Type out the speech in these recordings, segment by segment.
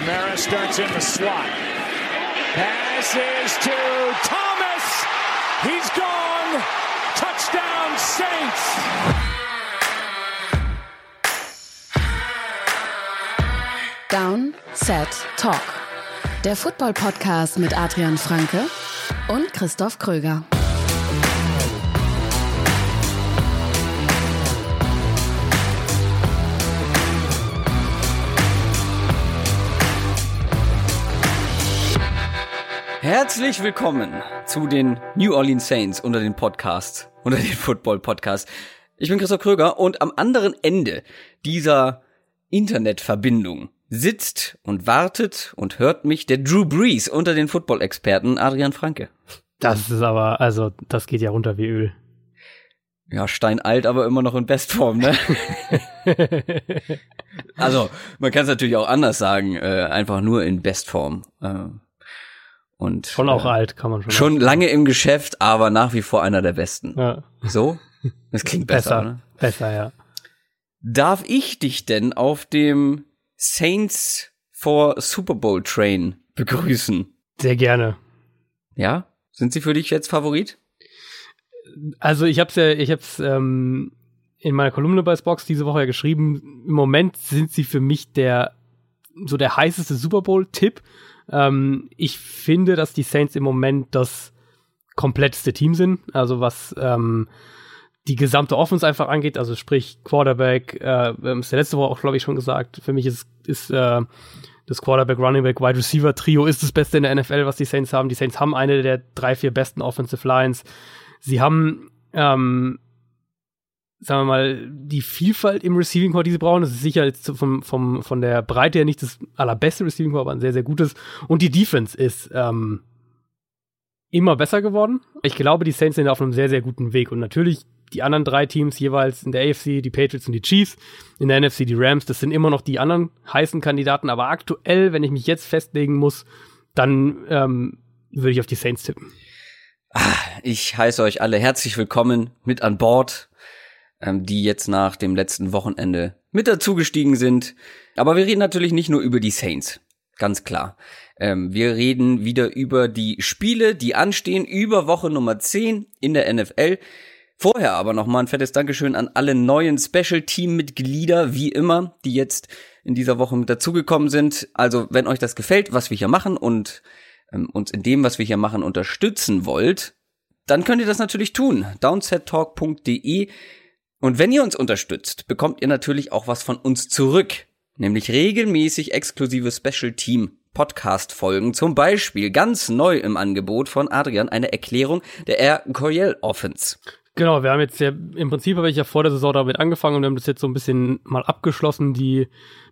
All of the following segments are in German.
Kamara starts in the slot. Passes to Thomas. He's gone. Touchdown Saints. Down, Set, Talk. Der Football-Podcast mit Adrian Franke und Christoph Kröger. Herzlich willkommen zu den New Orleans Saints unter den Podcasts, unter den Football Podcasts. Ich bin Christoph Kröger und am anderen Ende dieser Internetverbindung sitzt und wartet und hört mich der Drew Brees unter den Football-Experten Adrian Franke. Das ist aber, also, das geht ja runter wie Öl. Ja, steinalt, aber immer noch in Bestform, ne? also, man kann es natürlich auch anders sagen, äh, einfach nur in Bestform. Äh, und schon auch äh, alt, kann man schon. Schon lange im Geschäft, aber nach wie vor einer der besten. Ja. So? Das klingt besser, besser, ne? Besser, ja. Darf ich dich denn auf dem Saints for Super Bowl Train begrüßen? Sehr gerne. Ja? Sind sie für dich jetzt Favorit? Also ich hab's ja, ich hab's ähm, in meiner Kolumne bei Spox diese Woche ja geschrieben. Im Moment sind sie für mich der so der heißeste Super Bowl-Tipp. Ähm, ich finde, dass die Saints im Moment das kompletteste Team sind. Also was ähm, die gesamte Offense einfach angeht, also sprich Quarterback, äh, es ja letzte Woche auch, glaube ich, schon gesagt, für mich ist, ist äh, das Quarterback, Running Back, Wide Receiver Trio ist das Beste in der NFL, was die Saints haben. Die Saints haben eine der drei, vier besten Offensive Lines. Sie haben, ähm, sagen wir mal, die Vielfalt im Receiving Core, die sie brauchen. Das ist sicher jetzt vom, vom, von der Breite her nicht das allerbeste Receiving Core, aber ein sehr, sehr gutes. Und die Defense ist ähm, immer besser geworden. Ich glaube, die Saints sind auf einem sehr, sehr guten Weg. Und natürlich die anderen drei Teams jeweils in der AFC, die Patriots und die Chiefs, in der NFC die Rams, das sind immer noch die anderen heißen Kandidaten. Aber aktuell, wenn ich mich jetzt festlegen muss, dann ähm, würde ich auf die Saints tippen. Ah, ich heiße euch alle herzlich willkommen mit an Bord, ähm, die jetzt nach dem letzten Wochenende mit dazugestiegen sind. Aber wir reden natürlich nicht nur über die Saints, ganz klar. Ähm, wir reden wieder über die Spiele, die anstehen, über Woche Nummer 10 in der NFL. Vorher aber nochmal ein fettes Dankeschön an alle neuen Special-Team-Mitglieder, wie immer, die jetzt in dieser Woche mit dazugekommen sind. Also, wenn euch das gefällt, was wir hier machen und ähm, uns in dem, was wir hier machen, unterstützen wollt, dann könnt ihr das natürlich tun. downsettalk.de und wenn ihr uns unterstützt, bekommt ihr natürlich auch was von uns zurück. Nämlich regelmäßig exklusive Special Team Podcast Folgen. Zum Beispiel ganz neu im Angebot von Adrian eine Erklärung der Air Coryell Offense. Genau, wir haben jetzt ja, im Prinzip habe ich ja vor der Saison damit angefangen und wir haben das jetzt so ein bisschen mal abgeschlossen, die,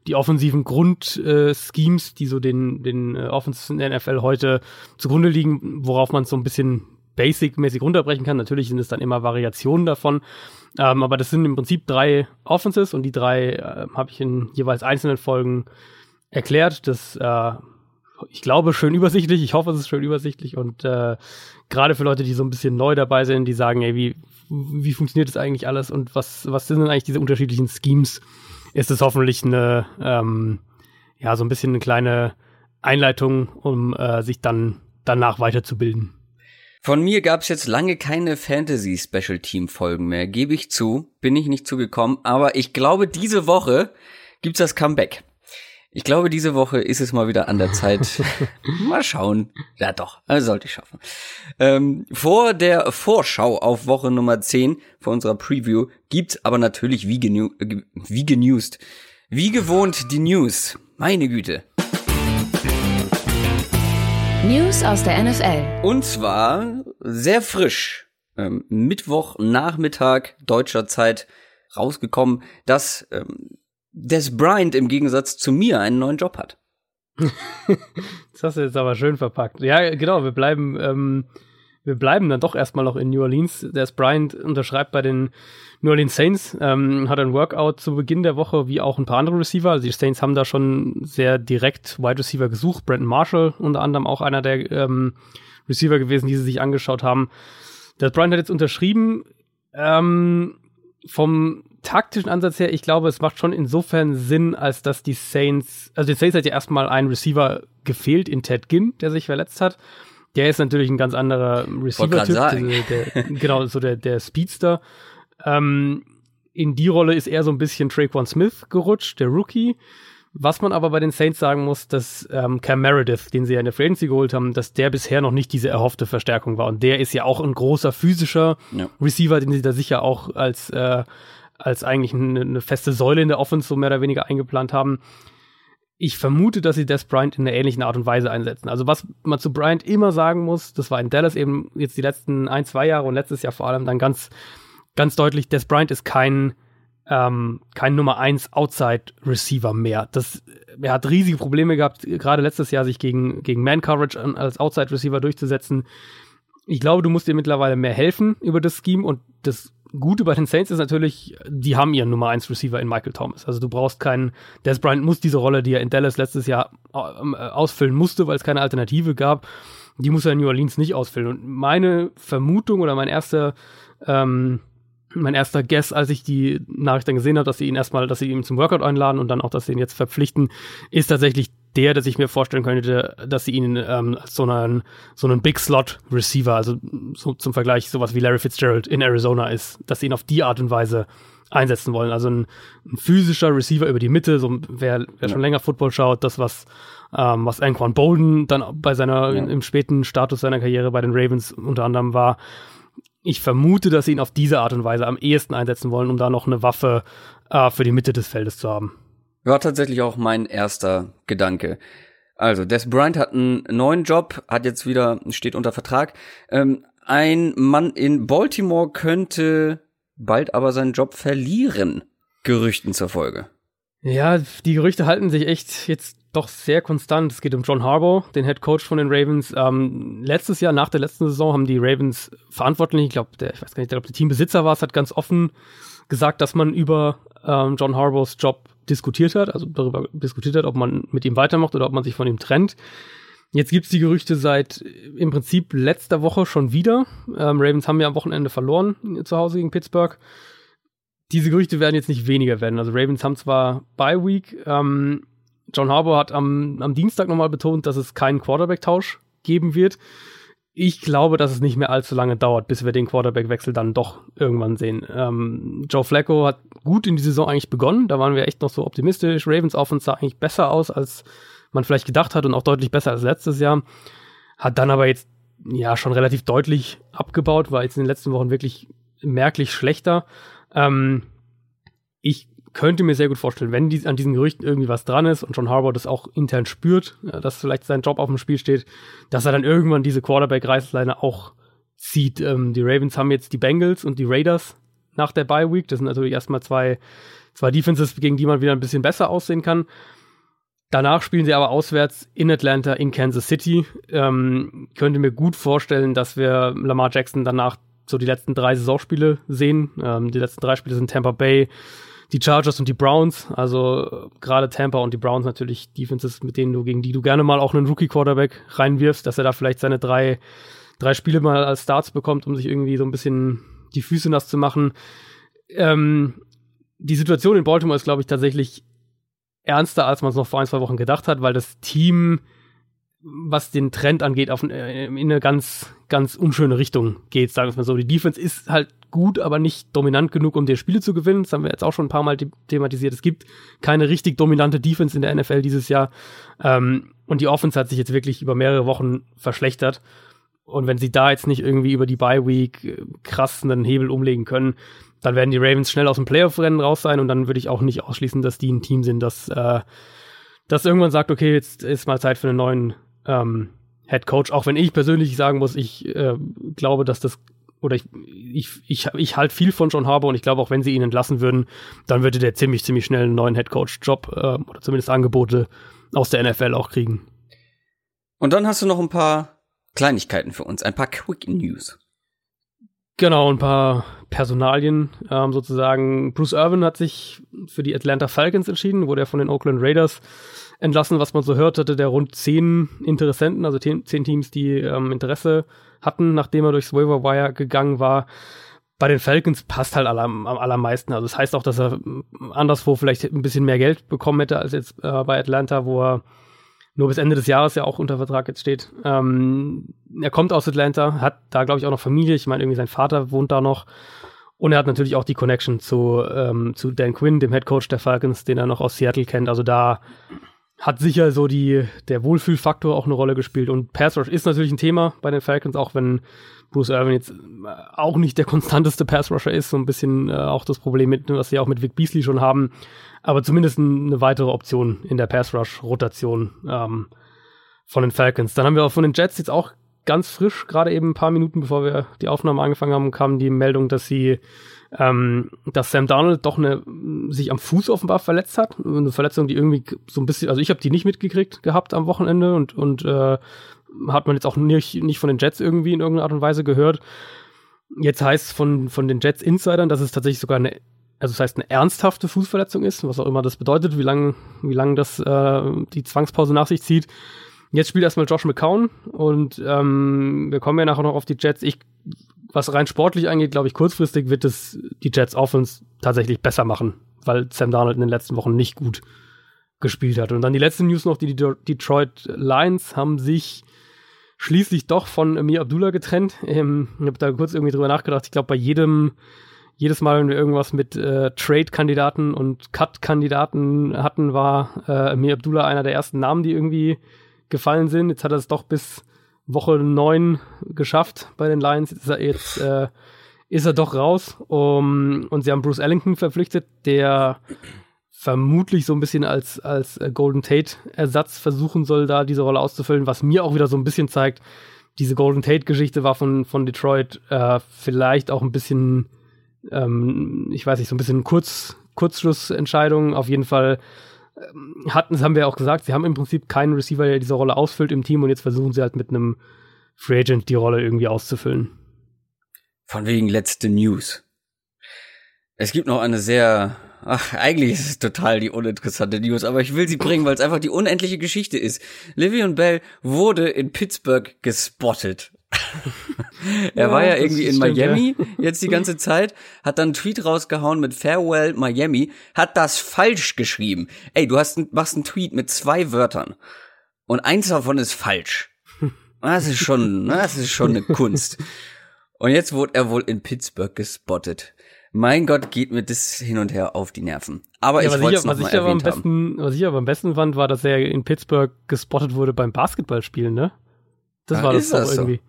die offensiven Grundschemes, äh, die so den, den äh, der NFL heute zugrunde liegen, worauf man so ein bisschen basic-mäßig runterbrechen kann. Natürlich sind es dann immer Variationen davon. Ähm, aber das sind im Prinzip drei Offenses und die drei äh, habe ich in jeweils einzelnen Folgen erklärt. Das, äh, ich glaube, schön übersichtlich. Ich hoffe, es ist schön übersichtlich. Und äh, gerade für Leute, die so ein bisschen neu dabei sind, die sagen, ey, wie, wie funktioniert das eigentlich alles und was, was sind denn eigentlich diese unterschiedlichen Schemes, ist es hoffentlich eine, ähm, ja, so ein bisschen eine kleine Einleitung, um äh, sich dann danach weiterzubilden. Von mir gab es jetzt lange keine Fantasy-Special-Team-Folgen mehr, gebe ich zu, bin ich nicht zugekommen, aber ich glaube, diese Woche gibt's das Comeback. Ich glaube, diese Woche ist es mal wieder an der Zeit. mal schauen. Ja doch, also sollte ich schaffen. Ähm, vor der Vorschau auf Woche Nummer 10, vor unserer Preview, gibt's aber natürlich wie, genu äh, wie genewst, wie gewohnt die News. Meine Güte. News aus der NFL. Und zwar sehr frisch. Ähm, Mittwochnachmittag deutscher Zeit rausgekommen, dass ähm, Des Bryant im Gegensatz zu mir einen neuen Job hat. das hast du jetzt aber schön verpackt. Ja, genau, wir bleiben, ähm, wir bleiben dann doch erstmal noch in New Orleans. Des Bryant unterschreibt bei den New Orleans Saints, ähm, hat ein Workout zu Beginn der Woche, wie auch ein paar andere Receiver. Also die Saints haben da schon sehr direkt Wide Receiver gesucht. Brandon Marshall unter anderem auch einer der ähm, Receiver gewesen, die sie sich angeschaut haben. Des Bryant hat jetzt unterschrieben. Ähm, vom taktischen Ansatz her, ich glaube, es macht schon insofern Sinn, als dass die Saints, also die Saints hat ja erstmal einen Receiver gefehlt in Ted Ginn, der sich verletzt hat. Der ist natürlich ein ganz anderer Receiver-Typ, genau, so der, der Speedster. Ähm, in die Rolle ist eher so ein bisschen Traquan Smith gerutscht, der Rookie. Was man aber bei den Saints sagen muss, dass ähm, Cam Meredith, den sie ja in der Free Agency geholt haben, dass der bisher noch nicht diese erhoffte Verstärkung war. Und der ist ja auch ein großer physischer ja. Receiver, den sie da sicher auch als, äh, als eigentlich eine, eine feste Säule in der Offense so mehr oder weniger eingeplant haben. Ich vermute, dass sie Des Bryant in einer ähnlichen Art und Weise einsetzen. Also was man zu Bryant immer sagen muss, das war in Dallas eben jetzt die letzten ein, zwei Jahre und letztes Jahr vor allem dann ganz, ganz deutlich, Des Bryant ist kein ähm, kein Nummer 1 Outside Receiver mehr. Das, er hat riesige Probleme gehabt, gerade letztes Jahr sich gegen, gegen Man Coverage als Outside Receiver durchzusetzen. Ich glaube, du musst dir mittlerweile mehr helfen über das Scheme und das Gute bei den Saints ist natürlich, die haben ihren Nummer 1 Receiver in Michael Thomas. Also du brauchst keinen, Des Bryant muss diese Rolle, die er in Dallas letztes Jahr äh, ausfüllen musste, weil es keine Alternative gab, die muss er in New Orleans nicht ausfüllen. Und meine Vermutung oder mein erster ähm, mein erster Guess, als ich die Nachricht dann gesehen habe, dass sie ihn erstmal, dass sie ihn zum Workout einladen und dann auch, dass sie ihn jetzt verpflichten, ist tatsächlich der, dass ich mir vorstellen könnte, dass sie ihn ähm, als so einen, so einen Big Slot Receiver, also so zum Vergleich sowas wie Larry Fitzgerald in Arizona ist, dass sie ihn auf die Art und Weise einsetzen wollen. Also ein, ein physischer Receiver über die Mitte, so wer, wer ja. schon länger Football schaut, das was ähm, was Anquan Bolden dann bei seiner ja. im späten Status seiner Karriere bei den Ravens unter anderem war ich vermute, dass sie ihn auf diese Art und Weise am ehesten einsetzen wollen, um da noch eine Waffe äh, für die Mitte des Feldes zu haben. War tatsächlich auch mein erster Gedanke. Also, Des Bryant hat einen neuen Job, hat jetzt wieder, steht unter Vertrag. Ähm, ein Mann in Baltimore könnte bald aber seinen Job verlieren. Gerüchten zur Folge. Ja, die Gerüchte halten sich echt jetzt doch sehr konstant. Es geht um John Harbaugh, den Head Coach von den Ravens. Ähm, letztes Jahr, nach der letzten Saison, haben die Ravens verantwortlich, ich glaube, ich weiß gar nicht, ich glaube, der Teambesitzer war es, hat ganz offen gesagt, dass man über ähm, John Harbaughs Job diskutiert hat, also darüber diskutiert hat, ob man mit ihm weitermacht oder ob man sich von ihm trennt. Jetzt gibt's die Gerüchte seit im Prinzip letzter Woche schon wieder. Ähm, Ravens haben ja am Wochenende verloren zu Hause gegen Pittsburgh. Diese Gerüchte werden jetzt nicht weniger werden. Also Ravens haben zwar Bye Week, ähm, John Harbour hat am, am Dienstag nochmal betont, dass es keinen Quarterback-Tausch geben wird. Ich glaube, dass es nicht mehr allzu lange dauert, bis wir den Quarterback-Wechsel dann doch irgendwann sehen. Ähm, Joe Flacco hat gut in die Saison eigentlich begonnen. Da waren wir echt noch so optimistisch. Ravens Offense sah eigentlich besser aus, als man vielleicht gedacht hat und auch deutlich besser als letztes Jahr. Hat dann aber jetzt ja schon relativ deutlich abgebaut, war jetzt in den letzten Wochen wirklich merklich schlechter. Ähm, ich könnte mir sehr gut vorstellen, wenn die, an diesen Gerüchten irgendwie was dran ist und John Harbaugh das auch intern spürt, dass vielleicht sein Job auf dem Spiel steht, dass er dann irgendwann diese Quarterback-Reißleine auch zieht. Ähm, die Ravens haben jetzt die Bengals und die Raiders nach der Bye Week. Das sind natürlich erstmal zwei, zwei Defenses, gegen die man wieder ein bisschen besser aussehen kann. Danach spielen sie aber auswärts in Atlanta, in Kansas City. Ähm, könnte mir gut vorstellen, dass wir Lamar Jackson danach so die letzten drei Saisonspiele sehen. Ähm, die letzten drei Spiele sind Tampa Bay, die Chargers und die Browns. Also gerade Tampa und die Browns natürlich Defenses, mit denen du, gegen die du gerne mal auch einen Rookie-Quarterback reinwirfst, dass er da vielleicht seine drei, drei Spiele mal als Starts bekommt, um sich irgendwie so ein bisschen die Füße nass zu machen. Ähm, die Situation in Baltimore ist, glaube ich, tatsächlich ernster, als man es noch vor ein, zwei Wochen gedacht hat, weil das Team was den Trend angeht, auf, äh, in eine ganz, ganz unschöne Richtung geht, sagen wir mal so. Die Defense ist halt gut, aber nicht dominant genug, um dir Spiele zu gewinnen. Das haben wir jetzt auch schon ein paar Mal thematisiert. Es gibt keine richtig dominante Defense in der NFL dieses Jahr. Ähm, und die Offense hat sich jetzt wirklich über mehrere Wochen verschlechtert. Und wenn sie da jetzt nicht irgendwie über die Bye Week äh, krass einen Hebel umlegen können, dann werden die Ravens schnell aus dem Playoff-Rennen raus sein und dann würde ich auch nicht ausschließen, dass die ein Team sind, das, äh, das irgendwann sagt, okay, jetzt ist mal Zeit für einen neuen ähm, Head Coach, auch wenn ich persönlich sagen muss, ich äh, glaube, dass das oder ich, ich, ich, ich halte viel von John Harbour und ich glaube, auch wenn sie ihn entlassen würden, dann würde der ziemlich, ziemlich schnell einen neuen Head Coach Job äh, oder zumindest Angebote aus der NFL auch kriegen. Und dann hast du noch ein paar Kleinigkeiten für uns, ein paar Quick News. Genau, ein paar Personalien ähm, sozusagen. Bruce Irvin hat sich für die Atlanta Falcons entschieden, wurde er von den Oakland Raiders entlassen. Was man so hört, hatte der rund zehn Interessenten, also zehn Teams, die ähm, Interesse hatten, nachdem er durchs Waiver Wire gegangen war. bei den Falcons passt halt am, am allermeisten. Also das heißt auch, dass er anderswo vielleicht ein bisschen mehr Geld bekommen hätte als jetzt äh, bei Atlanta, wo er nur bis Ende des Jahres ja auch unter Vertrag jetzt steht. Ähm, er kommt aus Atlanta, hat da glaube ich auch noch Familie. Ich meine irgendwie sein Vater wohnt da noch und er hat natürlich auch die Connection zu ähm, zu Dan Quinn, dem Head Coach der Falcons, den er noch aus Seattle kennt. Also da hat sicher so die der Wohlfühlfaktor auch eine Rolle gespielt. Und Pass Rush ist natürlich ein Thema bei den Falcons, auch wenn Bruce Irvin jetzt äh, auch nicht der konstanteste Pass-Rusher ist, so ein bisschen äh, auch das Problem, mit, was sie auch mit Vic Beasley schon haben, aber zumindest eine weitere Option in der Pass-Rush-Rotation ähm, von den Falcons. Dann haben wir auch von den Jets jetzt auch ganz frisch, gerade eben ein paar Minuten bevor wir die Aufnahme angefangen haben, kam die Meldung, dass sie ähm, dass Sam Darnold doch eine sich am Fuß offenbar verletzt hat. Eine Verletzung, die irgendwie so ein bisschen, also ich habe die nicht mitgekriegt gehabt am Wochenende und, und äh, hat man jetzt auch nicht, nicht von den Jets irgendwie in irgendeiner Art und Weise gehört. Jetzt heißt von, von den Jets Insidern, dass es tatsächlich sogar eine, also das heißt eine ernsthafte Fußverletzung ist, was auch immer das bedeutet, wie lange wie lang das äh, die Zwangspause nach sich zieht. Jetzt spielt erstmal Josh McCown und ähm, wir kommen ja nachher noch auf die Jets. Ich, was rein sportlich angeht, glaube ich, kurzfristig wird es die Jets Offense tatsächlich besser machen, weil Sam Darnold in den letzten Wochen nicht gut gespielt hat. Und dann die letzte News noch, die Detroit Lions haben sich schließlich doch von Amir Abdullah getrennt. Ähm, ich habe da kurz irgendwie drüber nachgedacht. Ich glaube, bei jedem, jedes Mal, wenn wir irgendwas mit äh, Trade-Kandidaten und Cut-Kandidaten hatten, war äh, Amir Abdullah einer der ersten Namen, die irgendwie gefallen sind. Jetzt hat er es doch bis Woche neun geschafft bei den Lions. Jetzt ist er, jetzt, äh, ist er doch raus. Um, und sie haben Bruce Ellington verpflichtet, der vermutlich so ein bisschen als, als äh, Golden Tate-Ersatz versuchen soll, da diese Rolle auszufüllen, was mir auch wieder so ein bisschen zeigt, diese Golden Tate-Geschichte war von, von Detroit äh, vielleicht auch ein bisschen, ähm, ich weiß nicht, so ein bisschen Kurz, Kurzschlussentscheidung. Auf jeden Fall hatten, das haben wir auch gesagt, sie haben im Prinzip keinen Receiver, der diese Rolle ausfüllt im Team und jetzt versuchen sie halt mit einem Free Agent die Rolle irgendwie auszufüllen. Von wegen letzte News. Es gibt noch eine sehr Ach, eigentlich ist es total die uninteressante News, aber ich will sie bringen, weil es einfach die unendliche Geschichte ist. Livion Bell wurde in Pittsburgh gespottet. er ja, war ja irgendwie in stimmt, Miami ja. jetzt die ganze Zeit, hat dann einen Tweet rausgehauen mit Farewell Miami, hat das falsch geschrieben. Ey, du hast machst einen Tweet mit zwei Wörtern und eins davon ist falsch. Das ist schon, das ist schon eine Kunst. Und jetzt wurde er wohl in Pittsburgh gespottet. Mein Gott, geht mir das hin und her auf die Nerven. Aber ja, ich wollte es noch mal erwähnt am besten, Was ich aber am besten fand, war, dass er in Pittsburgh gespottet wurde beim Basketballspielen, ne? Das Ach, war das, das irgendwie.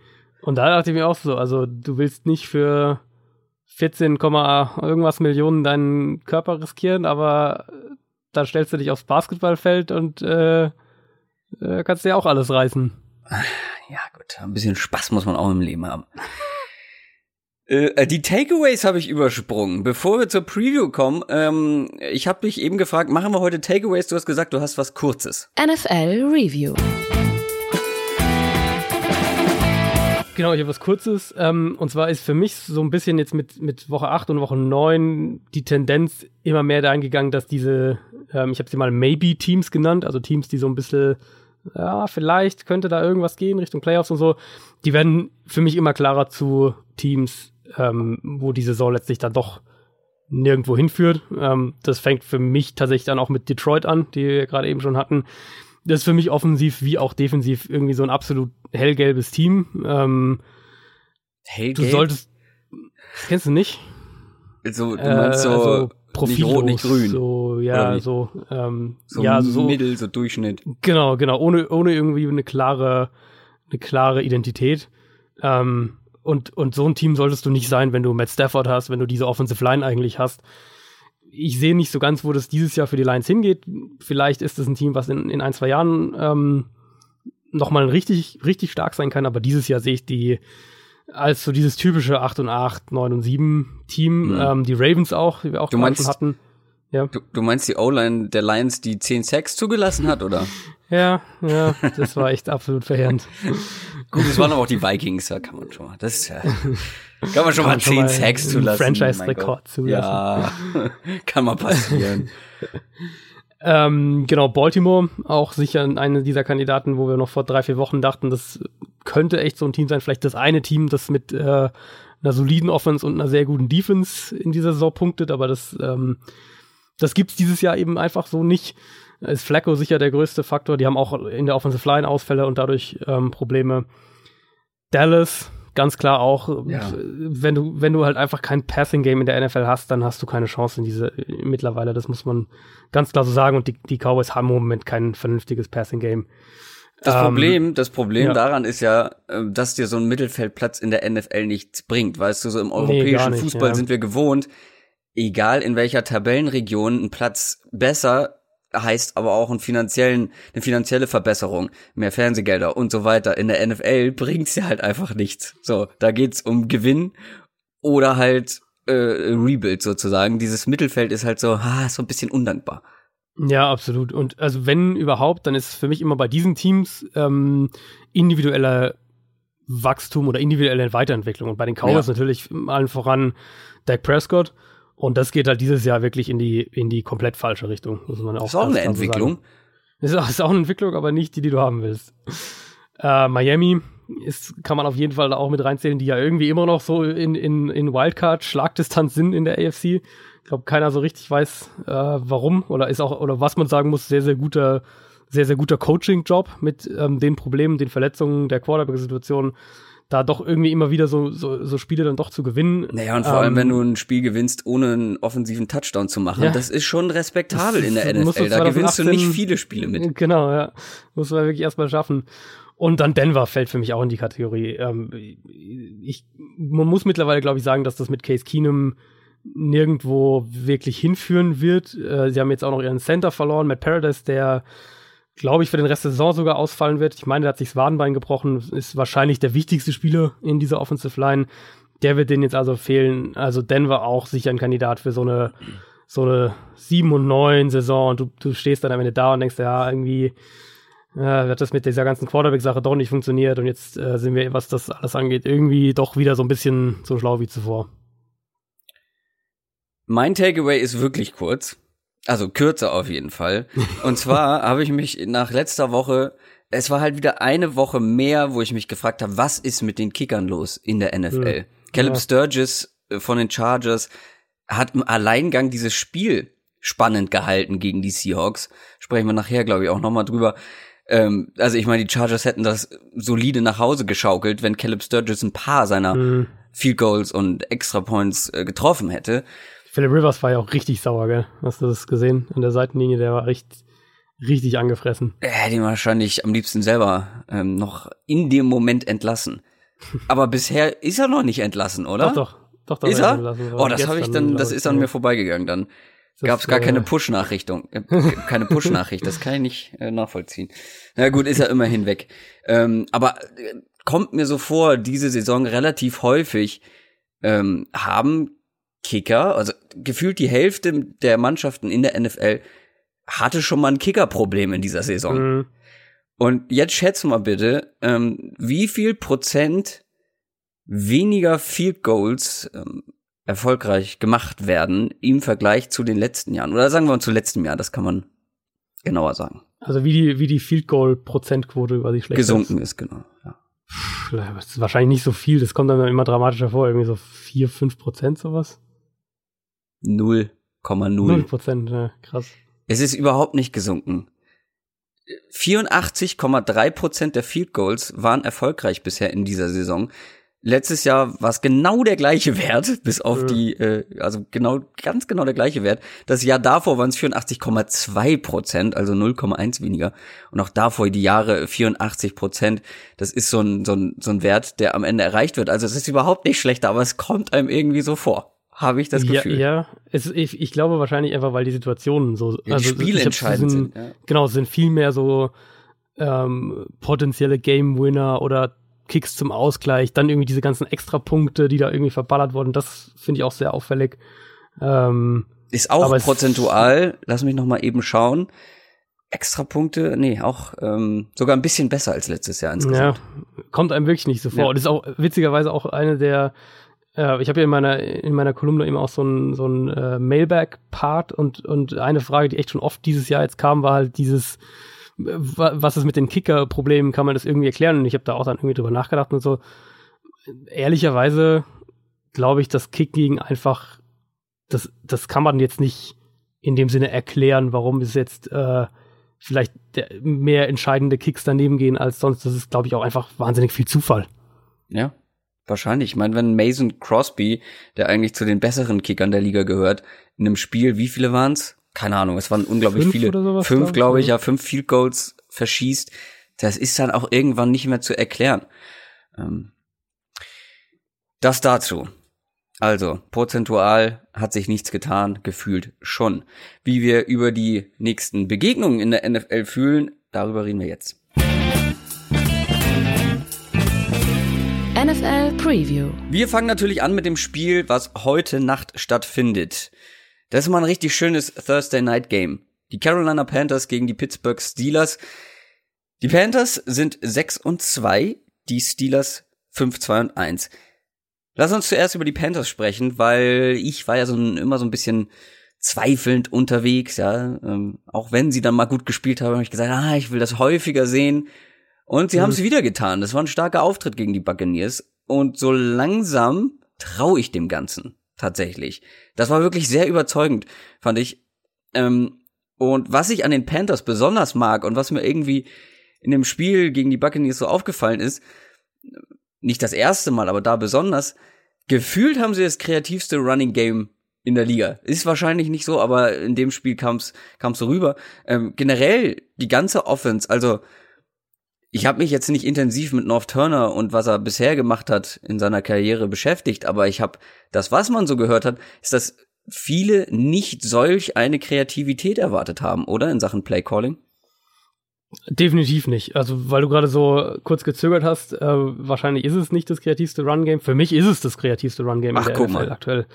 Und da dachte ich mir auch so, also du willst nicht für 14, irgendwas Millionen deinen Körper riskieren, aber da stellst du dich aufs Basketballfeld und äh, äh, kannst dir auch alles reißen. Ja, gut, ein bisschen Spaß muss man auch im Leben haben. Äh, die Takeaways habe ich übersprungen. Bevor wir zur Preview kommen, ähm, ich habe dich eben gefragt, machen wir heute Takeaways? Du hast gesagt, du hast was Kurzes. NFL Review. Genau, ich habe was Kurzes. Ähm, und zwar ist für mich so ein bisschen jetzt mit, mit Woche 8 und Woche 9 die Tendenz immer mehr dahin gegangen, dass diese, ähm, ich habe sie mal Maybe-Teams genannt, also Teams, die so ein bisschen, ja, vielleicht könnte da irgendwas gehen Richtung Playoffs und so, die werden für mich immer klarer zu Teams, ähm, wo die Saison letztlich dann doch nirgendwo hinführt. Ähm, das fängt für mich tatsächlich dann auch mit Detroit an, die wir gerade eben schon hatten. Das ist für mich offensiv wie auch defensiv irgendwie so ein absolut hellgelbes Team. Ähm, Hellgelb? Du solltest. Kennst du nicht? Also, du meinst so. Äh, also Profil nicht rot, nicht grün. So, ja, so, ähm, so ja, so Mittel, so Durchschnitt. Genau, genau, ohne, ohne irgendwie eine klare, eine klare Identität. Ähm, und, und so ein Team solltest du nicht sein, wenn du Matt Stafford hast, wenn du diese Offensive Line eigentlich hast. Ich sehe nicht so ganz, wo das dieses Jahr für die Lions hingeht. Vielleicht ist es ein Team, was in, in ein, zwei Jahren ähm, nochmal richtig, richtig stark sein kann, aber dieses Jahr sehe ich die als so dieses typische 8 und 8, 9 und 7 Team. Mhm. Ähm, die Ravens auch, die wir auch du meinst, schon hatten. Ja. Du, du meinst die O-Line der Lions, die 10 Sacks zugelassen hat, oder? ja, ja, das war echt absolut verheerend. Gut, es waren aber auch die Vikings, da kann man schon mal. Das ist ja, kann man schon kann mal 10 Sacks zulassen. Franchise-Rekord zulassen. Ja, kann mal passieren. ähm, genau, Baltimore, auch sicher eine dieser Kandidaten, wo wir noch vor drei, vier Wochen dachten, das könnte echt so ein Team sein, vielleicht das eine Team, das mit äh, einer soliden Offense und einer sehr guten Defense in dieser Saison punktet, aber das, ähm, das gibt's dieses Jahr eben einfach so nicht. Ist Flacco sicher der größte Faktor. Die haben auch in der Offensive Line Ausfälle und dadurch ähm, Probleme. Dallas, ganz klar auch, Ja. wenn du, wenn du halt einfach kein Passing Game in der NFL hast, dann hast du keine Chance in diese mittlerweile. Das muss man ganz klar so sagen. Und die, die Cowboys haben im Moment kein vernünftiges Passing Game. Das Ähm, Problem, das Problem ja. daran ist ja, ähm, dass dir so ein Mittelfeldplatz in der NFL nichts bringt. Weißt du, so im europäischen nicht, Fußball ja. sind wir gewohnt, egal in welcher Tabellenregion ein Platz besser heißt aber auch einen finanziellen, eine finanzielle Verbesserung, mehr Fernsehgelder und so weiter. In der NFL bringt's dir halt einfach nichts. So, da geht's um Gewinn oder halt äh, Rebuild sozusagen. Dieses Mittelfeld ist halt so, ah, so ein bisschen undankbar. Ja, absolut. Und also wenn überhaupt, dann ist für mich immer bei diesen Teams ähm, individueller Wachstum oder individuelle Weiterentwicklung. Und bei den Cowboys Ja. natürlich allen voran Dak Prescott. Und das geht halt dieses Jahr wirklich in die, in die komplett falsche Richtung. Muss man auch ist auch eine Entwicklung. sagen. Ist auch, ist auch eine Entwicklung, aber nicht die, die du haben willst. Äh, Miami ist, kann man auf jeden Fall da auch mit reinzählen, die ja irgendwie immer noch so in, in, in Wildcard-Schlagdistanz sind in der AFC. Ich glaube, keiner so richtig weiß, äh, warum oder ist auch, oder was man sagen muss, sehr, sehr guter, sehr, sehr guter Coaching-Job mit ähm, den Problemen, den Verletzungen, der Quarterback-Situation, da doch irgendwie immer wieder so, so, so Spiele dann doch zu gewinnen. Naja, und vor allem, Ähm, wenn du ein Spiel gewinnst, ohne einen offensiven Touchdown zu machen, Ja. das ist schon respektabel in der NFL. Da gewinnst du 2018 nicht viele Spiele mit. Genau, ja. Muss man wirklich erstmal schaffen. Und dann Denver fällt für mich auch in die Kategorie. Ähm, ich, man muss mittlerweile, glaube ich, sagen, dass das mit Case Keenum nirgendwo wirklich hinführen wird. Äh, sie haben jetzt auch noch ihren Center verloren, Matt Paradise, der, glaube ich, für den Rest der Saison sogar ausfallen wird. Ich meine, der hat sich das Wadenbein gebrochen, ist wahrscheinlich der wichtigste Spieler in dieser Offensive Line. Der wird denen jetzt also fehlen. Also Denver auch sicher ein Kandidat für so eine so eine 7 und 9 Saison und du, du stehst dann am Ende da und denkst, ja, irgendwie äh, wird das mit dieser ganzen Quarterback-Sache doch nicht funktioniert und jetzt äh, sind wir, was das alles angeht, irgendwie doch wieder so ein bisschen so schlau wie zuvor. Mein Takeaway ist wirklich kurz. Also kürzer auf jeden Fall. Und zwar habe ich mich nach letzter Woche, es war halt wieder eine Woche mehr, wo ich mich gefragt habe, was ist mit den Kickern los in der NFL? Caleb Ja. Sturgis äh, von den Chargers hat im Alleingang dieses Spiel spannend gehalten gegen die Seahawks. Sprechen wir nachher, glaube ich, auch nochmal drüber. Ähm, also ich meine, die Chargers hätten das solide nach Hause geschaukelt, wenn Caleb Sturgis ein paar seiner Mhm. Field Goals und Extra Points äh, getroffen hätte. Philip Rivers war ja auch richtig sauer, gell? Hast du das gesehen? An der Seitenlinie, der war richtig, richtig angefressen. Er hätte ihn wahrscheinlich am liebsten selber ähm, noch in dem Moment entlassen. Aber bisher ist er noch nicht entlassen, oder? Doch, doch. Doch, doch, Ist er? entlassen. Oh, das habe ich dann, das ist an mir vorbeigegangen dann. Gab es gar äh, keine Push-Nachrichtung, äh, keine Push-Nachricht, das kann ich nicht äh, nachvollziehen. Na gut, ist er immerhin weg. Ähm, aber äh, kommt mir so vor, diese Saison relativ häufig ähm, haben Kicker, also gefühlt die Hälfte der Mannschaften in der NFL hatte schon mal ein Kickerproblem in dieser Saison. Mhm. Und jetzt schätze mal bitte, ähm, wie viel Prozent weniger Field Goals ähm, erfolgreich gemacht werden im Vergleich zu den letzten Jahren. Oder sagen wir mal zu letztem Jahr, das kann man genauer sagen. Also wie die, wie die Field Goal Prozentquote über die schlecht Gesunken ist, genau. Ja. Ist. Das ist wahrscheinlich nicht so viel, das kommt dann immer dramatisch hervor, irgendwie so 4, 5 Prozent sowas. 0 0,0. Prozent, ja, krass. Es ist überhaupt nicht gesunken. 84,3 Prozent der Field Goals waren erfolgreich bisher in dieser Saison. Letztes Jahr war es genau der gleiche Wert, bis auf Ja. die, äh, also genau, ganz genau der gleiche Wert. Das Jahr davor waren es 84,2 Prozent, also 0,1 weniger. Und auch davor die Jahre 84 Prozent. Das ist so ein, so ein, so ein Wert, der am Ende erreicht wird. Also es ist überhaupt nicht schlechter, aber es kommt einem irgendwie so vor. Habe ich das ja, Gefühl. ja. Es, ich, ich glaube wahrscheinlich einfach, weil die Situationen so, Ja, die also Spiele entscheidend sind, sind. Ja. Genau, es sind viel mehr so ähm, potenzielle Game Winner oder Kicks zum Ausgleich, dann irgendwie diese ganzen Extrapunkte, die da irgendwie verballert wurden. Das finde ich auch sehr auffällig. Ähm, Ist auch prozentual, lass mich noch mal eben schauen. Extra Punkte, nee, auch ähm, sogar ein bisschen besser als letztes Jahr Ja, insgesamt. kommt einem wirklich nicht so vor. Ja. Und ist auch witzigerweise auch eine der, äh, ich habe ja in meiner, in meiner Kolumne eben auch so ein, so ein äh, Mailback-Part und, und eine Frage, die echt schon oft dieses Jahr jetzt kam, war halt dieses, wa- was ist mit den Kicker-Problemen, kann man das irgendwie erklären? Und ich habe da auch dann irgendwie drüber nachgedacht und so. Ehrlicherweise glaube ich, das Kicking einfach, das, das kann man jetzt nicht in dem Sinne erklären, warum es jetzt äh, vielleicht mehr entscheidende Kicks daneben gehen als sonst. Das ist, glaube ich, auch einfach wahnsinnig viel Zufall. Ja, wahrscheinlich. Ich meine, wenn Mason Crosby, der eigentlich zu den besseren Kickern der Liga gehört, in einem Spiel, wie viele waren's? Keine Ahnung, es waren unglaublich fünf viele. Sowas, fünf, glaube ich, ja, fünf Field Goals verschießt. Das ist dann auch irgendwann nicht mehr zu erklären. Ähm, das dazu. Also, prozentual hat sich nichts getan, gefühlt schon. Wie wir über die nächsten Begegnungen in der NFL fühlen, darüber reden wir jetzt. NFL Preview. Wir fangen natürlich an mit dem Spiel, was heute Nacht stattfindet. Das ist mal ein richtig schönes Thursday Night Game. Die Carolina Panthers gegen die Pittsburgh Steelers. Die Panthers sind 6 und 2, die Steelers 5, 2 und 1. Lass uns zuerst über die Panthers sprechen, weil ich war ja so ein, immer so ein bisschen zweifelnd unterwegs, ja. Ähm, auch wenn sie dann mal gut gespielt haben, habe ich gesagt, ah, ich will das häufiger sehen. Und sie mhm. haben es wieder getan. Das war ein starker Auftritt gegen die Buccaneers. Und so langsam traue ich dem Ganzen tatsächlich. Das war wirklich sehr überzeugend, fand ich. Ähm, und was ich an den Panthers besonders mag und was mir irgendwie in dem Spiel gegen die Buccaneers so aufgefallen ist, nicht das erste Mal, aber da besonders, gefühlt haben sie das kreativste Running Game in der Liga. Ist wahrscheinlich nicht so, aber in dem Spiel kam es so rüber. Ähm, generell die ganze Offense, also ich habe mich jetzt nicht intensiv mit North Turner und was er bisher gemacht hat in seiner Karriere beschäftigt, aber ich habe das, was man so gehört hat, ist, dass viele nicht solch eine Kreativität erwartet haben, oder in Sachen Play Calling? Definitiv nicht. Also, weil du gerade so kurz gezögert hast, äh, wahrscheinlich ist es nicht das kreativste Run-Game. Für mich ist es das kreativste Run-Game in der guck NFL mal. aktuell.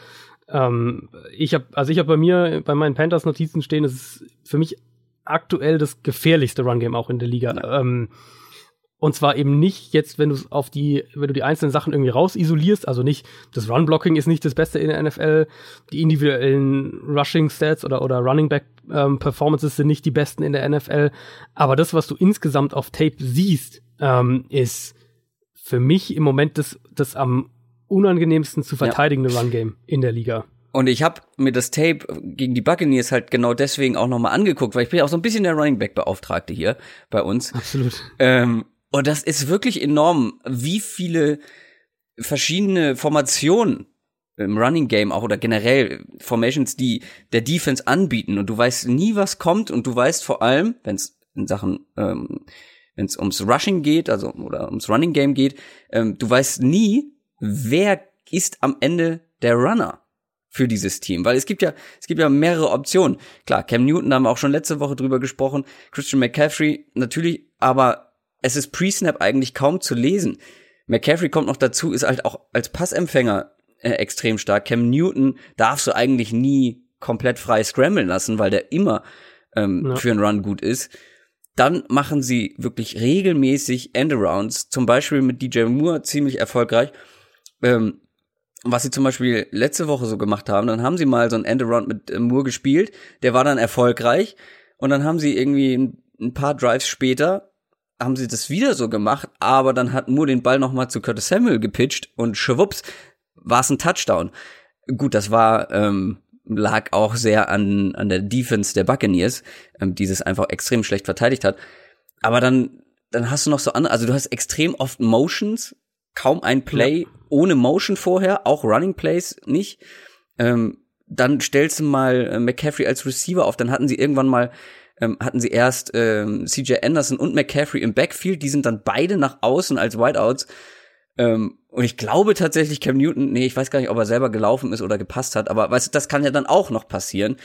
Ähm, ich habe, also ich habe bei mir, bei meinen Panthers-Notizen stehen, es ist für mich aktuell das gefährlichste Run-Game auch in der Liga. Ja. Ähm, und zwar eben nicht jetzt, wenn du auf die, wenn du die einzelnen Sachen irgendwie rausisolierst, also nicht, das Run-Blocking ist nicht das Beste in der NFL, die individuellen Rushing-Stats oder, oder Running-Back-Performances ähm, sind nicht die besten in der NFL, aber das, was du insgesamt auf Tape siehst, ähm, ist für mich im Moment das, das am unangenehmsten zu verteidigende ja. Run-Game in der Liga. Und ich habe mir das Tape gegen die Buccaneers halt genau deswegen auch nochmal angeguckt, weil ich bin ja auch so ein bisschen der Running Back Beauftragte hier bei uns. Absolut. Ähm, und das ist wirklich enorm, wie viele verschiedene Formationen im Running Game auch oder generell Formations, die der Defense anbieten. Und du weißt nie, was kommt. Und du weißt vor allem, wenn es in Sachen, ähm, wenn es ums Rushing geht, also oder ums Running Game geht, ähm, du weißt nie, wer ist am Ende der Runner für dieses Team, weil es gibt ja es gibt ja mehrere Optionen. Klar, Cam Newton haben wir auch schon letzte Woche drüber gesprochen, Christian McCaffrey natürlich, aber es ist Pre-Snap eigentlich kaum zu lesen. McCaffrey kommt noch dazu, ist halt auch als Passempfänger äh, extrem stark. Cam Newton darfst du eigentlich nie komplett frei scramblen lassen, weil der immer ähm, ja. für einen Run gut ist. Dann machen sie wirklich regelmäßig Endarounds, zum Beispiel mit DJ Moore ziemlich erfolgreich. Ähm, was sie zum Beispiel letzte Woche so gemacht haben, dann haben sie mal so ein Endaround mit äh, Moore gespielt, der war dann erfolgreich und dann haben sie irgendwie ein, ein paar Drives später haben sie das wieder so gemacht, aber dann hat Moore den Ball nochmal zu Curtis Samuel gepitcht und schwupps, war es ein Touchdown. Gut, das war, ähm, lag auch sehr an, an der Defense der Buccaneers, ähm, die es einfach extrem schlecht verteidigt hat. Aber dann, dann hast du noch so andere, also du hast extrem oft Motions, kaum ein Play ja. ohne Motion vorher, auch Running Plays nicht. Ähm, dann stellst du mal äh, McCaffrey als Receiver auf, dann hatten sie irgendwann mal ähm, hatten sie erst ähm, CJ Anderson und McCaffrey im Backfield, die sind dann beide nach außen als Whiteouts. Ähm, und ich glaube tatsächlich Cam Newton, nee, ich weiß gar nicht, ob er selber gelaufen ist oder gepasst hat, aber weißt du, das kann ja dann auch noch passieren.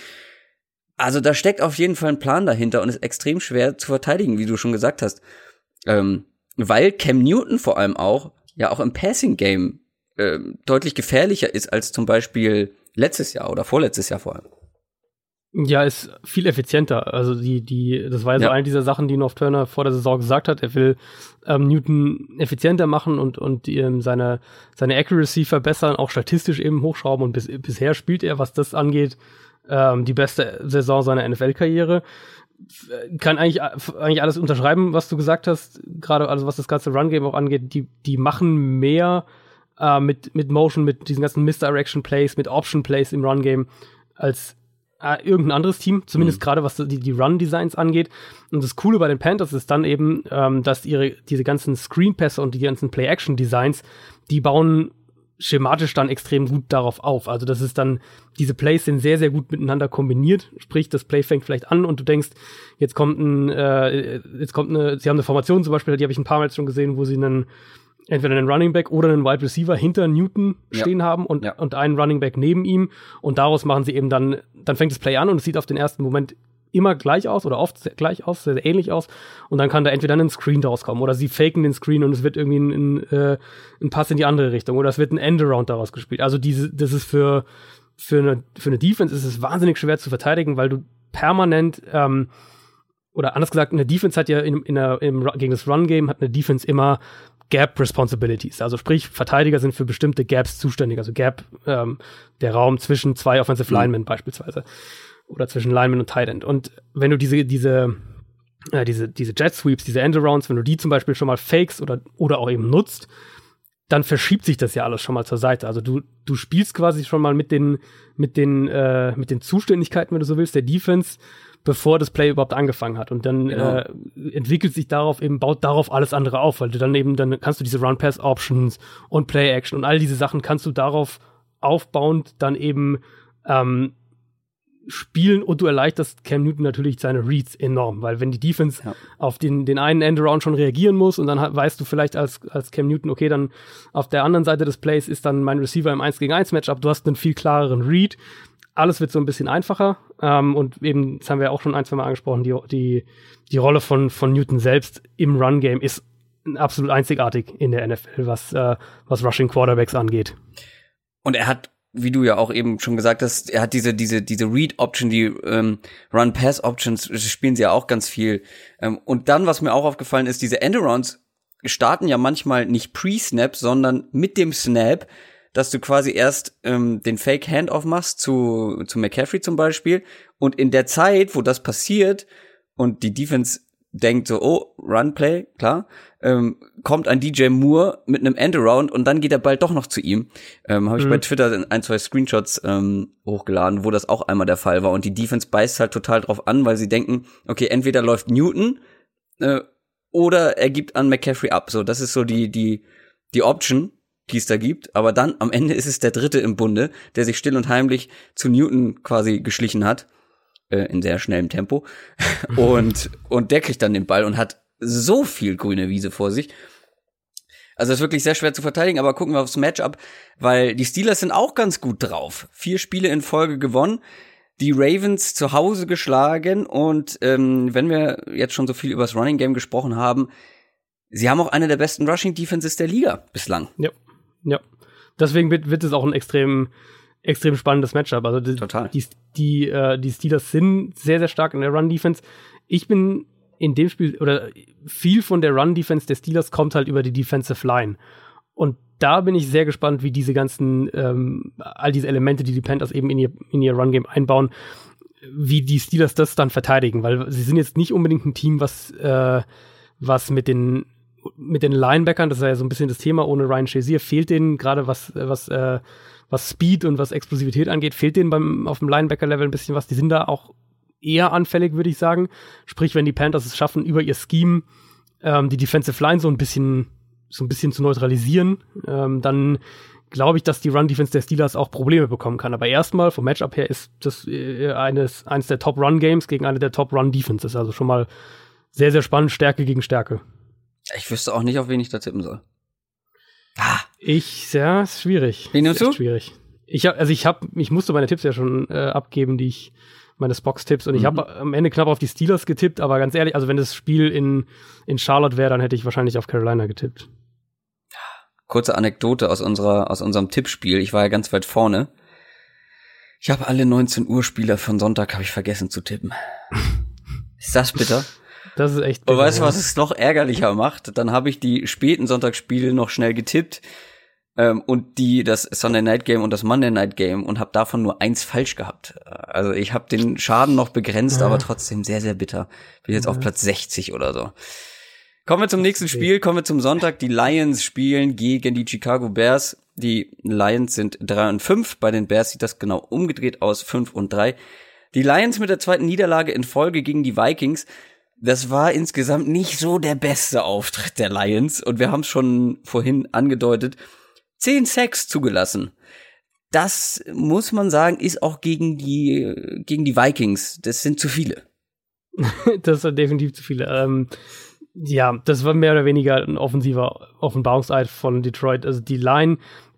Also da steckt auf jeden Fall ein Plan dahinter und ist extrem schwer zu verteidigen, wie du schon gesagt hast. Ähm, weil Cam Newton vor allem auch, ja auch im Passing Game äh, deutlich gefährlicher ist als zum Beispiel letztes Jahr oder vorletztes Jahr vor allem. Ja, ist viel effizienter. Also die, die, das war ja, ja. so eine dieser Sachen, die North Turner vor der Saison gesagt hat. Er will ähm, Newton effizienter machen und, und ähm, seine, seine Accuracy verbessern, auch statistisch eben hochschrauben. Und bis, bisher spielt er, was das angeht, ähm, die beste Saison seiner NFL-Karriere. Kann eigentlich, eigentlich alles unterschreiben, was du gesagt hast, gerade also was das ganze Run-Game auch angeht. Die, die machen mehr äh, mit, mit Motion, mit diesen ganzen Misdirection Plays, mit Option Plays im Run Game als äh, irgendein anderes Team, zumindest mhm. gerade was die, die Run-Designs angeht. Und das Coole bei den Panthers ist dann eben, ähm, dass ihre diese ganzen Screen-Pässe und die ganzen Play-Action-Designs, die bauen schematisch dann extrem gut darauf auf. Also das ist dann, diese Plays sind sehr, sehr gut miteinander kombiniert. Sprich, das Play fängt vielleicht an und du denkst, jetzt kommt ein, äh, jetzt kommt eine, sie haben eine Formation zum Beispiel, die habe ich ein paar Mal schon gesehen, wo sie einen entweder einen Running Back oder einen Wide Receiver hinter Newton stehen ja. haben und, ja. und einen Running Back neben ihm. Und daraus machen sie eben dann, dann fängt das Play an und es sieht auf den ersten Moment immer gleich aus oder oft sehr gleich aus, sehr, sehr ähnlich aus. Und dann kann da entweder ein Screen daraus kommen oder sie faken den Screen und es wird irgendwie ein, ein, äh, ein Pass in die andere Richtung oder es wird ein Endaround daraus gespielt. Also diese, das ist für, für eine, für eine Defense ist es wahnsinnig schwer zu verteidigen, weil du permanent, ähm, oder anders gesagt, eine Defense hat ja in, in der, im, gegen das Run-Game hat eine Defense immer Gap Responsibilities. Also sprich, Verteidiger sind für bestimmte Gaps zuständig. Also Gap, ähm, der Raum zwischen zwei Offensive mhm. Linemen mhm. beispielsweise. Oder zwischen Lineman und Tight End. Und wenn du diese, diese, äh, diese, diese Jet Sweeps, diese Endarounds, wenn du die zum Beispiel schon mal fakes oder, oder auch eben nutzt, dann verschiebt sich das ja alles schon mal zur Seite. Also du, du spielst quasi schon mal mit den, mit den, äh, mit den Zuständigkeiten, wenn du so willst, der Defense bevor das Play überhaupt angefangen hat. Und dann genau. äh, entwickelt sich darauf eben, baut darauf alles andere auf, weil du dann eben, dann kannst du diese Run-Pass-Options und Play-Action und all diese Sachen kannst du darauf aufbauend dann eben ähm, spielen und du erleichterst Cam Newton natürlich seine Reads enorm, weil wenn die Defense ja. auf den, den einen Endaround schon reagieren muss und dann weißt du vielleicht als, als Cam Newton, okay, dann auf der anderen Seite des Plays ist dann mein Receiver im 1 gegen 1 Matchup, du hast einen viel klareren Read, alles wird so ein bisschen einfacher. Ähm, und eben, das haben wir auch schon ein, zwei Mal angesprochen, die, die, die Rolle von, von Newton selbst im Run-Game ist absolut einzigartig in der NFL, was, äh, was Rushing Quarterbacks angeht. Und er hat, wie du ja auch eben schon gesagt hast, er hat diese, diese, diese Read-Option, die ähm, Run-Pass-Options spielen sie ja auch ganz viel. Ähm, und dann, was mir auch aufgefallen ist, diese Endarounds starten ja manchmal nicht pre-Snap, sondern mit dem Snap dass du quasi erst ähm, den Fake Handoff machst zu, zu McCaffrey zum Beispiel und in der Zeit, wo das passiert und die Defense denkt so, oh, Runplay, klar, ähm, kommt ein DJ Moore mit einem Endaround und dann geht der Ball doch noch zu ihm. Ähm, Habe ich mhm. bei Twitter ein, zwei Screenshots ähm, hochgeladen, wo das auch einmal der Fall war. Und die Defense beißt halt total drauf an, weil sie denken, okay, entweder läuft Newton äh, oder er gibt an McCaffrey ab. So, das ist so die, die, die Option die es da gibt. Aber dann am Ende ist es der dritte im Bunde, der sich still und heimlich zu Newton quasi geschlichen hat. Äh, in sehr schnellem Tempo. und, und der kriegt dann den Ball und hat so viel grüne Wiese vor sich. Also ist wirklich sehr schwer zu verteidigen, aber gucken wir aufs Matchup, weil die Steelers sind auch ganz gut drauf. Vier Spiele in Folge gewonnen, die Ravens zu Hause geschlagen und ähm, wenn wir jetzt schon so viel über das Running Game gesprochen haben, sie haben auch eine der besten Rushing Defenses der Liga bislang. Ja. Ja. Deswegen wird, wird es auch ein extrem, extrem spannendes Matchup. Also die, Total. Die, die, äh, die Steelers sind sehr, sehr stark in der Run-Defense. Ich bin in dem Spiel, oder viel von der Run-Defense der Steelers kommt halt über die Defensive Line. Und da bin ich sehr gespannt, wie diese ganzen, ähm, all diese Elemente, die die Panthers eben in ihr, in ihr Run-Game einbauen, wie die Steelers das dann verteidigen, weil sie sind jetzt nicht unbedingt ein Team, was, äh, was mit den mit den Linebackern, das ist ja so ein bisschen das Thema, ohne Ryan Shazier fehlt denen gerade was, was, äh, was Speed und was Explosivität angeht, fehlt denen beim, auf dem Linebacker-Level ein bisschen was. Die sind da auch eher anfällig, würde ich sagen. Sprich, wenn die Panthers es schaffen, über ihr Scheme ähm, die Defensive Line so ein bisschen, so ein bisschen zu neutralisieren, ähm, dann glaube ich, dass die Run-Defense der Steelers auch Probleme bekommen kann. Aber erstmal, vom Matchup her, ist das äh, eines, eines der Top-Run-Games gegen eine der Top-Run-Defenses. Also schon mal sehr, sehr spannend, Stärke gegen Stärke. Ich wüsste auch nicht, auf wen ich da tippen soll. Ah. Ich, ja, ist schwierig. Wen nimmst du? Schwierig. Ich hab, also ich habe, ich musste meine Tipps ja schon äh, abgeben, die ich, meine Spox-Tipps und mhm. ich habe am Ende knapp auf die Steelers getippt, aber ganz ehrlich, also wenn das Spiel in, in Charlotte wäre, dann hätte ich wahrscheinlich auf Carolina getippt. Kurze Anekdote aus unserer, aus unserem Tippspiel. Ich war ja ganz weit vorne. Ich habe alle 19 Uhr Spieler von Sonntag habe ich vergessen zu tippen. Ist das bitter? Das ist echt. Und weißt du, was es noch ärgerlicher macht? Dann habe ich die späten Sonntagsspiele noch schnell getippt ähm, und die das Sunday Night Game und das Monday Night Game und habe davon nur eins falsch gehabt. Also ich habe den Schaden noch begrenzt, ja. aber trotzdem sehr sehr bitter. Bin jetzt ja. auf Platz 60 oder so. Kommen wir zum nächsten Spiel, kommen wir zum Sonntag. Die Lions spielen gegen die Chicago Bears. Die Lions sind 3 und 5. Bei den Bears sieht das genau umgedreht aus, 5 und 3. Die Lions mit der zweiten Niederlage in Folge gegen die Vikings. Das war insgesamt nicht so der beste Auftritt der Lions. Und wir haben es schon vorhin angedeutet. 10 Sacks zugelassen. Das muss man sagen, ist auch gegen die, gegen die Vikings. Das sind zu viele. das sind definitiv zu viele. Ähm, ja, das war mehr oder weniger ein offensiver Offenbarungseid von Detroit. Also die Line,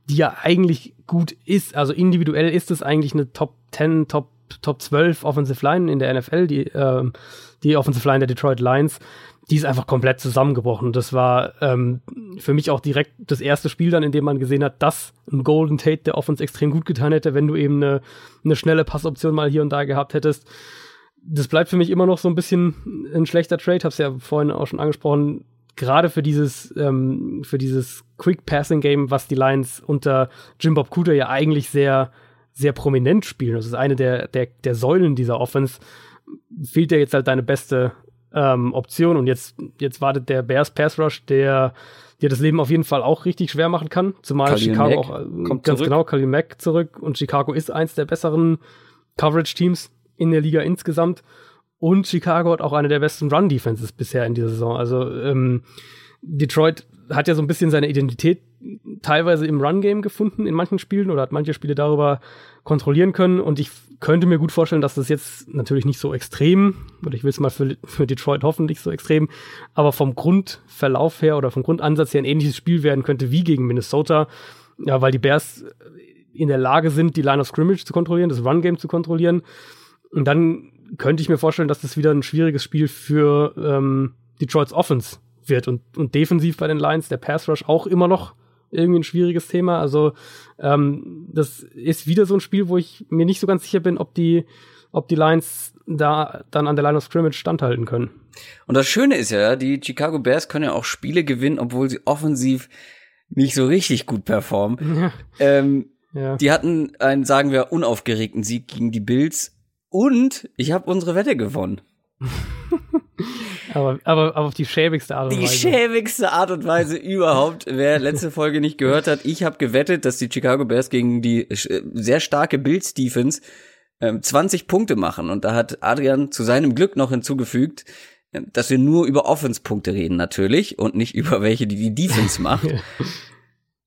die ja eigentlich gut ist, also individuell ist es eigentlich eine Top 10, Top, Top 12 Offensive Line in der NFL, die, äh, die Offensive Line der Detroit Lions, die ist einfach komplett zusammengebrochen. Das war ähm, für mich auch direkt das erste Spiel dann, in dem man gesehen hat, dass ein Golden Tate der Offense extrem gut getan hätte, wenn du eben eine, eine schnelle Passoption mal hier und da gehabt hättest das bleibt für mich immer noch so ein bisschen ein schlechter Trade, hab's ja vorhin auch schon angesprochen. Gerade für dieses, ähm, für dieses Quick Passing Game, was die Lions unter Jim Bob Cooter ja eigentlich sehr, sehr prominent spielen. Das ist eine der, der, der Säulen dieser Offense. Fehlt dir jetzt halt deine beste ähm, Option und jetzt, jetzt wartet der Bears Pass Rush, der dir das Leben auf jeden Fall auch richtig schwer machen kann. Zumal Khalil Chicago Mack auch äh, kommt ganz zurück. genau Khalil Mack zurück und Chicago ist eins der besseren Coverage Teams in der Liga insgesamt. Und Chicago hat auch eine der besten Run-Defenses bisher in dieser Saison. Also ähm, Detroit hat ja so ein bisschen seine Identität teilweise im Run-Game gefunden in manchen Spielen oder hat manche Spiele darüber kontrollieren können. Und ich könnte mir gut vorstellen, dass das jetzt natürlich nicht so extrem, oder ich will es mal für, für Detroit hoffentlich so extrem, aber vom Grundverlauf her oder vom Grundansatz her ein ähnliches Spiel werden könnte wie gegen Minnesota. Ja, weil die Bears in der Lage sind, die Line of Scrimmage zu kontrollieren, das Run-Game zu kontrollieren. Und dann könnte ich mir vorstellen, dass das wieder ein schwieriges Spiel für ähm, Detroits Offense wird. Und, und defensiv bei den Lions, der Pass Rush auch immer noch irgendwie ein schwieriges Thema. Also ähm, das ist wieder so ein Spiel, wo ich mir nicht so ganz sicher bin, ob die, ob die Lions da dann an der Line of Scrimmage standhalten können. Und das Schöne ist ja, die Chicago Bears können ja auch Spiele gewinnen, obwohl sie offensiv nicht so richtig gut performen. Ja. Ähm, Ja. die hatten einen, sagen wir, unaufgeregten Sieg gegen die Bills. Und ich habe unsere Wette gewonnen. Aber, aber, aber auf die schäbigste Art und Die Weise. schäbigste Art und Weise überhaupt. Wer letzte Folge nicht gehört hat, ich habe gewettet, dass die Chicago Bears gegen die äh, sehr starke Bills Defense ähm, 20 Punkte machen. Und da hat Adrian zu seinem Glück noch hinzugefügt, äh, dass wir nur über Offense-Punkte reden natürlich und nicht über welche, die die Defense macht.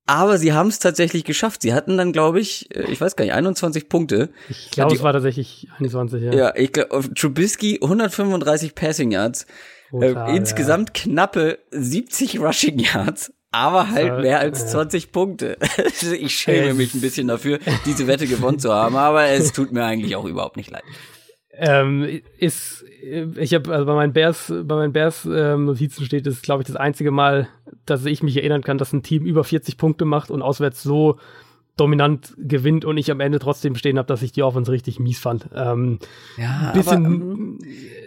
Aber sie haben es tatsächlich geschafft. Sie hatten dann, glaube ich, äh, ich weiß gar nicht, 21 Punkte. ich glaube, die- es war tatsächlich 21, ja. Ja, ich glaube, Trubisky 135 Passing Yards, Brutal, äh, insgesamt knappe 70 Rushing Yards, aber halt Ja, mehr als ja. 20 Punkte. ich schäme mich ein bisschen dafür, diese Wette gewonnen zu haben, aber es tut mir eigentlich auch überhaupt nicht leid. Ähm, ist, ich habe also bei meinen Bears, bei meinen Bears ähm, Notizen steht, ist glaube ich das einzige Mal, dass ich mich erinnern kann, dass ein Team über 40 Punkte macht und auswärts so dominant gewinnt und ich am Ende trotzdem stehen habe, dass ich die Offense richtig mies fand. Ähm, Ja, bisschen, aber, ähm,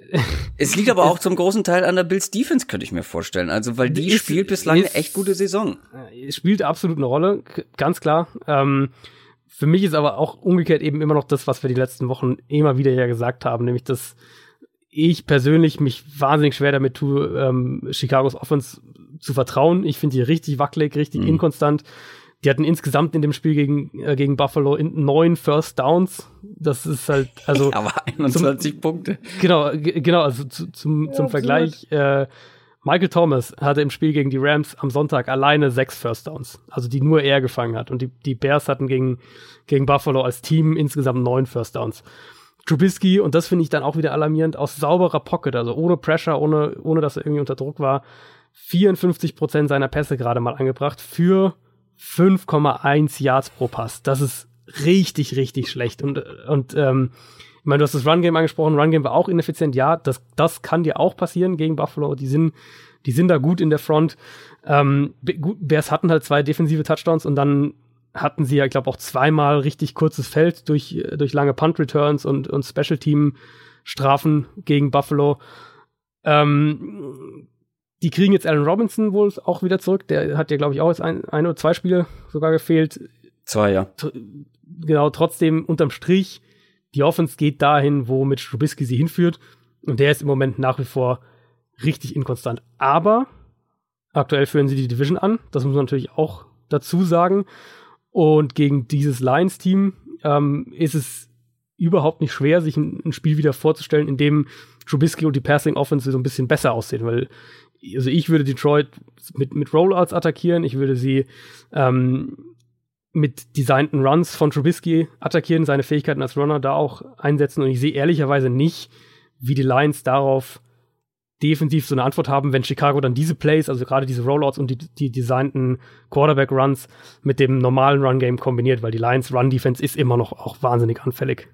es liegt aber auch zum großen Teil an der Bills Defense, könnte ich mir vorstellen. Also, weil die Ist- spielt bislang eine ist- echt gute Saison. es spielt absolut eine Rolle, ganz klar. Ähm, für mich ist aber auch umgekehrt eben immer noch das, was wir die letzten Wochen immer wieder ja gesagt haben, nämlich dass ich persönlich mich wahnsinnig schwer damit tue, ähm, Chicagos Offense zu vertrauen. Ich finde die richtig wackelig, richtig Mhm. inkonstant. Die hatten insgesamt in dem Spiel gegen, äh, gegen Buffalo in neun First Downs. Das ist halt, also Aber 21 Punkte. Genau, genau, also zu, zum, zum Vergleich, äh, Michael Thomas hatte im Spiel gegen die Rams am Sonntag alleine sechs First Downs, also die nur er gefangen hat. Und die, die Bears hatten gegen, gegen Buffalo als Team insgesamt neun First Downs. Trubisky, und das finde ich dann auch wieder alarmierend, aus sauberer Pocket, also ohne Pressure, ohne, ohne dass er irgendwie unter Druck war, 54 Prozent seiner Pässe gerade mal angebracht für 5,1 Yards pro Pass. Das ist richtig, richtig schlecht. Und, und ähm, ich meine, du hast das Run-Game angesprochen. Run-Game war auch ineffizient. Ja, das, das kann dir auch passieren gegen Buffalo. Die sind, die sind da gut in der Front. Ähm, gut, Bears hatten halt zwei defensive Touchdowns und dann hatten sie ja, ich glaube, auch zweimal richtig kurzes Feld durch, durch lange Punt-Returns und, und Special-Team-Strafen gegen Buffalo. Ähm, die kriegen jetzt Allen Robinson wohl auch wieder zurück. Der hat ja, glaube ich, auch jetzt ein, ein oder zwei Spiele sogar gefehlt Zwei, ja. genau, trotzdem unterm Strich, die Offense geht dahin, wo mit Trubisky sie hinführt. Und der ist im Moment nach wie vor richtig inkonstant. Aber aktuell führen sie die Division an. Das muss man natürlich auch dazu sagen. Und gegen dieses Lions-Team ähm, ist es überhaupt nicht schwer, sich ein, ein, Spiel wieder vorzustellen, in dem Trubisky und die Passing Offense so ein bisschen besser aussehen, weil also ich würde Detroit mit, mit Rollouts attackieren, ich würde sie ähm, mit designten Runs von Trubisky attackieren, seine Fähigkeiten als Runner da auch einsetzen und ich sehe ehrlicherweise nicht, wie die Lions darauf defensiv so eine Antwort haben, wenn Chicago dann diese Plays, also gerade diese Rollouts und die, die designten Quarterback-Runs mit dem normalen Run-Game kombiniert, weil die Lions Run-Defense ist immer noch auch wahnsinnig anfällig.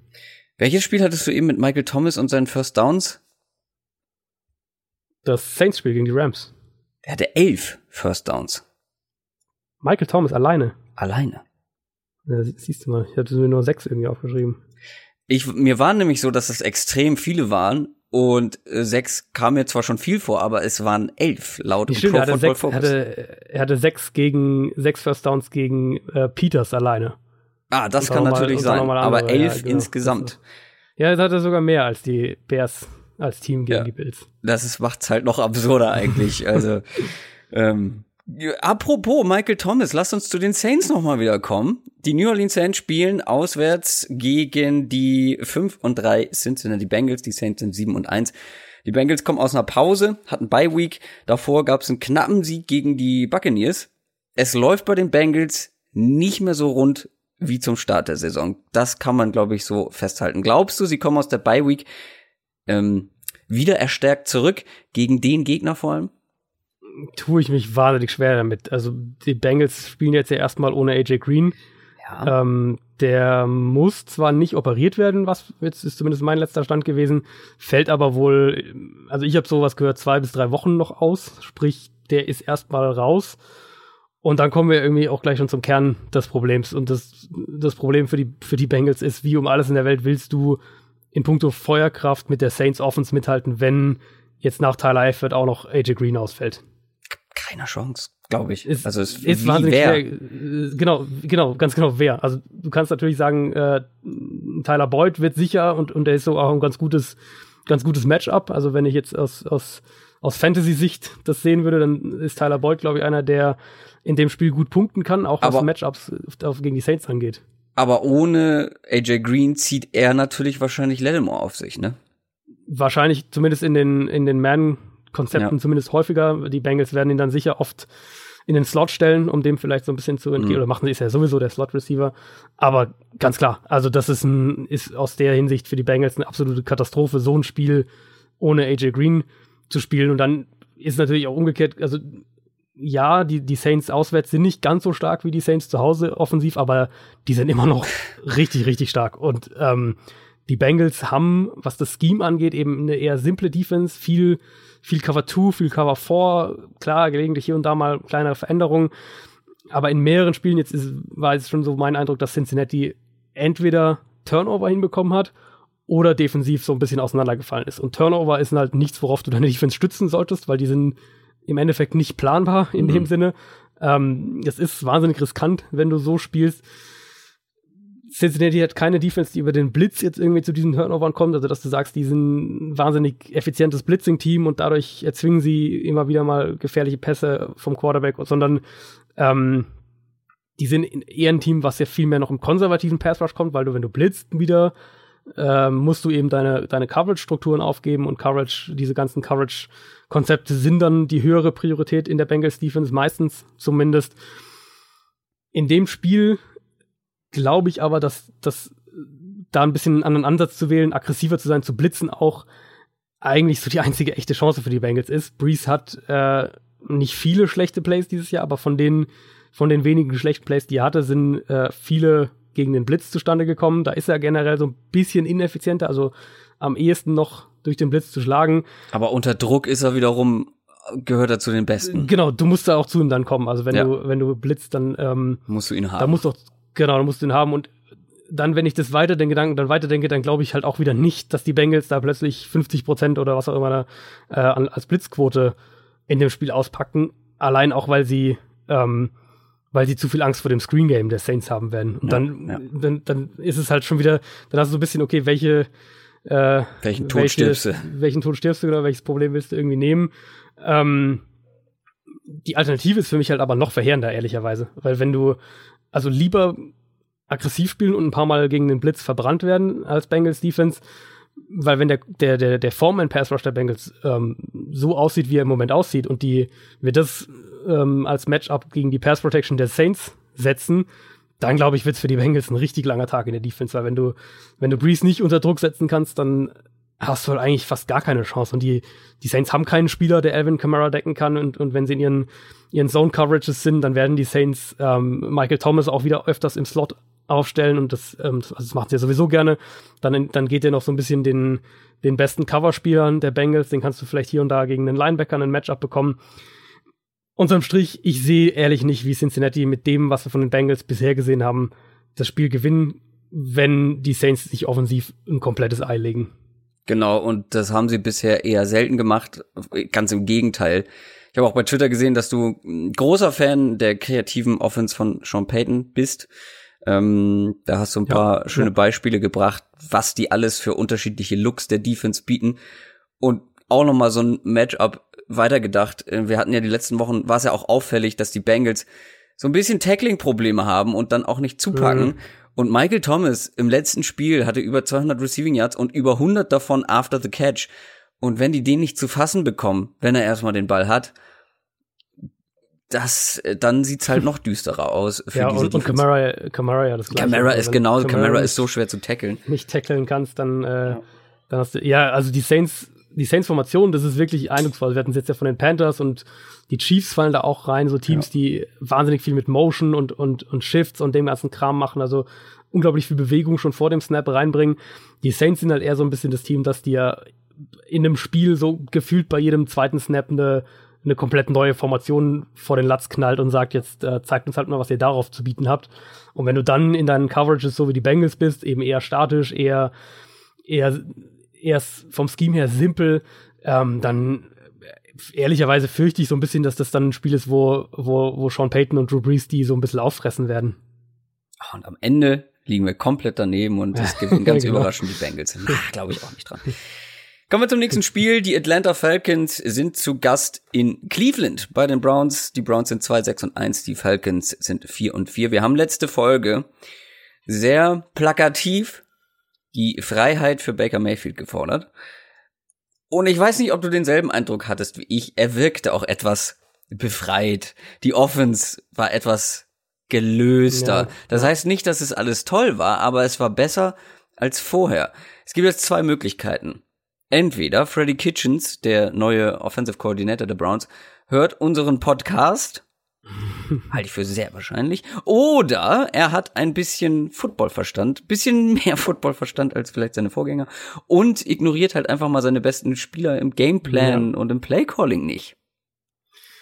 Welches Spiel hattest du eben mit Michael Thomas und seinen First Downs? Das Saints-Spiel gegen die Rams. Der hatte elf First Downs. Michael Thomas alleine. Alleine. Ja, siehst du mal, ich hatte mir nur sechs irgendwie aufgeschrieben. Ich, mir war nämlich so, dass es extrem viele waren und äh, sechs kam mir zwar schon viel vor, aber es waren elf laut Nicht stimmt, Pro er hatte, sechs, hatte, er hatte sechs gegen sechs First Downs gegen äh, Peters alleine. Ah, das kann natürlich mal, sein, aber elf ja, genau. insgesamt. Ja, das hat er sogar mehr als die Bears als Team gegen ja, die Bills. Das ist, macht's halt noch absurder eigentlich. also ähm, Apropos Michael Thomas, lass uns zu den Saints nochmal wieder kommen. Die New Orleans Saints spielen auswärts gegen die 5 und 3 Cincinnati Bengals. Die Saints sind 7 und 1. Die Bengals kommen aus einer Pause, hatten Bye Week. Davor gab es einen knappen Sieg gegen die Buccaneers. Es läuft bei den Bengals nicht mehr so rund wie zum Start der Saison. Das kann man, glaube ich, so festhalten. Glaubst du, sie kommen aus der Bye Week ähm, wieder erstärkt zurück gegen den Gegner vor allem? Tue ich mich wahnsinnig schwer damit. Also die Bengals spielen jetzt ja erstmal ohne AJ Green. Ja. Ähm, der muss zwar nicht operiert werden, was jetzt ist zumindest mein letzter Stand gewesen, fällt aber wohl, also ich habe sowas gehört, zwei bis drei Wochen noch aus, sprich, der ist erstmal raus. Und dann kommen wir irgendwie auch gleich schon zum Kern des Problems. Und das, das Problem für die, für die Bengals ist, wie um alles in der Welt willst du in puncto Feuerkraft mit der Saints Offense mithalten, wenn jetzt nach Tyler Eifert auch noch AJ Green ausfällt keine Chance, glaube ich. Ist, also es ist wahnsinnig wer? schwer. Genau, genau, ganz genau wer. Also du kannst natürlich sagen, äh, Tyler Boyd wird sicher und und er ist so auch ein ganz gutes, ganz gutes Matchup. Also wenn ich jetzt aus aus aus Fantasy-Sicht das sehen würde, dann ist Tyler Boyd, glaube ich, einer, der in dem Spiel gut punkten kann, auch was aber, Matchups auf, gegen die Saints angeht. Aber ohne AJ Green zieht er natürlich wahrscheinlich Lattimore auf sich, ne? Wahrscheinlich zumindest in den in den Man Konzepten ja. zumindest häufiger. Die Bengals werden ihn dann sicher oft in den Slot stellen, um dem vielleicht so ein bisschen zu entgehen. Mhm. Oder machen sie es ja sowieso der Slot-Receiver. Aber ganz klar, also das ist ein, ist aus der Hinsicht für die Bengals eine absolute Katastrophe, so ein Spiel ohne AJ Green zu spielen. Und dann ist natürlich auch umgekehrt, also ja, die, die Saints auswärts sind nicht ganz so stark wie die Saints zu Hause offensiv, aber die sind immer noch richtig, richtig stark. Und ähm, die Bengals haben, was das Scheme angeht, eben eine eher simple Defense, viel viel Cover 2, viel Cover 4, klar, gelegentlich hier und da mal kleinere Veränderungen. Aber in mehreren Spielen jetzt ist, war es schon so mein Eindruck, dass Cincinnati entweder Turnover hinbekommen hat oder defensiv so ein bisschen auseinandergefallen ist. Und Turnover ist halt nichts, worauf du deine Defense stützen solltest, weil die sind im Endeffekt nicht planbar in mhm. dem Sinne. Ähm, es ist wahnsinnig riskant, wenn du so spielst. Cincinnati hat keine Defense, die über den Blitz jetzt irgendwie zu diesen Turnovern kommt. Also, dass du sagst, die sind ein wahnsinnig effizientes Blitzing-Team und dadurch erzwingen sie immer wieder mal gefährliche Pässe vom Quarterback, sondern ähm, die sind eher ein Team, was ja viel mehr noch im konservativen Pass-Rush kommt, weil du, wenn du blitzt wieder, ähm, musst du eben deine, deine Coverage-Strukturen aufgeben und Coverage, diese ganzen Coverage-Konzepte sind dann die höhere Priorität in der Bengals-Defense, meistens zumindest. In dem Spiel glaube ich aber, dass, dass da ein bisschen einen anderen Ansatz zu wählen, aggressiver zu sein, zu blitzen, auch eigentlich so die einzige echte Chance für die Bengals ist. Breeze hat äh, nicht viele schlechte Plays dieses Jahr, aber von den, von den wenigen schlechten Plays, die er hatte, sind äh, viele gegen den Blitz zustande gekommen. Da ist er generell so ein bisschen ineffizienter, also am ehesten noch durch den Blitz zu schlagen. Aber unter Druck ist er wiederum gehört er zu den Besten. Genau, du musst da auch zu ihm dann kommen. Also wenn ja. du wenn du blitzt, dann ähm, musst du ihn haben. Da musst du auch Genau, dann musst du ihn haben. Und dann, wenn ich das weiter den Gedanken dann weiterdenke, dann glaube ich halt auch wieder nicht, dass die Bengals da plötzlich 50 Prozent oder was auch immer da, äh, als Blitzquote in dem Spiel auspacken. Allein auch, weil sie, ähm, weil sie zu viel Angst vor dem Screen Game der Saints haben werden. Und ja, dann, ja. dann, dann ist es halt schon wieder, dann hast du so ein bisschen, okay, welche, äh, welchen Tod welche, stirbst du? Welchen Tod stirbst du oder welches Problem willst du irgendwie nehmen? Ähm, die Alternative ist für mich halt aber noch verheerender, ehrlicherweise. Weil wenn du also lieber aggressiv spielen und ein paar Mal gegen den Blitz verbrannt werden als Bengals Defense. Weil wenn der, der, der, der Foreman Pass Rush der Bengals ähm, so aussieht, wie er im Moment aussieht und die wir das ähm, als Matchup gegen die Pass Protection der Saints setzen, dann glaube ich, wird es für die Bengals ein richtig langer Tag in der Defense, weil wenn du, wenn du Breeze nicht unter Druck setzen kannst, dann hast du halt eigentlich fast gar keine Chance. Und die, die Saints haben keinen Spieler, der Alvin Kamara decken kann. Und, und wenn sie in ihren, ihren Zone-Coverages sind, dann werden die Saints ähm, Michael Thomas auch wieder öfters im Slot aufstellen. Und das, ähm, also das macht sie ja sowieso gerne. Dann, dann geht er noch so ein bisschen den, den besten Coverspielern der Bengals. Den kannst du vielleicht hier und da gegen den Linebacker ein Matchup bekommen. Unterm Strich, ich sehe ehrlich nicht, wie Cincinnati mit dem, was wir von den Bengals bisher gesehen haben, das Spiel gewinnen, wenn die Saints sich offensiv ein komplettes Ei legen. Genau, und das haben sie bisher eher selten gemacht. Ganz im Gegenteil. Ich habe auch bei Twitter gesehen, dass du ein großer Fan der kreativen Offense von Sean Payton bist. Ähm, da hast du ein paar schöne ja. Beispiele gebracht, was die alles für unterschiedliche Looks der Defense bieten. Und auch noch mal so ein Matchup weitergedacht. Äh, wir hatten ja die letzten Wochen, war es ja auch auffällig, dass die Bengals so ein bisschen Tackling-Probleme haben und dann auch nicht zupacken. Mhm. Und Michael Thomas im letzten Spiel hatte über 200 Receiving Yards und über 100 davon after the catch. Und wenn die den nicht zu fassen bekommen, wenn er erstmal den Ball hat, das, äh, dann sieht's halt noch düsterer aus. Für ja, diese und, und Kamara, Kamara ja das gleiche. Kamara ist genauso, Kamara ist so schwer zu tackeln. Nicht tackeln kannst, dann, äh, ja. dann hast du, ja, also die Saints die Saints-Formation, das ist wirklich eindrucksvoll. Wir hatten es jetzt ja von den Panthers und die Chiefs fallen da auch rein, so Teams, ja. die wahnsinnig viel mit Motion und, und, und Shifts und dem ganzen Kram machen, also unglaublich viel Bewegung schon vor dem Snap reinbringen. Die Saints sind halt eher so ein bisschen das Team, das dir in einem Spiel so gefühlt bei jedem zweiten Snap eine, eine komplett neue Formation vor den Latz knallt und sagt, jetzt äh, zeigt uns halt mal, was ihr darauf zu bieten habt. Und wenn du dann in deinen Coverages so wie die Bengals bist, eben eher statisch, eher, eher erst vom Scheme her simpel, ähm, dann äh, ehrlicherweise fürchte ich so ein bisschen, dass das dann ein Spiel ist, wo, wo, wo Sean Payton und Drew Brees die so ein bisschen auffressen werden. Und am Ende liegen wir komplett daneben und es gewinnen ganz genau. überraschend die Bengals. Glaube ich auch nicht dran. Kommen wir zum nächsten Spiel. Die Atlanta Falcons sind zu Gast in Cleveland bei den Browns. Die Browns sind 2, 6 und 1, die Falcons sind 4 und 4. Wir haben letzte Folge sehr plakativ die Freiheit für Baker Mayfield gefordert. Und ich weiß nicht, ob du denselben Eindruck hattest wie ich. Er wirkte auch etwas befreit. Die Offense war etwas gelöster. Ja, das heißt nicht, dass es alles toll war, aber es war besser als vorher. Es gibt jetzt zwei Möglichkeiten. Entweder Freddie Kitchens, der neue Offensive Coordinator der Browns, hört unseren Podcast Halte ich für sehr wahrscheinlich. Oder er hat ein bisschen Footballverstand, bisschen mehr Footballverstand als vielleicht seine Vorgänger und ignoriert halt einfach mal seine besten Spieler im Gameplan ja. und im Playcalling nicht.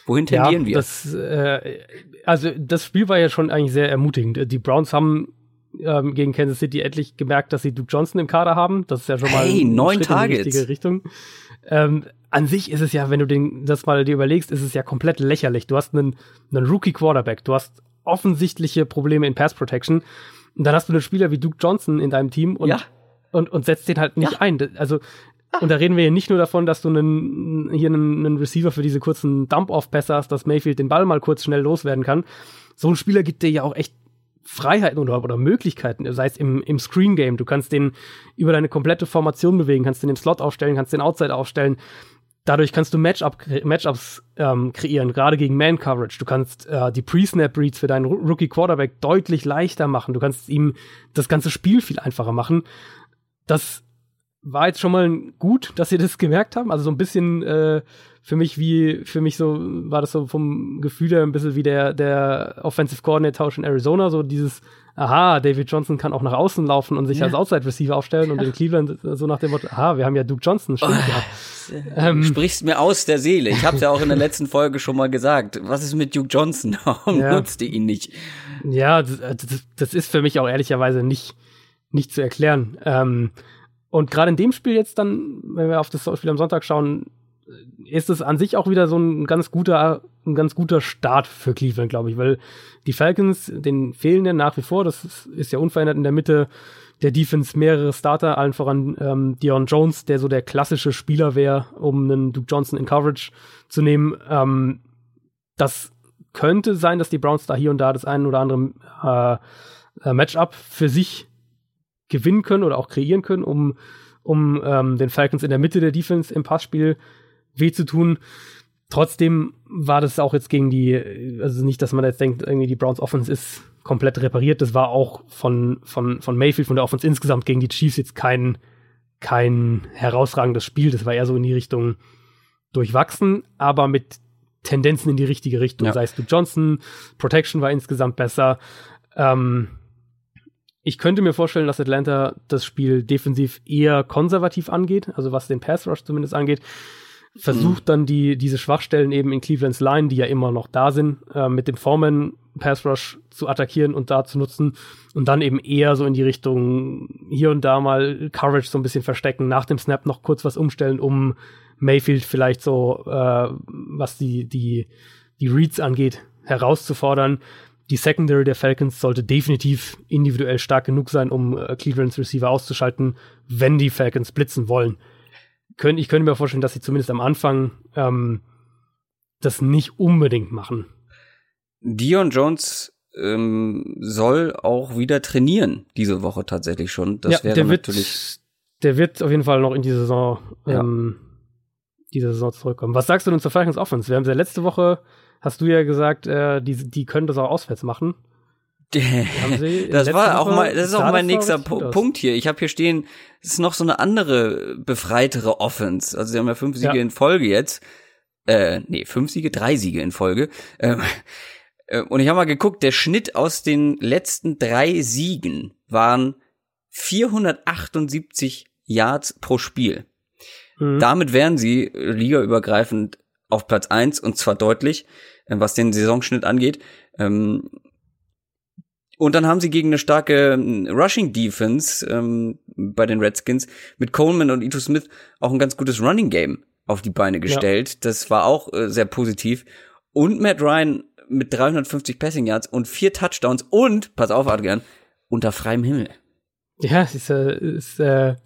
Wohin tendieren ja, wir? Das, äh, also das Spiel war ja schon eigentlich sehr ermutigend. Die Browns haben ähm, gegen Kansas City endlich gemerkt, dass sie Duke Johnson im Kader haben. Das ist ja schon mal hey, ein neun Schritt Targets. in die richtige Richtung. Ähm, an sich ist es ja, wenn du den, das mal dir überlegst, ist es ja komplett lächerlich. Du hast einen, einen Rookie Quarterback, du hast offensichtliche Probleme in Pass Protection. Und dann hast du einen Spieler wie Duke Johnson in deinem Team und, ja. und, und setzt den halt nicht ja. ein. Also, und da reden wir ja nicht nur davon, dass du einen, hier einen, einen Receiver für diese kurzen Dump-Off-Pässe hast, dass Mayfield den Ball mal kurz schnell loswerden kann. So ein Spieler gibt dir ja auch echt Freiheiten oder, oder Möglichkeiten, sei es im, im Screen Game. Du kannst den über deine komplette Formation bewegen, kannst den im Slot aufstellen, kannst den Outside aufstellen. Dadurch kannst du Matchup, Matchups ähm, kreieren, gerade gegen Man-Coverage. Du kannst äh, die Pre-Snap-Reads für deinen Rookie-Quarterback deutlich leichter machen. Du kannst ihm das ganze Spiel viel einfacher machen. Das war jetzt schon mal gut, dass sie das gemerkt haben. Also so ein bisschen äh, für mich wie, für mich so, war das so vom Gefühl her ein bisschen wie der, der Offensive Coordinator Tausch in Arizona, so dieses, aha, David Johnson kann auch nach außen laufen und sich ja. als Outside Receiver aufstellen ja. und in Cleveland so nach dem Motto, aha, wir haben ja Duke Johnson, stimmt oh, ja. Ähm, sprichst mir aus der Seele. Ich habe ja auch in der letzten Folge schon mal gesagt. Was ist mit Duke Johnson? Warum ja. nutzt ihr ihn nicht? Ja, das, das, das, ist für mich auch ehrlicherweise nicht, nicht zu erklären. Ähm, und gerade in dem Spiel jetzt dann, wenn wir auf das Spiel am Sonntag schauen, ist es an sich auch wieder so ein ganz guter, ein ganz guter Start für Cleveland, glaube ich, weil die Falcons, den fehlen ja nach wie vor, das ist ja unverändert in der Mitte der Defense mehrere Starter, allen voran ähm, Dion Jones, der so der klassische Spieler wäre, um einen Duke Johnson in Coverage zu nehmen. Ähm, das könnte sein, dass die Browns da hier und da das ein oder andere äh, äh, Matchup für sich gewinnen können oder auch kreieren können, um, um ähm, den Falcons in der Mitte der Defense im Passspiel weh zu tun. Trotzdem war das auch jetzt gegen die, also nicht, dass man jetzt denkt, irgendwie die Browns Offense ist komplett repariert. Das war auch von, von, von Mayfield, von der Offense insgesamt gegen die Chiefs jetzt kein, kein herausragendes Spiel. Das war eher so in die Richtung durchwachsen, aber mit Tendenzen in die richtige Richtung. Ja. Sei es du Johnson, Protection war insgesamt besser. Ähm, ich könnte mir vorstellen, dass Atlanta das Spiel defensiv eher konservativ angeht, also was den Pass Rush zumindest angeht. Versucht mhm. dann die, diese Schwachstellen eben in Clevelands Line, die ja immer noch da sind, äh, mit dem Foreman Pass Rush zu attackieren und da zu nutzen und dann eben eher so in die Richtung hier und da mal Coverage so ein bisschen verstecken, nach dem Snap noch kurz was umstellen, um Mayfield vielleicht so, äh, was die, die, die Reads angeht, herauszufordern. Die Secondary der Falcons sollte definitiv individuell stark genug sein, um äh, Clevelands Receiver auszuschalten, wenn die Falcons blitzen wollen. Kön ich könnte mir vorstellen, dass sie zumindest am Anfang ähm, das nicht unbedingt machen. Dion Jones ähm, soll auch wieder trainieren diese Woche tatsächlich schon. Das ja, wäre der natürlich. Wird, der wird auf jeden Fall noch in die Saison ähm, ja diese Saison zurückkommen. Was sagst du denn zur Falcons Offense? Wir haben ja letzte Woche, hast du ja gesagt, äh, die, die können das auch auswärts machen. das war auch mal, das ist auch mein nächster Punkt hier. Ich habe hier stehen, es ist noch so eine andere befreitere Offense. Also sie haben ja fünf Siege ja. in Folge jetzt. Äh, nee, fünf Siege, drei Siege in Folge. Ähm, äh, und ich habe mal geguckt, der Schnitt aus den letzten drei Siegen waren 478 Yards pro Spiel. Mhm. Damit wären sie äh, ligaübergreifend auf Platz eins und zwar deutlich, äh, was den Saisonschnitt angeht. Ähm, und dann haben sie gegen eine starke ähm, Rushing Defense ähm, bei den Redskins mit Coleman und Ito Smith auch ein ganz gutes Running Game auf die Beine gestellt. Ja. Das war auch äh, sehr positiv. Und Matt Ryan mit 350 Passing Yards und vier Touchdowns und, pass auf, Adrian, unter freiem Himmel. Ja, ist, äh, ist äh,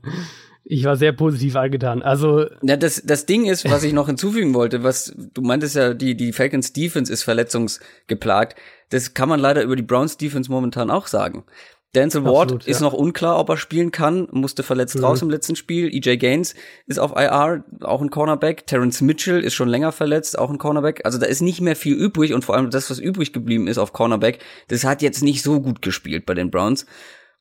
ich war sehr positiv angetan. Also ja, das das Ding ist, was ich noch hinzufügen wollte, was du meintest ja, die die Falcons Defense ist verletzungsgeplagt. Das kann man leider über die Browns Defense momentan auch sagen. Denzel Ward Absolut, ist ja. noch unklar, ob er spielen kann, musste verletzt mhm. raus im letzten Spiel. EJ Gaines ist auf IR, auch ein Cornerback. Terrence Mitchell ist schon länger verletzt, auch ein Cornerback. Also da ist nicht mehr viel übrig und vor allem das, was übrig geblieben ist auf Cornerback, das hat jetzt nicht so gut gespielt bei den Browns.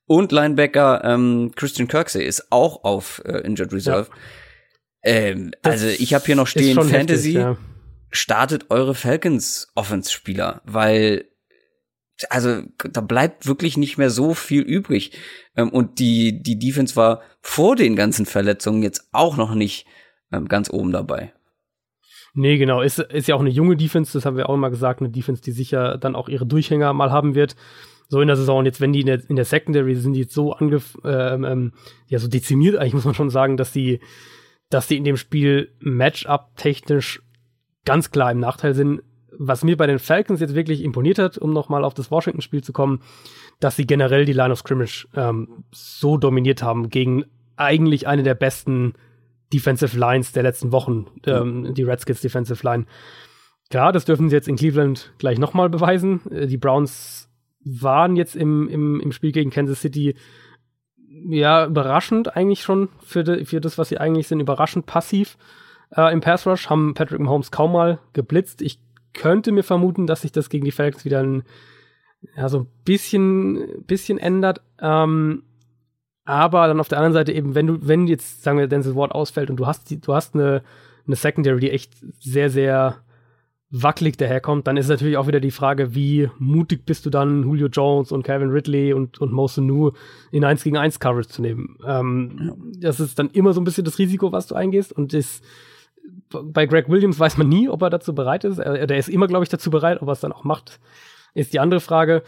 Und Linebacker ähm, Christian Kirksey ist auch auf äh, Injured Reserve. Ja. Ähm, also ich habe hier noch stehen Fantasy. Heftig, ja. Startet eure Falcons Offense-Spieler, weil also da bleibt wirklich nicht mehr so viel übrig. Ähm, und die, die Defense war vor den ganzen Verletzungen jetzt auch noch nicht ähm, ganz oben dabei. Nee, genau. Ist, ist ja auch eine junge Defense, das haben wir auch immer gesagt, eine Defense, die sicher dann auch ihre Durchhänger mal haben wird so in der Saison. Und jetzt, wenn die in der, in der Secondary sind, die jetzt so angef ähm, ähm, ja, so dezimiert eigentlich, muss man schon sagen, dass die, dass die in dem Spiel Matchup-technisch ganz klar im Nachteil sind. Was mir bei den Falcons jetzt wirklich imponiert hat, um nochmal auf das Washington-Spiel zu kommen, dass sie generell die Line of Scrimmage ähm, so dominiert haben gegen eigentlich eine der besten Defensive Lines der letzten Wochen, ähm, die Redskins Defensive Line. Klar, das dürfen sie jetzt in Cleveland gleich nochmal beweisen. Äh, die Browns waren jetzt im, im, im Spiel gegen Kansas City ja überraschend eigentlich schon für, de, für das, was sie eigentlich sind, überraschend passiv äh, im Pass Rush, haben Patrick Mahomes kaum mal geblitzt. Ich könnte mir vermuten, dass sich das gegen die Falcons wieder ein, ja, so ein bisschen, bisschen ändert. Ähm, aber dann auf der anderen Seite eben, wenn du, wenn jetzt, sagen wir, Denzel Ward ausfällt und du hast die, du hast eine, eine Secondary, die echt sehr, sehr wackelig daherkommt, dann ist natürlich auch wieder die Frage, wie mutig bist du dann, Julio Jones und Kevin Ridley und, und Mo Sanu in 1 gegen 1 Coverage zu nehmen. Ähm. Das ist dann immer so ein bisschen das Risiko, was du eingehst und das, bei Greg Williams weiß man nie, ob er dazu bereit ist. Er, der ist immer, glaube ich, dazu bereit, ob er es dann auch macht, ist die andere Frage.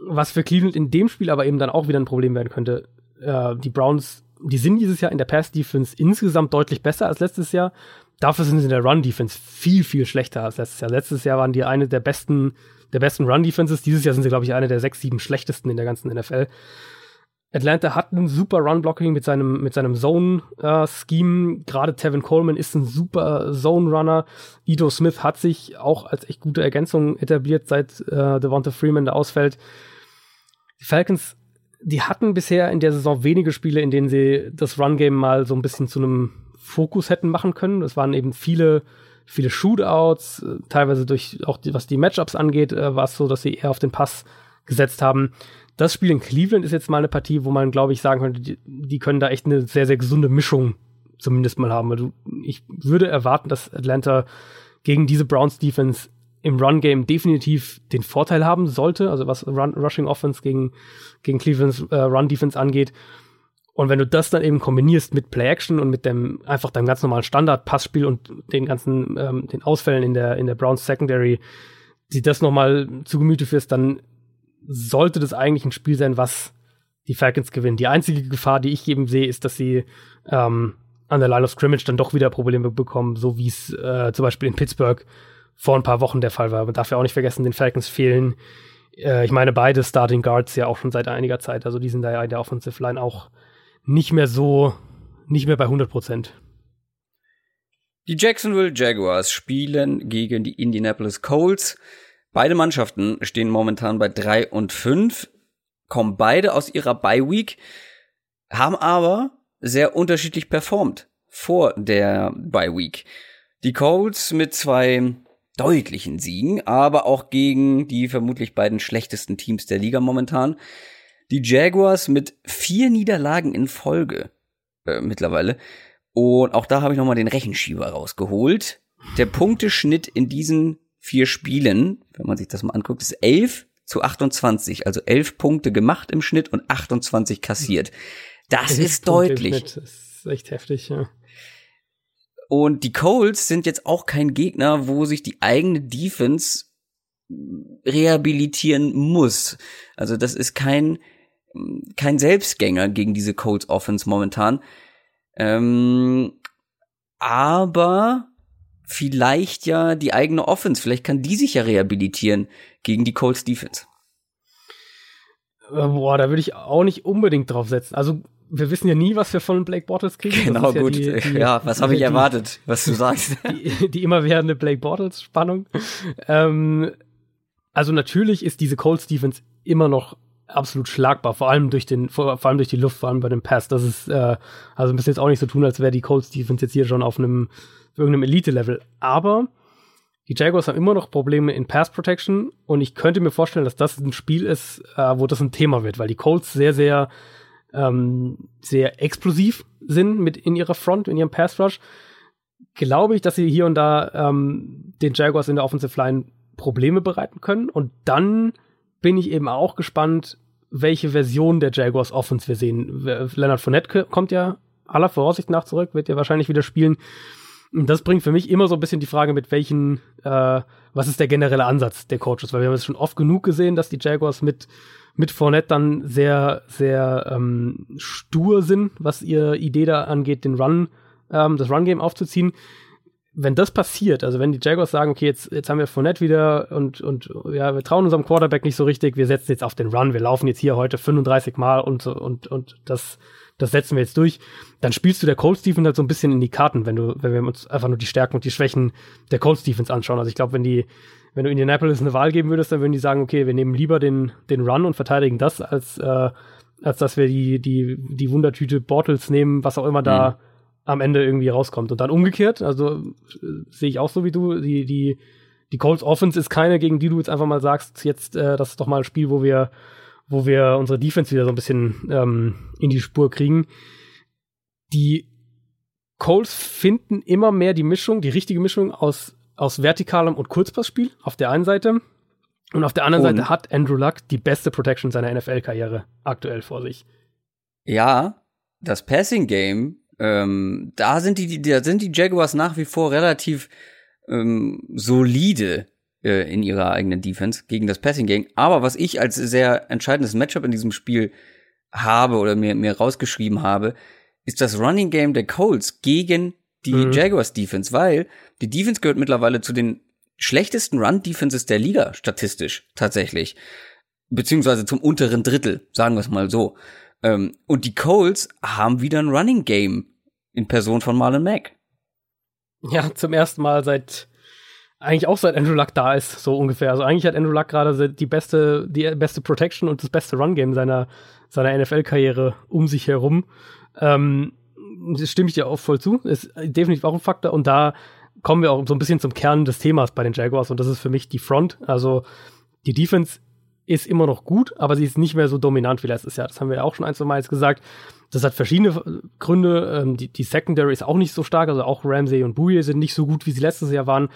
Was für Cleveland in dem Spiel aber eben dann auch wieder ein Problem werden könnte. Äh, die Browns, die sind dieses Jahr in der Pass-Defense insgesamt deutlich besser als letztes Jahr. Dafür sind sie in der Run-Defense viel, viel schlechter als letztes Jahr. Letztes Jahr waren die eine der besten, der besten Run-Defenses. Dieses Jahr sind sie, glaube ich, eine der sechs, sieben schlechtesten in der ganzen NFL. Atlanta hat ein super Run-Blocking mit seinem, mit seinem Zone-Scheme. Äh, Gerade Tevin Coleman ist ein super Zone-Runner. Ito Smith hat sich auch als echt gute Ergänzung etabliert, seit äh, Devonta Freeman da ausfällt. Die Falcons, die hatten bisher in der Saison wenige Spiele, in denen sie das Run-Game mal so ein bisschen zu einem Fokus hätten machen können. Es waren eben viele, viele Shootouts, äh, teilweise durch auch die, was die Matchups angeht, äh, war es so, dass sie eher auf den Pass gesetzt haben das Spiel in Cleveland ist jetzt mal eine Partie, wo man, glaube ich, sagen könnte, die, die, können da echt eine sehr, sehr gesunde Mischung zumindest mal haben. Also ich würde erwarten, dass Atlanta gegen diese Browns Defense im Run-Game definitiv den Vorteil haben sollte, also was Run Rushing Offense gegen, gegen Clevelands äh, Run-Defense angeht. Und wenn du das dann eben kombinierst mit Play-Action und mit dem einfach deinem ganz normalen Standard-Passspiel und den ganzen ähm, den Ausfällen in der in der Browns Secondary, die das nochmal zu Gemüte führst, dann sollte das eigentlich ein Spiel sein, was die Falcons gewinnen. Die einzige Gefahr, die ich eben sehe, ist, dass sie ähm, an der Line of Scrimmage dann doch wieder Probleme bekommen, so wie es äh, zum Beispiel in Pittsburgh vor ein paar Wochen der Fall war. Man darf ja auch nicht vergessen, den Falcons fehlen, äh, ich meine, beide Starting Guards ja auch schon seit einiger Zeit. Also die sind da ja in der Offensive Line auch nicht mehr so, nicht mehr bei 100 Prozent. Die Jacksonville Jaguars spielen gegen die Indianapolis Colts. Beide Mannschaften stehen momentan bei drei und fünf, kommen beide aus ihrer Bye Week, haben aber sehr unterschiedlich performt vor der Bye Week. Die Colts mit zwei deutlichen Siegen, aber auch gegen die vermutlich beiden schlechtesten Teams der Liga momentan. Die Jaguars mit vier Niederlagen in Folge äh, mittlerweile. Und auch da habe ich nochmal den Rechenschieber rausgeholt. Der Punkteschnitt in diesen vier Spielen, wenn man sich das mal anguckt, ist 11 zu 28, also 11 Punkte gemacht im Schnitt und 28 kassiert. Das ist deutlich. Das ist echt heftig, ja. Und die Colts sind jetzt auch kein Gegner, wo sich die eigene Defense rehabilitieren muss. Also das ist kein kein Selbstgänger gegen diese Colts Offense momentan. Ähm, aber vielleicht ja die eigene Offense. Vielleicht kann die sich ja rehabilitieren gegen die Colts Defense. Äh, boah, da würde ich auch nicht unbedingt drauf setzen. Also wir wissen ja nie, was wir von Blake Bortles kriegen. Genau, gut. Ja, die, die, ja was habe ich erwartet, was du sagst. Die, die immerwährende Blake Bortles-Spannung. Ähm, also natürlich ist diese Colts Defense immer noch absolut schlagbar, vor allem durch den, vor, vor allem durch die Luft, vor allem bei dem Pass. Das ist, äh, also müssen jetzt auch nicht so tun, als wäre die Colts Defense jetzt hier schon auf einem irgendeinem Elite-Level. Aber die Jaguars haben immer noch Probleme in Pass Protection und ich könnte mir vorstellen, dass das ein Spiel ist, äh, wo das ein Thema wird, weil die Colts sehr, sehr, ähm, sehr explosiv sind mit in ihrer Front, in ihrem Pass Rush. Glaube ich, dass sie hier und da ähm, den Jaguars in der Offensive Line Probleme bereiten können. Und dann bin ich eben auch gespannt, welche Version der Jaguars Offense wir sehen. Leonard Fournette kommt ja aller Voraussicht nach zurück, wird ja wahrscheinlich wieder spielen. Und das bringt für mich immer so ein bisschen die Frage, mit welchen, äh, was ist der generelle Ansatz der Coaches? Weil wir haben es schon oft genug gesehen, dass die Jaguars mit, mit Fournette dann sehr, sehr ähm, stur sind, was ihre Idee da angeht, den Run, ähm, das Run-Game aufzuziehen. Wenn das passiert, also wenn die Jaguars sagen, okay, jetzt, jetzt haben wir Fournette wieder und, und ja, wir trauen unserem Quarterback nicht so richtig, wir setzen jetzt auf den Run, wir laufen jetzt hier heute 35 Mal und, und, und das das setzen wir jetzt durch, dann spielst du der Colts Defense halt so ein bisschen in die Karten, wenn du, wenn wir uns einfach nur die Stärken und die Schwächen der Colts Defense anschauen. Also ich glaube, wenn die, wenn du Indianapolis eine Wahl geben würdest, dann würden die sagen, okay, wir nehmen lieber den, den Run und verteidigen das, als, äh, als dass wir die, die, die Wundertüte Bortles nehmen, was auch immer da mhm. Am Ende irgendwie rauskommt. Und dann umgekehrt, also äh, sehe ich auch so wie du, die, die, die Colts Offense ist keine, gegen die du jetzt einfach mal sagst, jetzt, äh, das ist doch mal ein Spiel, wo wir wo wir unsere Defense wieder so ein bisschen ähm, in die Spur kriegen. Die Colts finden immer mehr die Mischung, die richtige Mischung aus, aus vertikalem und Kurzpassspiel auf der einen Seite. Und auf der anderen und Seite hat Andrew Luck die beste Protection seiner NFL-Karriere aktuell vor sich. Ja, das Passing Game, ähm, da sind die, da sind die Jaguars nach wie vor relativ ähm, solide äh, in ihrer eigenen Defense gegen das Passing Game. Aber was ich als sehr entscheidendes Matchup in diesem Spiel habe oder mir, mir rausgeschrieben habe, ist das Running Game der Colts gegen die mhm. Jaguars Defense, weil die Defense gehört mittlerweile zu den schlechtesten Run Defenses der Liga statistisch tatsächlich, beziehungsweise zum unteren Drittel, sagen wir es mal so. Ähm, und die Coles haben wieder ein Running Game in Person von Marlon Mack. Ja, zum ersten Mal seit eigentlich auch seit Andrew Luck da ist, so ungefähr. Also eigentlich hat Andrew Luck gerade die beste, die beste Protection und das beste Run-Game seiner, seiner NFL-Karriere um sich herum. Ähm, das stimme ich dir auch voll zu. Ist definitiv auch ein Faktor. Und da kommen wir auch so ein bisschen zum Kern des Themas bei den Jaguars. Und das ist für mich die Front. Also die Defense ist immer noch gut, aber sie ist nicht mehr so dominant wie letztes Jahr. Das haben wir ja auch schon ein, zwei Mal jetzt gesagt. Das hat verschiedene Gründe. Ähm, die, die Secondary ist auch nicht so stark. Also auch Ramsey und Bouye sind nicht so gut, wie sie letztes Jahr waren.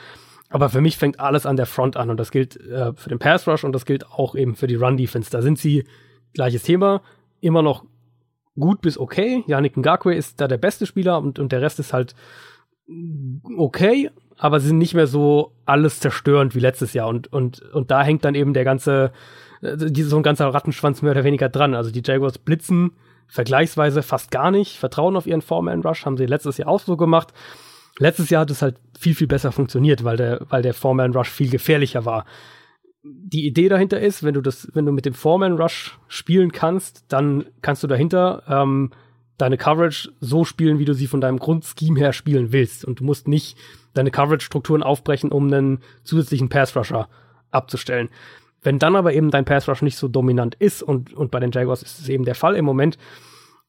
Aber für mich fängt alles an der Front an und das gilt äh, für den Pass Rush und das gilt auch eben für die Run Defense. Da sind sie, gleiches Thema, immer noch gut bis okay. Yannick Ngakwe ist da der beste Spieler und, und der Rest ist halt okay, aber sie sind nicht mehr so alles zerstörend wie letztes Jahr und, und, und da hängt dann eben der ganze, äh, so ein ganzer Rattenschwanz mehr oder weniger dran. Also die Jaguars blitzen vergleichsweise fast gar nicht, vertrauen auf ihren Foreman Rush, haben sie letztes Jahr auch so gemacht. Letztes Jahr hat es halt viel, viel besser funktioniert, weil der, weil der Foreman Rush viel gefährlicher war. Die Idee dahinter ist, wenn du das, wenn du mit dem Foreman Rush spielen kannst, dann kannst du dahinter ähm, deine Coverage so spielen, wie du sie von deinem Grundscheme her spielen willst. Und du musst nicht deine Coverage-Strukturen aufbrechen, um einen zusätzlichen Pass-Rusher abzustellen. Wenn dann aber eben dein Pass-Rush nicht so dominant ist, und, und bei den Jaguars ist es eben der Fall im Moment,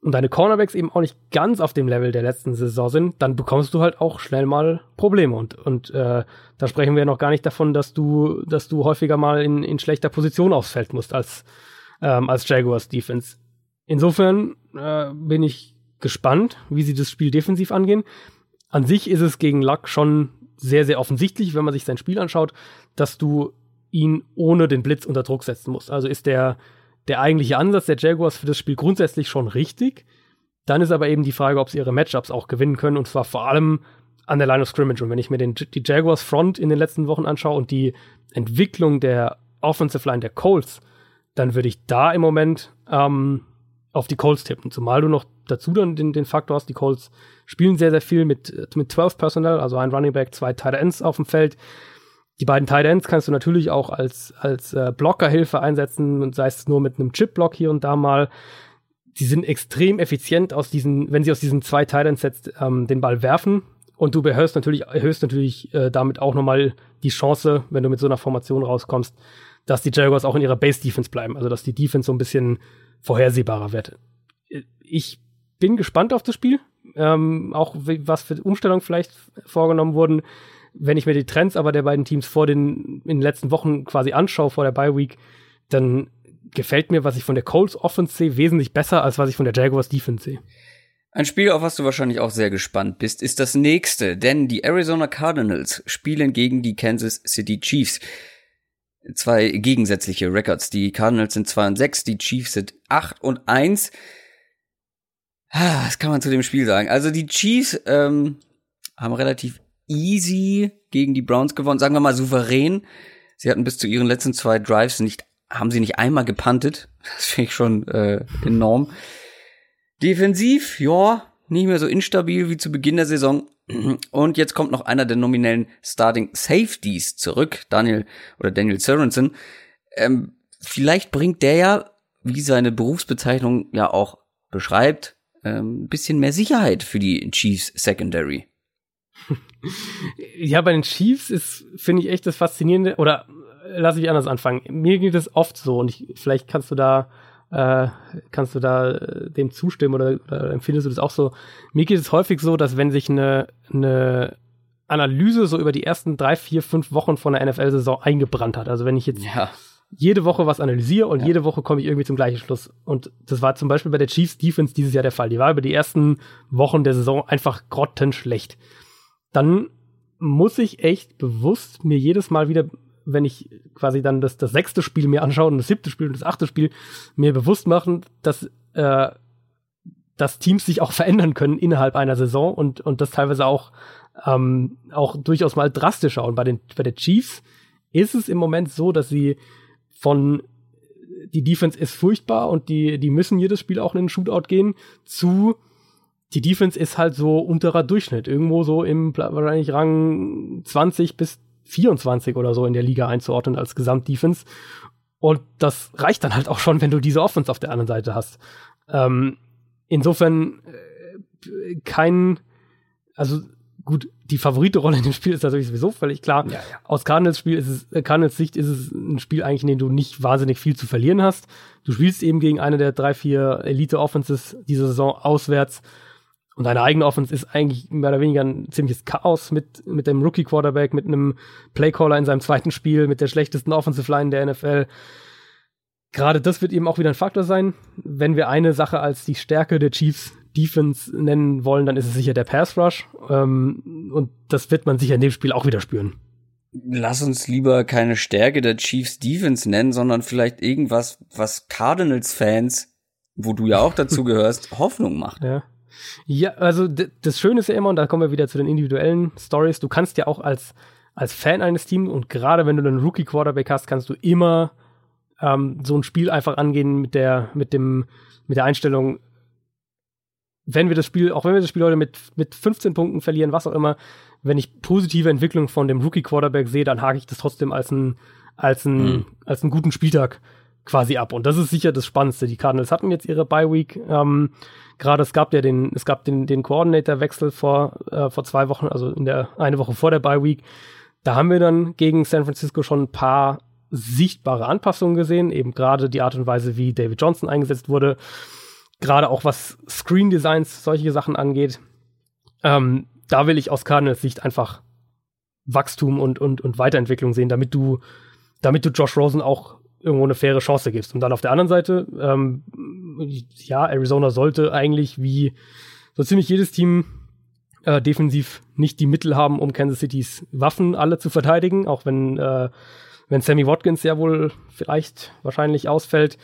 und deine Cornerbacks eben auch nicht ganz auf dem Level der letzten Saison sind, dann bekommst du halt auch schnell mal Probleme. Und, und äh, da sprechen wir noch gar nicht davon, dass du, dass du häufiger mal in, in schlechter Position aufs Feld musst als, ähm, als Jaguars Defense. Insofern äh, bin ich gespannt, wie sie das Spiel defensiv angehen. An sich ist es gegen Luck schon sehr, sehr offensichtlich, wenn man sich sein Spiel anschaut, dass du ihn ohne den Blitz unter Druck setzen musst. Also ist der der eigentliche Ansatz der Jaguars für das Spiel grundsätzlich schon richtig. Dann ist aber eben die Frage, ob sie ihre Matchups auch gewinnen können und zwar vor allem an der Line of Scrimmage. Und wenn ich mir den, die Jaguars Front in den letzten Wochen anschaue und die Entwicklung der Offensive Line der Colts, dann würde ich da im Moment ähm, auf die Colts tippen. Zumal du noch dazu dann den, den Faktor hast, die Colts spielen sehr, sehr viel mit, mit 12 Personal, also ein Running Back, zwei Tight Ends auf dem Feld. Die beiden Tight Ends kannst du natürlich auch als, als äh, Blockerhilfe einsetzen, sei es nur mit einem Chip-Block hier und da mal. Die sind extrem effizient aus diesen, wenn sie aus diesen zwei Tight Ends ähm, den Ball werfen. Und du erhöhst natürlich, erhöhst natürlich äh, damit auch nochmal die Chance, wenn du mit so einer Formation rauskommst, dass die Jaguars auch in ihrer Base-Defense bleiben. Also dass die Defense so ein bisschen vorhersehbarer wird. Ich bin gespannt auf das Spiel. Ähm, auch was für Umstellungen vielleicht vorgenommen wurden wenn ich mir die Trends aber der beiden Teams vor den, in den letzten Wochen quasi anschaue, vor der Bye Week, dann gefällt mir, was ich von der Colts Offense sehe, wesentlich besser, als was ich von der Jaguars Defense sehe. Ein Spiel, auf was du wahrscheinlich auch sehr gespannt bist, ist das nächste, denn die Arizona Cardinals spielen gegen die Kansas City Chiefs. Zwei gegensätzliche Records. Die Cardinals sind 2 und 6, die Chiefs sind 8 und 1. Ah, was kann man zu dem Spiel sagen? Also die Chiefs ähm, haben relativ easy gegen die Browns gewonnen, sagen wir mal souverän. Sie hatten bis zu ihren letzten zwei Drives nicht, haben sie nicht einmal gepuntet. Das finde ich schon äh, enorm. Defensiv, ja, nicht mehr so instabil wie zu Beginn der Saison. Und jetzt kommt noch einer der nominellen Starting Safeties zurück, Daniel oder Daniel Sorensen. Ähm, vielleicht bringt der ja, wie seine Berufsbezeichnung ja auch beschreibt, ähm, ein bisschen mehr Sicherheit für die Chiefs Secondary. ja, bei den Chiefs ist, finde ich, echt das Faszinierende, oder äh, lass ich anders anfangen. Mir geht es oft so, und ich, vielleicht kannst du da, äh, kannst du da äh, dem zustimmen oder, oder empfindest du das auch so. Mir geht es häufig so, dass wenn sich eine, eine Analyse so über die ersten drei, vier, fünf Wochen von der NFL-Saison eingebrannt hat. Also wenn ich jetzt ja. jede Woche was analysiere und ja. jede Woche komme ich irgendwie zum gleichen Schluss. Und das war zum Beispiel bei der Chiefs Defense dieses Jahr der Fall. Die war über die ersten Wochen der Saison einfach grottenschlecht dann muss ich echt bewusst mir jedes Mal wieder, wenn ich quasi dann das, das sechste Spiel mir anschaue und das siebte Spiel und das achte Spiel, mir bewusst machen, dass, äh, dass Teams sich auch verändern können innerhalb einer Saison und, und das teilweise auch, ähm, auch durchaus mal drastischer. Und bei den, bei den Chiefs ist es im Moment so, dass sie von die Defense ist furchtbar und die, die müssen jedes Spiel auch in den Shootout gehen, zu die Defense ist halt so unterer Durchschnitt, irgendwo so im wahrscheinlich Rang 20 bis 24 oder so in der Liga einzuordnen als Gesamtdefense. Und das reicht dann halt auch schon, wenn du diese Offense auf der anderen Seite hast. Ähm, insofern äh, kein, also gut, die Favorite-Rolle in dem Spiel ist natürlich sowieso völlig klar. Ja, ja. Aus Cardinals Spiel ist es, äh, Cardinals Sicht ist es ein Spiel eigentlich, in dem du nicht wahnsinnig viel zu verlieren hast. Du spielst eben gegen eine der drei, vier Elite-Offenses dieser Saison auswärts. Und deine eigene Offense ist eigentlich mehr oder weniger ein ziemliches Chaos mit, mit dem Rookie-Quarterback, mit einem Playcaller in seinem zweiten Spiel, mit der schlechtesten Offensive Line der NFL. Gerade das wird eben auch wieder ein Faktor sein. Wenn wir eine Sache als die Stärke der Chiefs Defense nennen wollen, dann ist es sicher der Pass Rush. Ähm, und das wird man sicher in dem Spiel auch wieder spüren. Lass uns lieber keine Stärke der Chiefs Defense nennen, sondern vielleicht irgendwas, was Cardinals-Fans, wo du ja auch dazu gehörst, Hoffnung macht. Ja. Ja, also das Schöne ist ja immer, und da kommen wir wieder zu den individuellen Stories, du kannst ja auch als, als Fan eines Teams und gerade wenn du einen Rookie-Quarterback hast, kannst du immer ähm, so ein Spiel einfach angehen mit der, mit dem, mit der Einstellung, wenn wir das Spiel, auch wenn wir das Spiel heute mit, mit 15 Punkten verlieren, was auch immer, wenn ich positive Entwicklung von dem Rookie-Quarterback sehe, dann hake ich das trotzdem als einen, als einen, mhm. als einen guten Spieltag quasi ab. Und das ist sicher das Spannendste. Die Cardinals hatten jetzt ihre Bye-Week. Ähm, Gerade es gab ja den, es gab den, den Coordinator-Wechsel vor, äh, vor zwei Wochen, also in der eine Woche vor der Bye-Week. Da haben wir dann gegen San Francisco schon ein paar sichtbare Anpassungen gesehen, eben gerade die Art und Weise, wie David Johnson eingesetzt wurde, gerade auch was Screen Designs, solche Sachen angeht. Ähm, da will ich aus Cardinals Sicht einfach Wachstum und, und, und Weiterentwicklung sehen, damit du, damit du Josh Rosen auch irgendwo eine faire Chance gibst. Und dann auf der anderen Seite, ähm, ja, Arizona sollte eigentlich wie so ziemlich jedes Team äh, defensiv nicht die Mittel haben, um Kansas Citys Waffen alle zu verteidigen, auch wenn, äh, wenn Sammy Watkins ja wohl vielleicht wahrscheinlich ausfällt.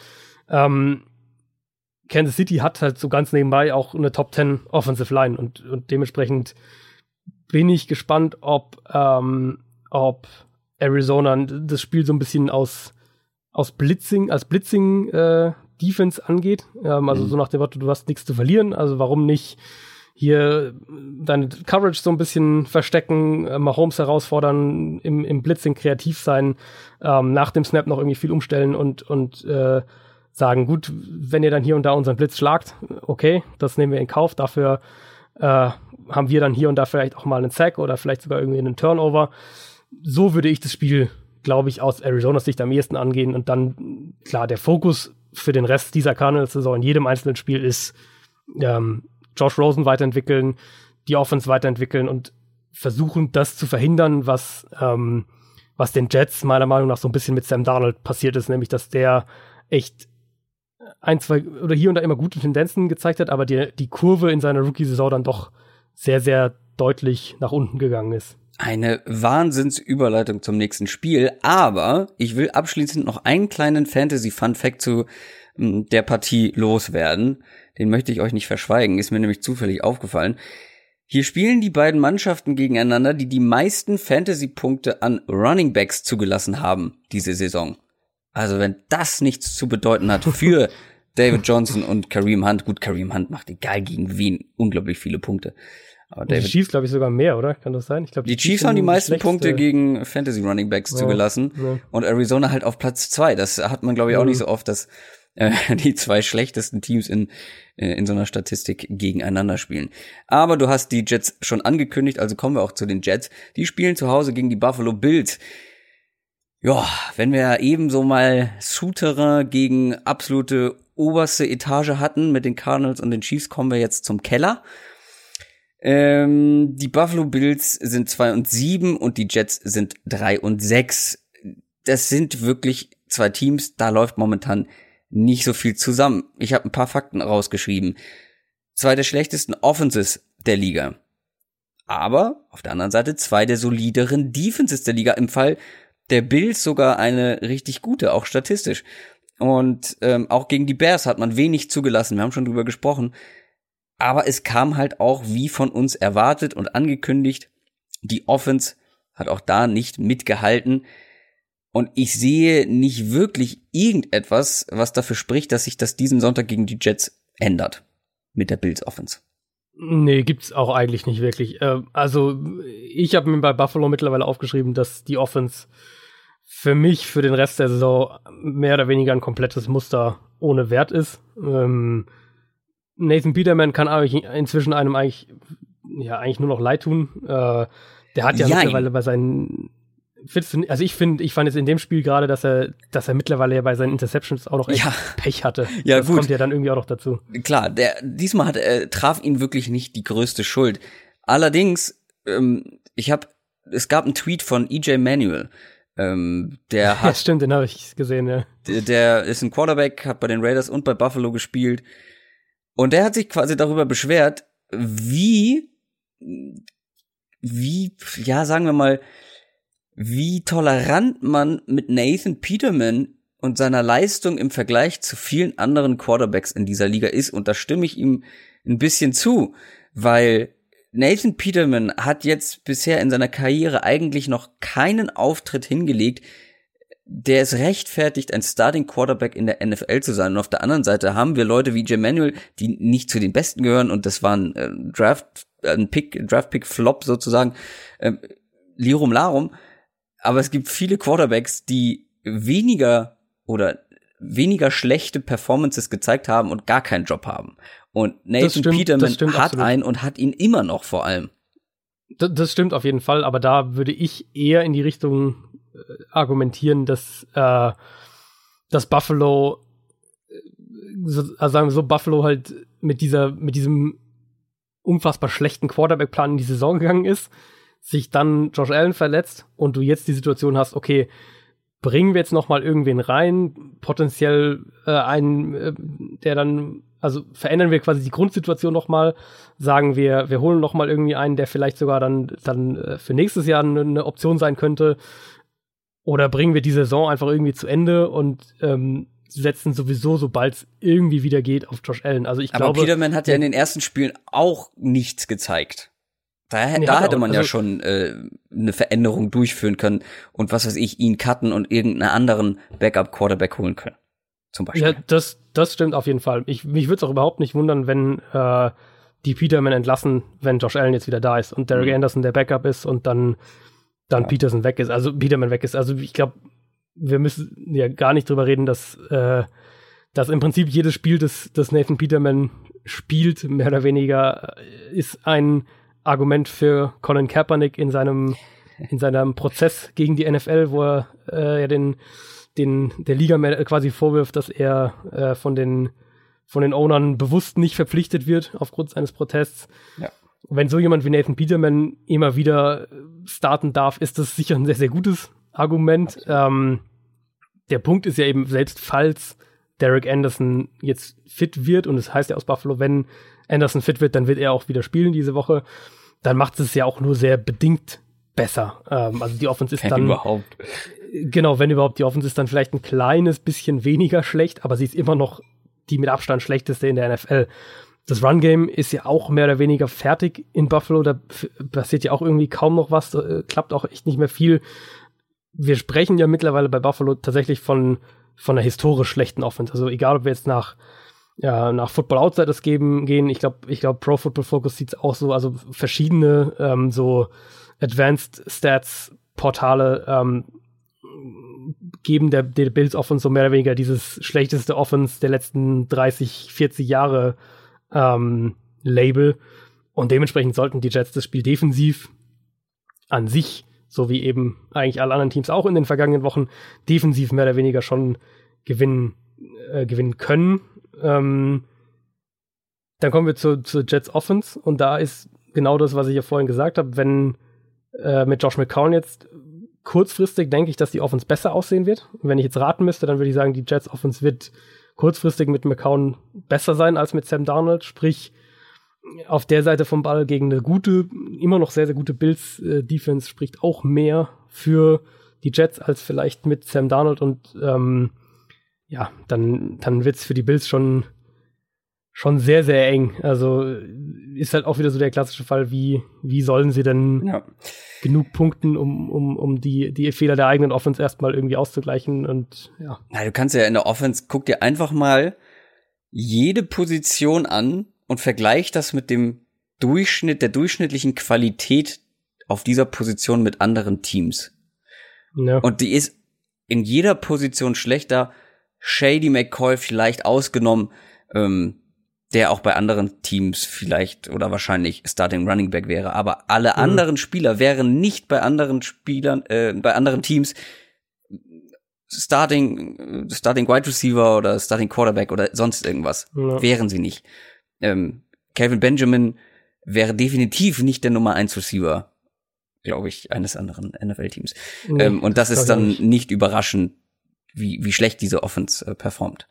Ähm, Kansas City hat halt so ganz nebenbei auch eine Top 10 Offensive Line und, und dementsprechend bin ich gespannt, ob, ähm, ob Arizona das Spiel so ein bisschen aus aus Blitzing, als Blitzing äh, Defense angeht. Ähm, also mhm. so nach dem Motto, du hast nichts zu verlieren, also warum nicht hier deine Coverage so ein bisschen verstecken, äh, Mahomes herausfordern, im, im Blitzing kreativ sein, ähm, nach dem Snap noch irgendwie viel umstellen und, und äh, sagen, gut, wenn ihr dann hier und da unseren Blitz schlagt, okay, das nehmen wir in Kauf, dafür äh, haben wir dann hier und da vielleicht auch mal einen Sack oder vielleicht sogar irgendwie einen Turnover. So würde ich das Spiel glaube ich, aus Arizonas Sicht am ehesten angehen. Und dann, klar, der Fokus für den Rest dieser Cardinals-Saison in jedem einzelnen Spiel ist, ähm, Josh Rosen weiterentwickeln, die Offense weiterentwickeln und versuchen, das zu verhindern, was, ähm, was den Jets meiner Meinung nach so ein bisschen mit Sam Darnold passiert ist, nämlich, dass der echt ein, zwei oder hier und da immer gute Tendenzen gezeigt hat, aber die, die Kurve in seiner Rookie-Saison dann doch sehr, sehr deutlich nach unten gegangen ist. Eine Wahnsinnsüberleitung zum nächsten Spiel, aber ich will abschließend noch einen kleinen Fantasy-Fun-Fact zu m, der Partie loswerden. Den möchte ich euch nicht verschweigen, ist mir nämlich zufällig aufgefallen. Hier spielen die beiden Mannschaften gegeneinander, die die meisten Fantasy-Punkte an Running Backs zugelassen haben diese Saison. Also wenn das nichts zu bedeuten hat für David Johnson und Kareem Hunt, gut, Kareem Hunt macht egal gegen wen unglaublich viele Punkte. Aber die Chiefs, glaube ich, sogar mehr, oder? Kann das sein? Ich glaube, die, die, Chiefs haben die meisten Punkte gegen Fantasy Running Backs ja, zugelassen ja. und Arizona halt auf Platz zwei. Das hat man, glaube ich, auch mhm. nicht so oft, dass äh, die zwei schlechtesten Teams in äh, in so einer Statistik gegeneinander spielen. Aber du hast die Jets schon angekündigt, also kommen wir auch zu den Jets. Die spielen zu Hause gegen die Buffalo Bills. Ja, wenn wir ebenso mal Souterrain gegen absolute oberste Etage hatten mit den Cardinals und den Chiefs, kommen wir jetzt zum Keller. Ähm, die Buffalo Bills sind zwei und sieben und die Jets sind drei und sechs. Das sind wirklich zwei Teams, da läuft momentan nicht so viel zusammen. Ich habe ein paar Fakten rausgeschrieben. Zwei der schlechtesten Offenses der Liga. Aber auf der anderen Seite zwei der solideren Defenses der Liga. Im Fall der Bills sogar eine richtig gute, auch statistisch. Und ähm, auch gegen die Bears hat man wenig zugelassen. Wir haben schon drüber gesprochen. Aber es kam halt auch wie von uns erwartet und angekündigt. Die Offense hat auch da nicht mitgehalten. Und ich sehe nicht wirklich irgendetwas, was dafür spricht, dass sich das diesen Sonntag gegen die Jets ändert. Mit der Bills Offense. Nee, gibt's auch eigentlich nicht wirklich. Äh, also, ich habe mir bei Buffalo mittlerweile aufgeschrieben, dass die Offense für mich für den Rest der Saison mehr oder weniger ein komplettes Muster ohne Wert ist. Ähm, Nathan Peterman kann eigentlich inzwischen einem eigentlich, ja, eigentlich nur noch leid tun. Äh, der hat ja Jein. mittlerweile bei seinen also ich finde, ich fand es in dem Spiel gerade, dass er, dass er mittlerweile ja bei seinen Interceptions auch noch echt Ja. Pech hatte. Ja, das gut. kommt ja dann irgendwie auch noch dazu. Klar, der diesmal hat äh, traf ihn wirklich nicht die größte Schuld. Allerdings, ähm, ich habe, es gab einen Tweet von EJ Manuel, ähm, der Ja, hat, stimmt, den habe ich gesehen, ja. der, der ist ein Quarterback, hat bei den Raiders und bei Buffalo gespielt und der hat sich quasi darüber beschwert, wie, wie, ja, sagen wir mal, wie tolerant man mit Nathan Peterman und seiner Leistung im Vergleich zu vielen anderen Quarterbacks in dieser Liga ist. Und da stimme ich ihm ein bisschen zu, weil Nathan Peterman hat jetzt bisher in seiner Karriere eigentlich noch keinen Auftritt hingelegt, der es rechtfertigt, ein Starting Quarterback in der NFL zu sein. Und auf der anderen Seite haben wir Leute wie Jim Manuel, die nicht zu den Besten gehören und das war ein äh, Draft, äh, ein Pick, Draft Pick Flop sozusagen, ähm, Lirum Larum. Aber es gibt viele Quarterbacks, die weniger oder weniger schlechte Performances gezeigt haben und gar keinen Job haben. Und Nathan stimmt, Peterman stimmt hat absolut. einen und hat ihn immer noch vor allem. Das, das stimmt auf jeden Fall, aber da würde ich eher in die Richtung argumentieren, dass, äh, dass Buffalo, äh, so, also sagen wir so, Buffalo halt mit dieser, mit diesem unfassbar schlechten Quarterback-Plan in die Saison gegangen ist, sich dann Josh Allen verletzt und du jetzt die Situation hast, okay, bringen wir jetzt noch mal irgendwen rein, potenziell äh, einen, äh, der dann, also verändern wir quasi die Grundsituation noch mal, sagen wir, wir holen noch mal irgendwie einen, der vielleicht sogar dann dann äh, für nächstes Jahr eine Option sein könnte, oder bringen wir die Saison einfach irgendwie zu Ende und ähm, setzen sowieso, sobald es irgendwie wieder geht, auf Josh Allen. Also ich Aber glaube, Peterman hat ja in den ersten Spielen auch nichts gezeigt. Da, Nee, da hätte man ja Also- schon äh, eine Veränderung durchführen können und was weiß ich, ihn cutten und irgendeinen anderen Backup-Quarterback holen können. Zum Beispiel. Ja, das, das stimmt auf jeden Fall. Ich, mich würde es auch überhaupt nicht wundern, wenn äh, die Peterman entlassen, wenn Josh Allen jetzt wieder da ist und Derek Mhm. Anderson der Backup ist und dann, dann Ja. Peterson weg ist, also Peterman weg ist. Also ich glaube, wir müssen ja gar nicht drüber reden, dass, äh, dass im Prinzip jedes Spiel, das, das Nathan Peterman spielt, mehr oder weniger, äh, ist ein Argument für Colin Kaepernick in seinem, in seinem Prozess gegen die NFL, wo er äh, ja den, den der Liga mehr quasi vorwirft, dass er äh, von den von den Ownern bewusst nicht verpflichtet wird aufgrund seines Protests. Ja. Wenn so jemand wie Nathan Peterman immer wieder äh, starten darf, ist das sicher ein sehr, sehr gutes Argument. Ähm, der Punkt ist ja eben, selbst falls Derek Anderson jetzt fit wird, und es das heißt ja aus Buffalo, wenn Anderson fit wird, dann wird er auch wieder spielen diese Woche, dann macht es ja auch nur sehr bedingt besser. Ähm, also die Offense ist Wenn dann überhaupt. genau, wenn überhaupt, die Offense ist dann vielleicht ein kleines bisschen weniger schlecht, aber sie ist immer noch die mit Abstand schlechteste in der NFL. Das Run-Game ist ja auch mehr oder weniger fertig in Buffalo, da passiert ja auch irgendwie kaum noch was, äh, klappt auch echt nicht mehr viel. Wir sprechen ja mittlerweile bei Buffalo tatsächlich von, von einer historisch schlechten Offense. Also egal, ob wir jetzt nach, ja, nach Football Outsiders geben, gehen, ich glaube, ich glaube, Pro Football Focus sieht es auch so, also verschiedene ähm, so Advanced Stats Portale ähm, geben der, der Bills Offense so mehr oder weniger dieses schlechteste Offense der letzten 30, 40 Jahre ähm, Label. Und dementsprechend sollten die Jets das Spiel defensiv an sich, so wie eben eigentlich alle anderen Teams auch in den vergangenen Wochen, defensiv mehr oder weniger schon gewinnen, äh, gewinnen können. Ähm, dann kommen wir zur, zur Jets Offense und da ist genau das, was ich ja vorhin gesagt habe, wenn äh, mit Josh McCown jetzt kurzfristig denke ich, dass die Offense besser aussehen wird. Und wenn ich jetzt raten müsste, dann würde ich sagen, die Jets Offense wird kurzfristig mit McCown besser sein als mit Sam Darnold. Sprich, auf der Seite vom Ball gegen eine gute, immer noch sehr, sehr gute Bills äh, Defense spricht auch mehr für die Jets als vielleicht mit Sam Darnold und ähm, ja, dann, dann wird's für die Bills schon, schon sehr, sehr eng. Also ist halt auch wieder so der klassische Fall, wie, wie sollen sie denn Ja. genug Punkten, um, um, um die, die Fehler der eigenen Offense erstmal irgendwie auszugleichen und ja. Na, du kannst ja in der Offense, guck dir einfach mal jede Position an und vergleich das mit dem Durchschnitt, der durchschnittlichen Qualität auf dieser Position mit anderen Teams. ja. Und die ist in jeder Position schlechter. Shady McCoy vielleicht ausgenommen. Ähm, der auch bei anderen Teams vielleicht oder wahrscheinlich Starting Running Back wäre. Aber alle mhm. anderen Spieler wären nicht bei anderen Spielern, äh, bei anderen Teams Starting, Starting Wide Receiver oder Starting Quarterback oder sonst irgendwas. Ja. Wären sie nicht. Ähm, Calvin Benjamin wäre definitiv nicht der Nummer 1 Receiver, glaube ich, eines anderen NFL-Teams. Nee, ähm, und das, das ist dann nicht. nicht. überraschend, wie, wie schlecht diese Offense äh, performt.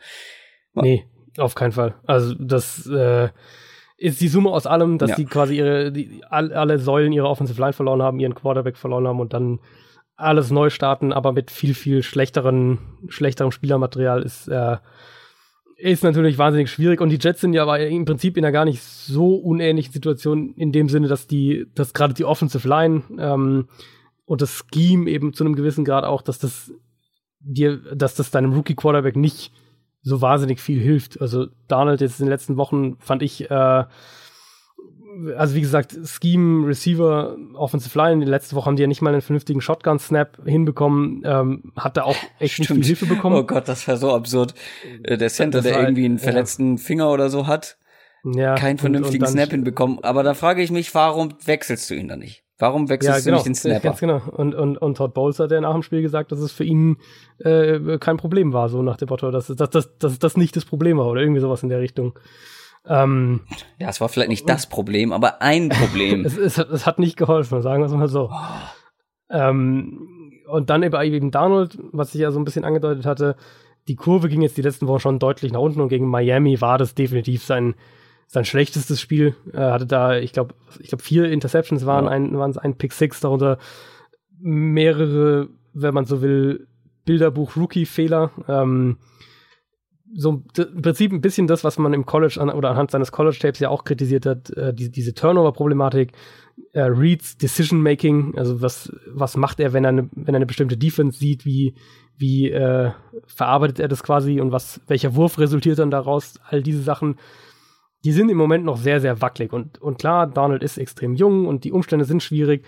Nee, auf keinen Fall. Also das äh, ist die Summe aus allem, dass ja. die quasi ihre, die, alle Säulen ihrer Offensive Line verloren haben, ihren Quarterback verloren haben und dann alles neu starten, aber mit viel, viel schlechteren, schlechterem Spielermaterial ist, äh, ist natürlich wahnsinnig schwierig. Und die Jets sind ja aber im Prinzip in einer gar nicht so unähnlichen Situation, in dem Sinne, dass die, dass gerade die Offensive Line ähm, und das Scheme eben zu einem gewissen Grad auch, dass das dir, dass das deinem Rookie Quarterback nicht so wahnsinnig viel hilft. Also Donald jetzt in den letzten Wochen fand ich, äh, also wie gesagt, Scheme, Receiver, Offensive Line, die letzte Woche haben die ja nicht mal einen vernünftigen Shotgun-Snap hinbekommen, ähm, hat da auch echt Stimmt. nicht viel Hilfe bekommen. Oh Gott, das wäre so absurd. Äh, der Center, der irgendwie einen verletzten ja. Finger oder so hat, ja, keinen vernünftigen und, und Snap hinbekommen. Aber da frage ich mich, warum wechselst du ihn da nicht? Warum wechselst ja, genau, du nicht den Snapper? Ganz genau. Und, und, und Todd Bowles hat ja nach dem Spiel gesagt, dass es für ihn äh, kein Problem war, so nach dem Motto, dass, dass, dass, dass das nicht das Problem war oder irgendwie sowas in der Richtung. Ähm, ja, es war vielleicht nicht das Problem, aber ein Problem. es, es, es hat nicht geholfen, sagen wir es mal so. Oh. Ähm, und dann eben, eben Donald, was ich ja so ein bisschen angedeutet hatte, die Kurve ging jetzt die letzten Wochen schon deutlich nach unten und gegen Miami war das definitiv sein sein schlechtestes Spiel. Er hatte da, ich glaube, ich glaube vier Interceptions waren ja. ein waren es ein Pick Six, darunter mehrere, wenn man so will, Bilderbuch Rookie Fehler. Ähm, so im Prinzip ein bisschen das, was man im College an, oder anhand seines College Tapes ja auch kritisiert hat, äh, die, diese Turnover Problematik, äh, Reads Decision Making, also was was macht er, wenn er eine wenn er eine bestimmte Defense sieht, wie wie äh, verarbeitet er das quasi und was welcher Wurf resultiert dann daraus, all diese Sachen die sind im Moment noch sehr, sehr wackelig. Und, und klar, Donald ist extrem jung und die Umstände sind schwierig.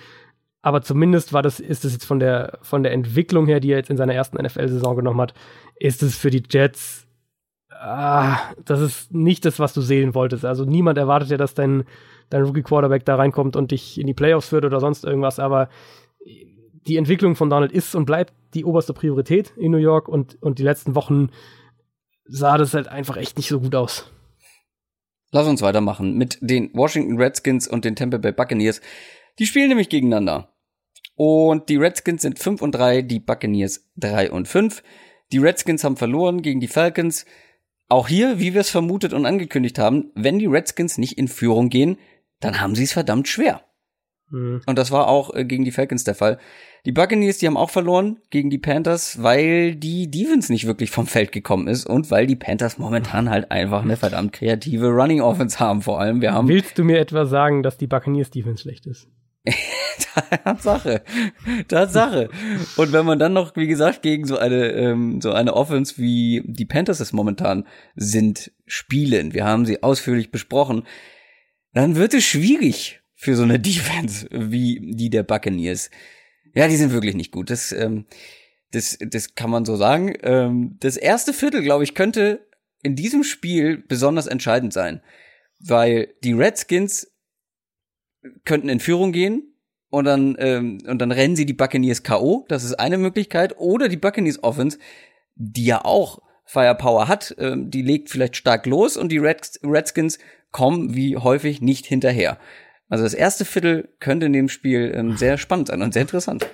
Aber zumindest war das, ist es jetzt von der, von der Entwicklung her, die er jetzt in seiner ersten NFL-Saison genommen hat, ist es für die Jets, ah, das ist nicht das, was du sehen wolltest. Also niemand erwartet ja, dass dein, dein Rookie-Quarterback da reinkommt und dich in die Playoffs führt oder sonst irgendwas. Aber die Entwicklung von Donald ist und bleibt die oberste Priorität in New York und, und die letzten Wochen sah das halt einfach echt nicht so gut aus. Lass uns weitermachen mit den Washington Redskins und den Tampa Bay Buccaneers. Die spielen nämlich gegeneinander. Und die Redskins sind 5 und 3, die Buccaneers 3 und 5. Die Redskins haben verloren gegen die Falcons. Auch hier, wie wir es vermutet und angekündigt haben, wenn die Redskins nicht in Führung gehen, dann haben sie es verdammt schwer. Mhm. Und das war auch äh, gegen die Falcons der Fall. Die Buccaneers, die haben auch verloren gegen die Panthers, weil die Defense nicht wirklich vom Feld gekommen ist und weil die Panthers momentan halt einfach eine verdammt kreative Running Offense haben. Vor allem, wir haben. Willst du mir etwa sagen, dass die Buccaneers Defense schlecht ist? Tatsache. Tatsache. Und wenn man dann noch, wie gesagt, gegen so eine, ähm, so eine Offense wie die Panthers es momentan sind, spielen, wir haben sie ausführlich besprochen, dann wird es schwierig für so eine Defense wie die der Buccaneers. Ja, die sind wirklich nicht gut. Das, ähm, das, das kann man so sagen. Ähm, das erste Viertel, glaube ich, könnte in diesem Spiel besonders entscheidend sein, weil die Redskins könnten in Führung gehen und dann ähm, und dann rennen sie die Buccaneers KO. Das ist eine Möglichkeit. Oder die Buccaneers Offense, die ja auch Firepower hat, ähm, die legt vielleicht stark los und die Redskins kommen wie häufig nicht hinterher. Also das erste Viertel könnte in dem Spiel ähm, sehr spannend sein und sehr interessant.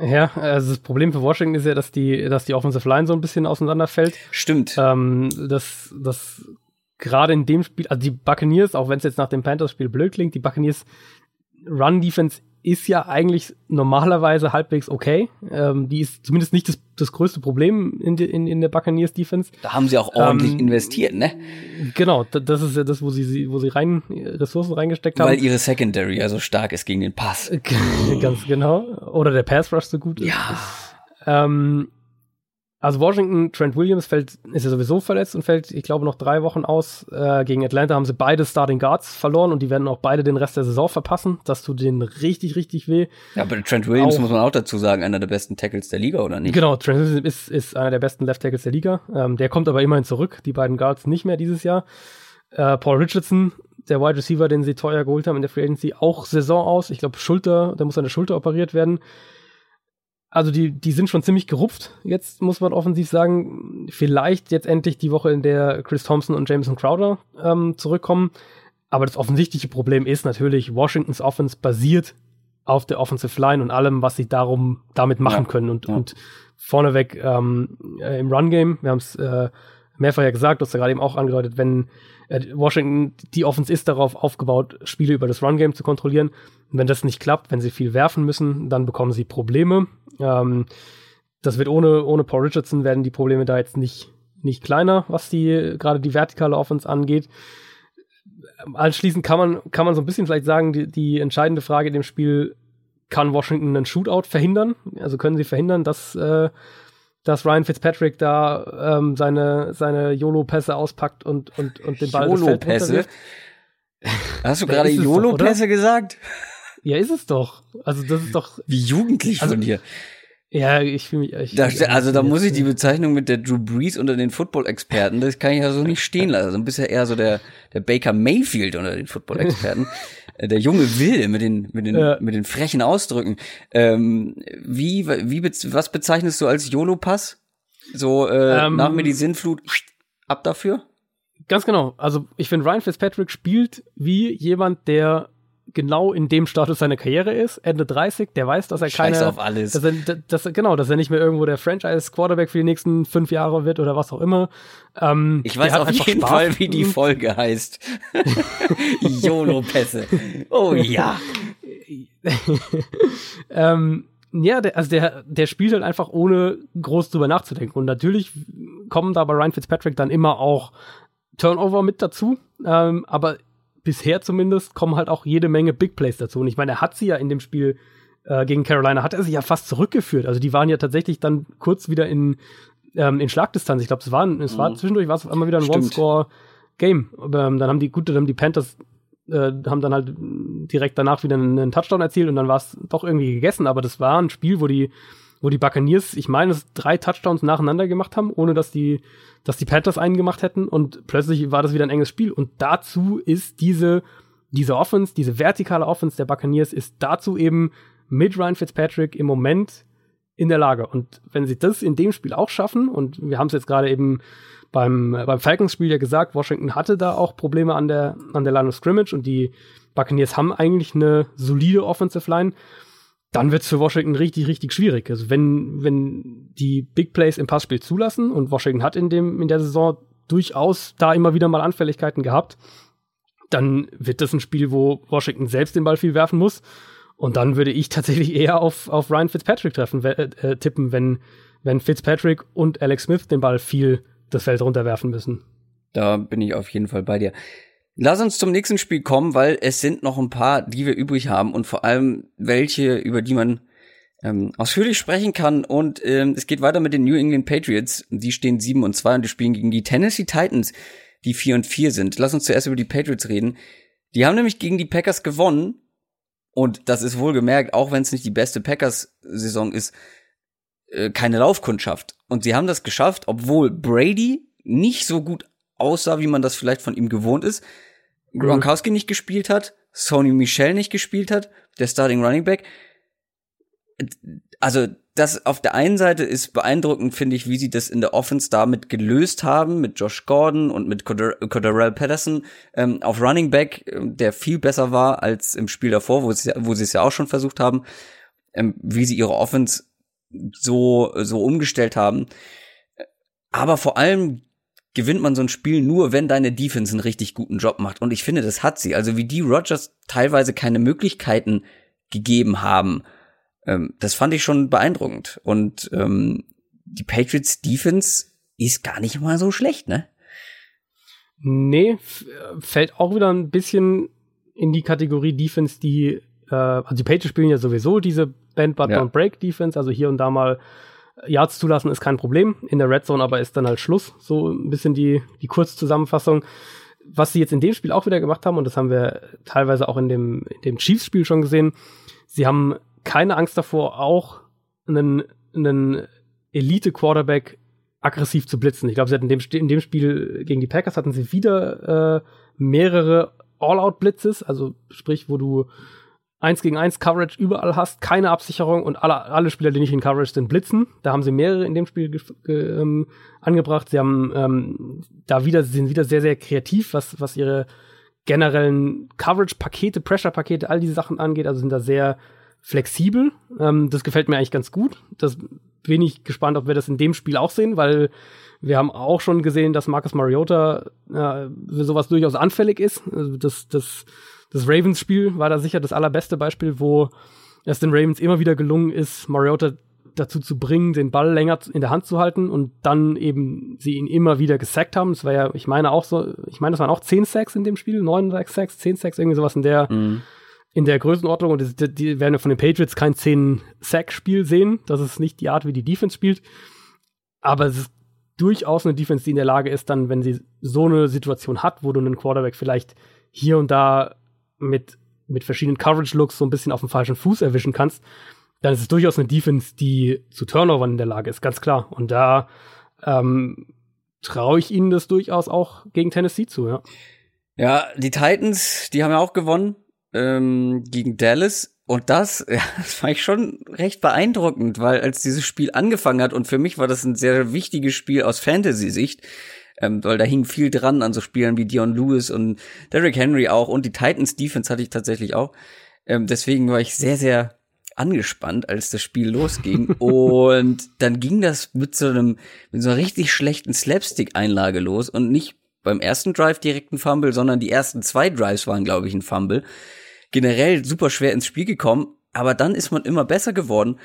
Ja, also das Problem für Washington ist ja, dass die, dass die Offensive Line so ein bisschen auseinanderfällt. Stimmt. Ähm, dass, dass gerade in dem Spiel, also die Buccaneers, auch wenn es jetzt nach dem Panthers-Spiel blöd klingt, die Buccaneers Run-Defense ist ja eigentlich normalerweise halbwegs okay. Ähm, die ist zumindest nicht das, das größte Problem in, in, in der Buccaneers Defense. Da haben sie auch ordentlich ähm, investiert, ne? Genau, das ist ja das, wo sie, wo sie rein Ressourcen reingesteckt haben. Weil ihre Secondary ja so stark ist gegen den Pass. Ganz genau. Oder der Pass Rush so gut ist. Ja. Ähm, also Washington, Trent Williams fällt, ist ja sowieso verletzt und fällt, ich glaube, noch drei Wochen aus. Äh, gegen Atlanta haben sie beide Starting Guards verloren und die werden auch beide den Rest der Saison verpassen. Das tut denen richtig, richtig weh. Ja, aber Trent Williams auch, muss man auch dazu sagen, einer der besten Tackles der Liga, oder nicht? Genau, Trent Williams ist, ist einer der besten Left Tackles der Liga. Ähm, der kommt aber immerhin zurück, die beiden Guards nicht mehr dieses Jahr. Äh, Paul Richardson, der Wide Receiver, den sie teuer geholt haben in der Free Agency, auch Saison aus. Ich glaube, Schulter, da muss an der Schulter operiert werden. Also die, die sind schon ziemlich gerupft, jetzt muss man offensiv sagen. Vielleicht jetzt endlich die Woche, in der Chris Thompson und Jameson Crowder ähm, zurückkommen. Aber das offensichtliche Problem ist natürlich, Washingtons Offense basiert auf der Offensive Line und allem, was sie darum damit machen ja, können. Und, ja. und vorneweg ähm, äh, im Run-Game, wir haben es äh, mehrfach ja gesagt, du hast ja gerade eben auch angedeutet, wenn äh, Washington, die Offense ist darauf aufgebaut, Spiele über das Run-Game zu kontrollieren. Und wenn das nicht klappt, wenn sie viel werfen müssen, dann bekommen sie Probleme. Ähm, das wird ohne, ohne Paul Richardson werden die Probleme da jetzt nicht, nicht kleiner, was die, gerade die vertikale Offense angeht. Anschließend kann man, kann man so ein bisschen vielleicht sagen, die, die entscheidende Frage in dem Spiel, kann Washington einen Shootout verhindern? Also können sie verhindern, dass, äh, dass Ryan Fitzpatrick da ähm, seine, seine YOLO-Pässe auspackt und, und, und den Ball YOLO-Pässe? Hast du gerade YOLO-Pässe gesagt? Ja, ist es doch. Also das ist doch. Wie jugendlich also, von dir. Ja, ich fühle mich. Ich da, also da muss ich die Bezeichnung mit der Drew Brees unter den Football-Experten, das kann ich ja so nicht stehen lassen. Also bist ja eher so der, der Baker Mayfield unter den Football-Experten. Der junge Will mit den, mit den, ja. mit den frechen Ausdrücken. Ähm, wie, wie, was bezeichnest du als YOLO-Pass? So, äh, ähm, nach mir die Sinnflut, ab dafür? Ganz genau. Also ich finde, Ryan Fitzpatrick spielt wie jemand, der genau in dem Status seiner Karriere ist, Ende 30, der weiß, dass er keine. Scheiß auf alles. Dass er, dass, genau, dass er nicht mehr irgendwo der Franchise-Quarterback für die nächsten fünf Jahre wird oder was auch immer. Ähm, ich weiß auf jeden Spaß. Fall, wie die Folge heißt. YOLO-Pässe. Oh ja. ähm, ja, der, also der, der spielt halt einfach ohne groß drüber nachzudenken. Und natürlich kommen da bei Ryan Fitzpatrick dann immer auch Turnover mit dazu. Ähm, aber bisher zumindest kommen halt auch jede Menge Big Plays dazu. Und ich meine, er hat sie ja in dem Spiel äh, gegen Carolina, hat er sich ja fast zurückgeführt. Also die waren ja tatsächlich dann kurz wieder in, ähm, in Schlagdistanz. Ich glaube, es war, es mhm. war zwischendurch war es einmal wieder ein One-Score-Game. Ähm, dann haben die, gut, dann haben die Panthers äh, haben dann halt direkt danach wieder einen, einen Touchdown erzielt und dann war es doch irgendwie gegessen. Aber das war ein Spiel, wo die wo die Buccaneers, ich meine, es drei Touchdowns nacheinander gemacht haben, ohne dass die, dass die Panthers einen gemacht hätten und plötzlich war das wieder ein enges Spiel. Und dazu ist diese, diese Offense, diese vertikale Offense der Buccaneers ist dazu eben mit Ryan Fitzpatrick im Moment in der Lage. Und wenn sie das in dem Spiel auch schaffen, und wir haben es jetzt gerade eben beim, beim Falcons-Spiel ja gesagt, Washington hatte da auch Probleme an der, an der Line of Scrimmage und die Buccaneers haben eigentlich eine solide Offensive Line dann wird es für Washington richtig, richtig schwierig. Also wenn, wenn die Big Plays im Passspiel zulassen und Washington hat in dem, in der Saison durchaus da immer wieder mal Anfälligkeiten gehabt, dann wird das ein Spiel, wo Washington selbst den Ball viel werfen muss. Und dann würde ich tatsächlich eher auf, auf Ryan Fitzpatrick treffen, äh, tippen, wenn, wenn Fitzpatrick und Alex Smith den Ball viel das Feld runterwerfen müssen. Da bin ich auf jeden Fall bei dir. Lass uns zum nächsten Spiel kommen, weil es sind noch ein paar, die wir übrig haben und vor allem welche, über die man ähm, ausführlich sprechen kann. Und ähm, es geht weiter mit den New England Patriots. Die stehen 7 und 2 und die spielen gegen die Tennessee Titans, die 4 und 4 sind. Lass uns zuerst über die Patriots reden. Die haben nämlich gegen die Packers gewonnen. Und das ist wohlgemerkt, auch wenn es nicht die beste Packers-Saison ist, äh, keine Laufkundschaft. Und sie haben das geschafft, obwohl Brady nicht so gut aussah, wie man das vielleicht von ihm gewohnt ist. Gronkowski nicht gespielt hat, Sony Michel nicht gespielt hat, der Starting Running Back. Also das auf der einen Seite ist beeindruckend, finde ich, wie sie das in der Offense damit gelöst haben, mit Josh Gordon und mit Coderell Patterson ähm, auf Running Back, ähm, der viel besser war als im Spiel davor, wo sie, wo es ja auch schon versucht haben, ähm, wie sie ihre Offense so, so umgestellt haben. Aber vor allem gewinnt man so ein Spiel nur, wenn deine Defense einen richtig guten Job macht. Und ich finde, das hat sie. Also wie die Rogers teilweise keine Möglichkeiten gegeben haben, ähm, das fand ich schon beeindruckend. Und ähm, die Patriots Defense ist gar nicht mal so schlecht, ne? Nee, fällt auch wieder ein bisschen in die Kategorie Defense, die, äh, also die Patriots spielen ja sowieso diese Band But ja. Don't Break Defense, also hier und da mal Yards zulassen ist kein Problem. In der Red Zone aber ist dann halt Schluss. So ein bisschen die, die Kurzzusammenfassung. Was sie jetzt in dem Spiel auch wieder gemacht haben, und das haben wir teilweise auch in dem, in dem Chiefs-Spiel schon gesehen, sie haben keine Angst davor, auch einen, einen Elite-Quarterback aggressiv zu blitzen. Ich glaube, sie hatten in dem, in dem Spiel gegen die Packers hatten sie wieder äh, mehrere All-Out-Blitzes, also sprich, wo du eins gegen eins Coverage überall hast, keine Absicherung und alle, alle Spieler, die nicht in Coverage sind, blitzen. Da haben sie mehrere in dem Spiel ähm, angebracht. Sie haben ähm, da wieder, sind wieder sehr, sehr kreativ, was, was ihre generellen Coverage-Pakete, Pressure-Pakete, all diese Sachen angeht. Also sind da sehr flexibel. Ähm, das gefällt mir eigentlich ganz gut. Das bin ich gespannt, ob wir das in dem Spiel auch sehen, weil wir haben auch schon gesehen, dass Marcus Mariota äh, sowas durchaus anfällig ist. Also das, das, das Ravens-Spiel war da sicher das allerbeste Beispiel, wo es den Ravens immer wieder gelungen ist, Mariota dazu zu bringen, den Ball länger in der Hand zu halten und dann eben sie ihn immer wieder gesackt haben. Das war ja, ich meine auch so, ich meine, das waren auch zehn Sacks in dem Spiel, neun Sacks, zehn Sacks, irgendwie sowas in der, mhm in der Größenordnung und die, die werden ja von den Patriots kein 10-Sack-Spiel sehen. Das ist nicht die Art, wie die Defense spielt. Aber es ist durchaus eine Defense, die in der Lage ist, dann, wenn sie so eine Situation hat, wo du einen Quarterback vielleicht hier und da mit, mit verschiedenen Coverage-Looks so ein bisschen auf dem falschen Fuß erwischen kannst, dann ist es durchaus eine Defense, die zu Turnovern in der Lage ist, ganz klar. Und da ähm, traue ich ihnen das durchaus auch gegen Tennessee zu, ja. Ja, die Titans, die haben ja auch gewonnen ähm, gegen Dallas. Und das, ja, das fand ich schon recht beeindruckend, weil als dieses Spiel angefangen hat, und für mich war das ein sehr wichtiges Spiel aus Fantasy-Sicht, ähm, weil da hing viel dran an so Spielern wie Dion Lewis und Derrick Henry auch und die Titans Defense hatte ich tatsächlich auch. Ähm, deswegen war ich sehr, sehr angespannt, als das Spiel losging. und dann ging das mit so einem, mit so einer richtig schlechten Slapstick-Einlage los und nicht beim ersten Drive direkt ein Fumble, sondern die ersten zwei Drives waren, glaube ich, ein Fumble generell super schwer ins Spiel gekommen, aber dann ist man immer besser geworden.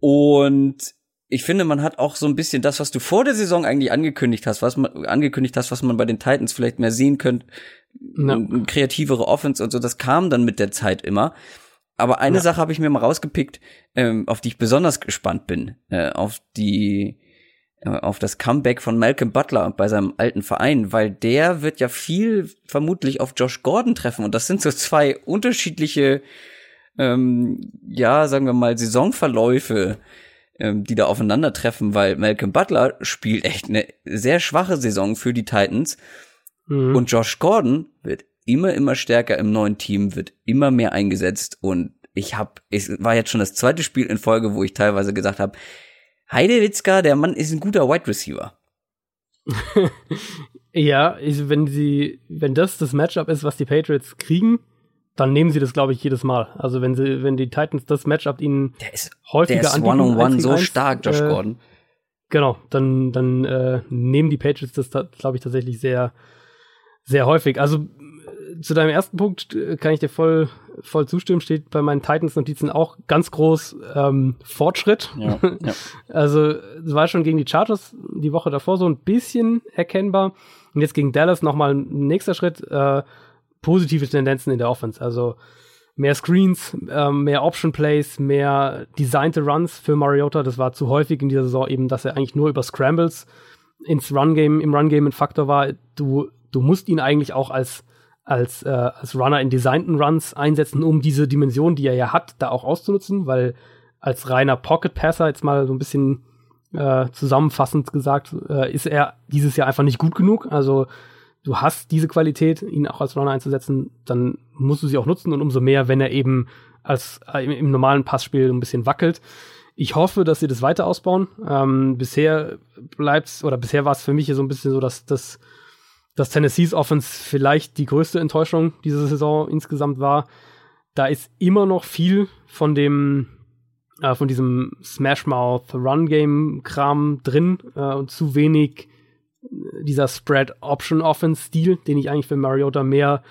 Und ich finde, man hat auch so ein bisschen das, was du vor der Saison eigentlich angekündigt hast, was man angekündigt hast, was man bei den Titans vielleicht mehr sehen könnte, ja. kreativere Offense und so, das kam dann mit der Zeit immer. Aber eine ja. Sache habe ich mir mal rausgepickt, ähm, auf die ich besonders gespannt bin, äh, auf die äh, auf das Comeback von Malcolm Butler bei seinem alten Verein, weil der wird ja viel vermutlich auf Josh Gordon treffen und das sind so zwei unterschiedliche, ähm, ja, sagen wir mal, Saisonverläufe, ähm, die da aufeinandertreffen, weil Malcolm Butler spielt echt eine sehr schwache Saison für die Titans mhm. und Josh Gordon wird immer, immer stärker im neuen Team, wird immer mehr eingesetzt und ich habe, es war jetzt schon das zweite Spiel in Folge, wo ich teilweise gesagt habe, Heidewitzka, der Mann ist ein guter Wide Receiver. ja, ich, wenn sie, wenn das das Matchup ist, was die Patriots kriegen, dann nehmen sie das, glaube ich, jedes Mal. Also wenn sie, wenn die Titans das Matchup ihnen der ist, häufiger der ist anbieten, one on one so stark, Josh äh, Gordon. Genau, dann, dann äh, nehmen die Patriots das, glaube ich, tatsächlich sehr, sehr häufig. Also zu deinem ersten Punkt äh, kann ich dir voll, voll zustimmen, steht bei meinen Titans-Notizen auch ganz groß ähm, Fortschritt. Ja, ja. Also es war schon gegen die Chargers die Woche davor so ein bisschen erkennbar. Und jetzt gegen Dallas nochmal ein nächster Schritt, äh, positive Tendenzen in der Offense. Also mehr Screens, äh, mehr Option Plays, mehr designte Runs für Mariota. Das war zu häufig in dieser Saison eben, dass er eigentlich nur über Scrambles ins Run Game, im Run Game ein Faktor war. Du, du musst ihn eigentlich auch als als, äh, als Runner in designten Runs einsetzen, um diese Dimension, die er ja hat, da auch auszunutzen, weil als reiner Pocket Passer, jetzt mal so ein bisschen äh, zusammenfassend gesagt, äh, ist er dieses Jahr einfach nicht gut genug. Also du hast diese Qualität, ihn auch als Runner einzusetzen, dann musst du sie auch nutzen und umso mehr, wenn er eben als äh, im, im, normalen Passspiel ein bisschen wackelt. Ich hoffe, dass sie das weiter ausbauen. Ähm, bisher bleibt's, oder bisher war es für mich so ein bisschen so, dass das dass Tennessees Offense vielleicht die größte Enttäuschung dieser Saison insgesamt war. Da ist immer noch viel von dem, äh, von diesem Smashmouth Run Game Kram drin äh, und zu wenig dieser Spread Option Offense Stil, den ich eigentlich für Mariota mehr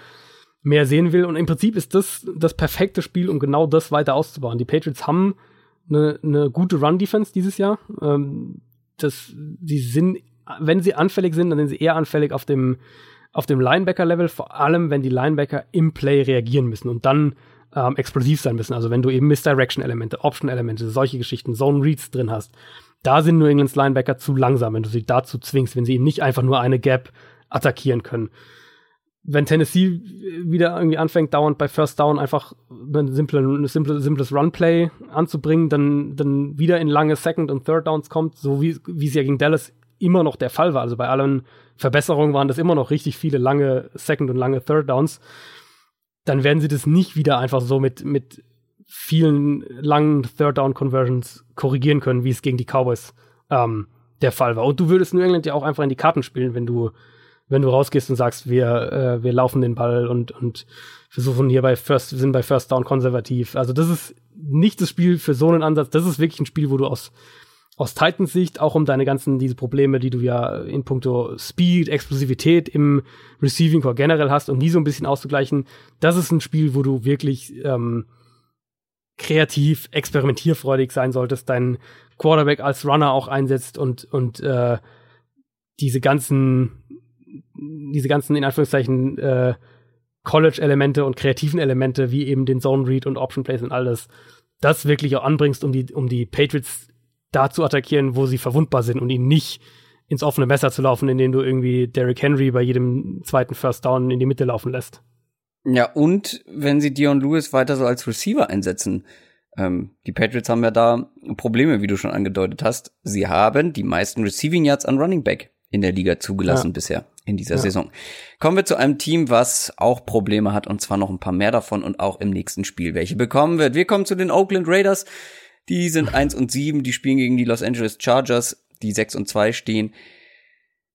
mehr sehen will. Und im Prinzip ist das das perfekte Spiel, um genau das weiter auszubauen. Die Patriots haben eine, eine gute Run Defense dieses Jahr. Ähm, das, die sind wenn sie anfällig sind, dann sind sie eher anfällig auf dem, auf dem Linebacker-Level, vor allem wenn die Linebacker im Play reagieren müssen und dann ähm, explosiv sein müssen. Also wenn du eben Misdirection-Elemente, Option-Elemente, solche Geschichten, Zone-Reads drin hast, da sind New Englands Linebacker zu langsam, wenn du sie dazu zwingst, wenn sie eben nicht einfach nur eine Gap attackieren können. wenn Tennessee wieder irgendwie anfängt, dauernd bei First Down einfach ein simples, simple, simples Runplay anzubringen, dann, dann wieder in lange Second- und Third Downs kommt, so wie, wie es ja gegen Dallas immer noch der Fall war. Also bei allen Verbesserungen waren das immer noch richtig viele lange Second- und lange Third Downs. Dann werden sie das nicht wieder einfach so mit, mit vielen langen Third Down Conversions korrigieren können, wie es gegen die Cowboys ähm, der Fall war. Und du würdest New England ja auch einfach in die Karten spielen, wenn du wenn du rausgehst und sagst, wir, äh, wir laufen den Ball und, und versuchen hier bei First, sind bei First Down konservativ. Also das ist nicht das Spiel für so einen Ansatz. Das ist wirklich ein Spiel, wo du aus, aus Titans Sicht, auch um deine ganzen, diese Probleme, die du ja in puncto Speed, Explosivität im Receiving Core generell hast, um die so ein bisschen auszugleichen. Das ist ein Spiel, wo du wirklich, ähm, kreativ, experimentierfreudig sein solltest, deinen Quarterback als Runner auch einsetzt und, und äh, diese ganzen diese ganzen, in Anführungszeichen, äh, College-Elemente und kreativen Elemente, wie eben den Zone-Read und Option-Plays und alles, das wirklich auch anbringst, um die, um die Patriots da zu attackieren, wo sie verwundbar sind und ihnen nicht ins offene Messer zu laufen, indem du irgendwie Derrick Henry bei jedem zweiten First Down in die Mitte laufen lässt. Ja, und wenn sie Dion Lewis weiter so als Receiver einsetzen, ähm, die Patriots haben ja da Probleme, wie du schon angedeutet hast. Sie haben die meisten Receiving Yards an Running Back in der Liga zugelassen ja. bisher in dieser ja. Saison. Kommen wir zu einem Team, was auch Probleme hat und zwar noch ein paar mehr davon und auch im nächsten Spiel welche bekommen wird. Wir kommen zu den Oakland Raiders. Die sind eins und sieben, die spielen gegen die Los Angeles Chargers, die sechs und zwei stehen.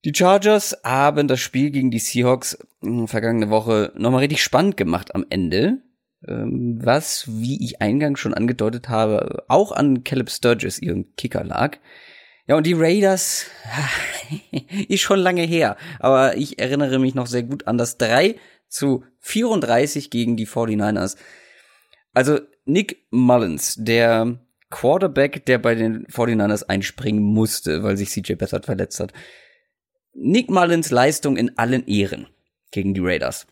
Die Chargers haben das Spiel gegen die Seahawks hm, vergangene Woche nochmal richtig spannend gemacht am Ende. Ähm, was, wie ich eingangs schon angedeutet habe, auch an Caleb Sturgis, ihrem Kicker lag. Ja, und die Raiders ist schon lange her, aber ich erinnere mich noch sehr gut an das 3 zu 34 gegen die 49ers. Also Nick Mullins, der Quarterback, der bei den 49ers einspringen musste, weil sich CJ Beathard verletzt hat. Nick Mullins Leistung in allen Ehren gegen die Raiders.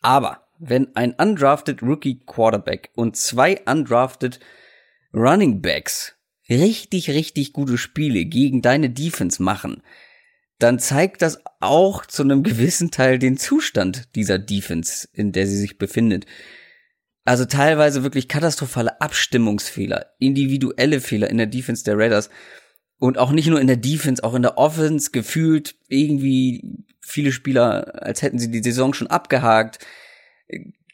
Aber wenn ein undrafted Rookie Quarterback und zwei undrafted Running Backs richtig, richtig gute Spiele gegen deine Defense machen, dann zeigt das auch zu einem gewissen Teil den Zustand dieser Defense, in der sie sich befindet. Also teilweise wirklich katastrophale Abstimmungsfehler, individuelle Fehler in der Defense der Raiders und auch nicht nur in der Defense, auch in der Offense gefühlt irgendwie viele Spieler, als hätten sie die Saison schon abgehakt.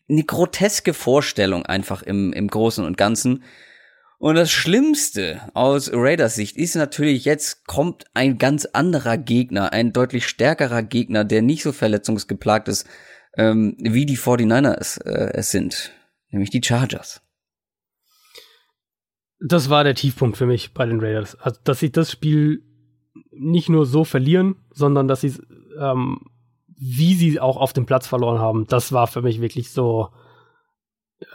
Eine groteske Vorstellung einfach im, im Großen und Ganzen. Und das Schlimmste aus Raiders Sicht ist natürlich, jetzt kommt ein ganz anderer Gegner, ein deutlich stärkerer Gegner, der nicht so verletzungsgeplagt ist, ähm, wie die 49ers äh, es sind, nämlich die Chargers. Das war der Tiefpunkt für mich bei den Raiders. Also, dass sie das Spiel nicht nur so verlieren, sondern dass sie ähm, wie sie auch auf dem Platz verloren haben, das war für mich wirklich so,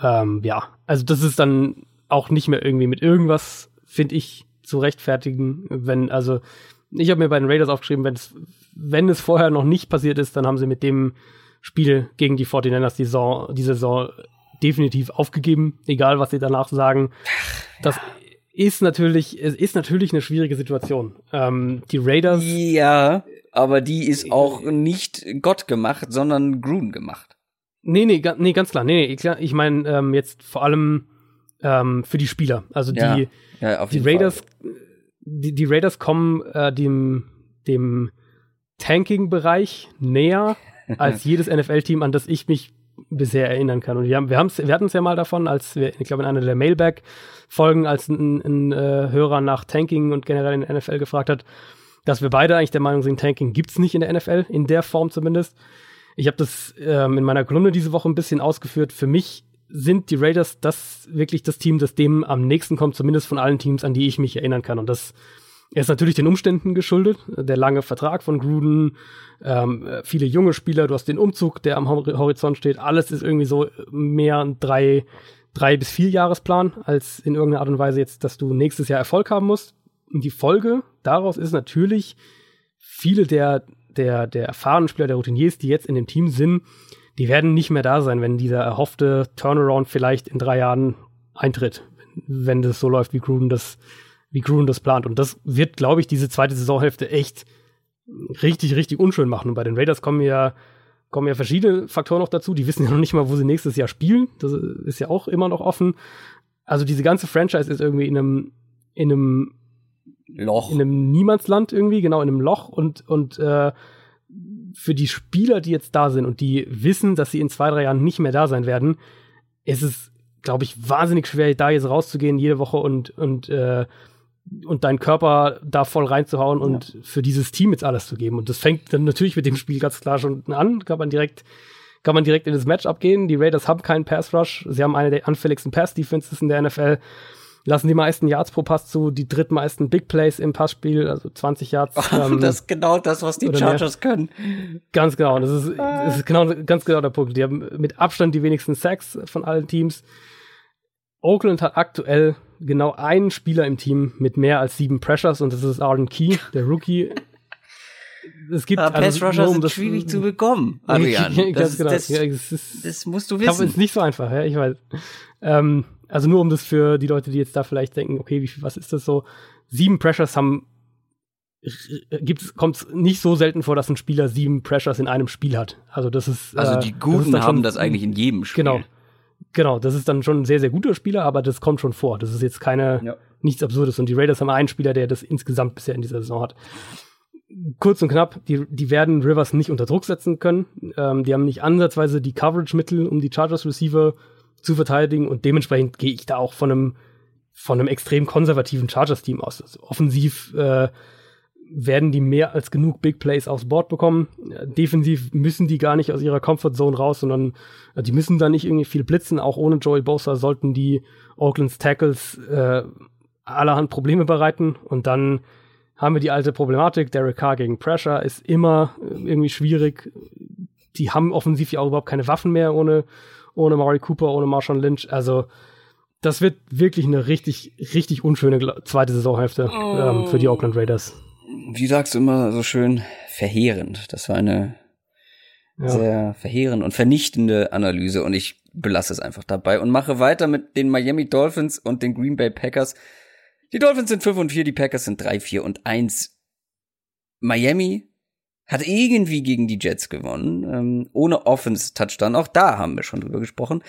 ähm, ja, also das ist dann auch nicht mehr irgendwie mit irgendwas, finde ich, zu rechtfertigen. Wenn, also, ich habe mir bei den Raiders aufgeschrieben, wenn es, wenn es vorher noch nicht passiert ist, dann haben sie mit dem Spiel gegen die 49ers die Saison, die Saison definitiv aufgegeben, egal was sie danach sagen. Das ist natürlich, es ist natürlich eine schwierige Situation. Ähm, die Raiders. Ja, aber die ist auch nicht Gott gemacht, sondern Grun gemacht. Nee, nee, nee, ganz klar. Nee, nee, ich meine ähm, jetzt vor allem ähm, für die Spieler. Also die, ja, ja, die Raiders, die, die, Raiders kommen äh, dem, dem Tanking-Bereich näher als jedes NFL-Team, an das ich mich bisher erinnern kann. Und wir haben, wir, haben's, wir hatten es ja mal davon, als wir, ich glaube, in einer der Mailback-Folgen, als ein, ein äh, Hörer nach Tanking und generell in der NFL gefragt hat, dass wir beide eigentlich der Meinung sind, Tanking gibt's nicht in der NFL, in der Form zumindest. Ich habe das ähm, in meiner Kolumne diese Woche ein bisschen ausgeführt. Für mich sind die Raiders das wirklich das Team, das dem am nächsten kommt, zumindest von allen Teams, an die ich mich erinnern kann. Und das ist natürlich den Umständen geschuldet. Der lange Vertrag von Gruden, ähm, viele junge Spieler, du hast den Umzug, der am Horizont steht. Alles ist irgendwie so mehr ein drei, drei bis vier Jahresplan, als in irgendeiner Art und Weise jetzt, dass du nächstes Jahr Erfolg haben musst. Und die Folge daraus ist natürlich, viele der, der, der erfahrenen Spieler, der Routiniers, die jetzt in dem Team sind, die werden nicht mehr da sein, wenn dieser erhoffte Turnaround vielleicht in drei Jahren eintritt, wenn das so läuft, wie Gruden das, wie Gruden das plant. Und das wird, glaube ich, diese zweite Saisonhälfte echt richtig, richtig unschön machen. Und bei den Raiders kommen ja kommen ja verschiedene Faktoren noch dazu. Die wissen ja noch nicht mal, wo sie nächstes Jahr spielen. Das ist ja auch immer noch offen. Also diese ganze Franchise ist irgendwie in einem, in einem Loch. In einem Niemandsland irgendwie, genau, in einem Loch und, und äh, für die Spieler, die jetzt da sind und die wissen, dass sie in zwei, drei Jahren nicht mehr da sein werden, ist es, glaube ich, wahnsinnig schwer, da jetzt rauszugehen jede Woche und, und, äh, und deinen Körper da voll reinzuhauen ja. und für dieses Team jetzt alles zu geben. Und das fängt dann natürlich mit dem Spiel ganz klar schon an, kann man direkt kann man direkt in das Matchup gehen. Die Raiders haben keinen Pass Rush. Sie haben eine der anfälligsten Pass Defenses in der NFL lassen die meisten Yards pro Pass zu, die drittmeisten Big Plays im Passspiel, also 20 Yards. Ähm, das ist genau das, was die Chargers mehr. können. Ganz genau. Das ist, das ist genau, ganz genau der Punkt. Die haben mit Abstand die wenigsten Sacks von allen Teams. Oakland hat aktuell genau einen Spieler im Team mit mehr als sieben Pressures und das ist Arden Key, der Rookie. Es gibt Aber also, Pass Rusher um sind schwierig zu bekommen, Adrian. Das, genau. das, ja, das, ist, das musst du wissen. ist nicht so einfach, ja, ich weiß. Ähm, also nur um das für die Leute, die jetzt da vielleicht denken, okay, wie, was ist das so? Sieben Pressures haben kommt nicht so selten vor, dass ein Spieler sieben Pressures in einem Spiel hat. Also das ist also die Guten das haben das eigentlich in jedem Spiel. Genau, genau. Das ist dann schon ein sehr sehr guter Spieler, aber das kommt schon vor. Das ist jetzt keine ja. nichts Absurdes. Und die Raiders haben einen Spieler, der das insgesamt bisher in dieser Saison hat. Kurz und knapp, die, die werden Rivers nicht unter Druck setzen können. Ähm, die haben nicht ansatzweise die Coverage-Mittel, um die Chargers Receiver zu verteidigen und dementsprechend gehe ich da auch von einem von einem extrem konservativen Chargers-Team aus. Also offensiv äh, werden die mehr als genug Big Plays aufs Board bekommen. Defensiv müssen die gar nicht aus ihrer Comfort Zone raus, sondern äh, die müssen da nicht irgendwie viel blitzen. Auch ohne Joey Bosa sollten die Oaklands Tackles äh, allerhand Probleme bereiten. Und dann haben wir die alte Problematik. Derek Carr gegen Pressure ist immer äh, irgendwie schwierig. Die haben offensiv ja auch überhaupt keine Waffen mehr ohne ohne Murray Cooper, ohne Marshawn Lynch. Also das wird wirklich eine richtig, richtig unschöne zweite Saisonhälfte oh. ähm, für die Oakland Raiders. Wie sagst du immer so schön, verheerend. Das war eine ja. sehr verheerend und vernichtende Analyse und ich belasse es einfach dabei und mache weiter mit den Miami Dolphins und den Green Bay Packers. Die Dolphins sind 5 und 4, die Packers sind 3, 4 und 1. Miami hat irgendwie gegen die Jets gewonnen, ähm, ohne Offense-Touchdown. Auch da haben wir schon drüber gesprochen.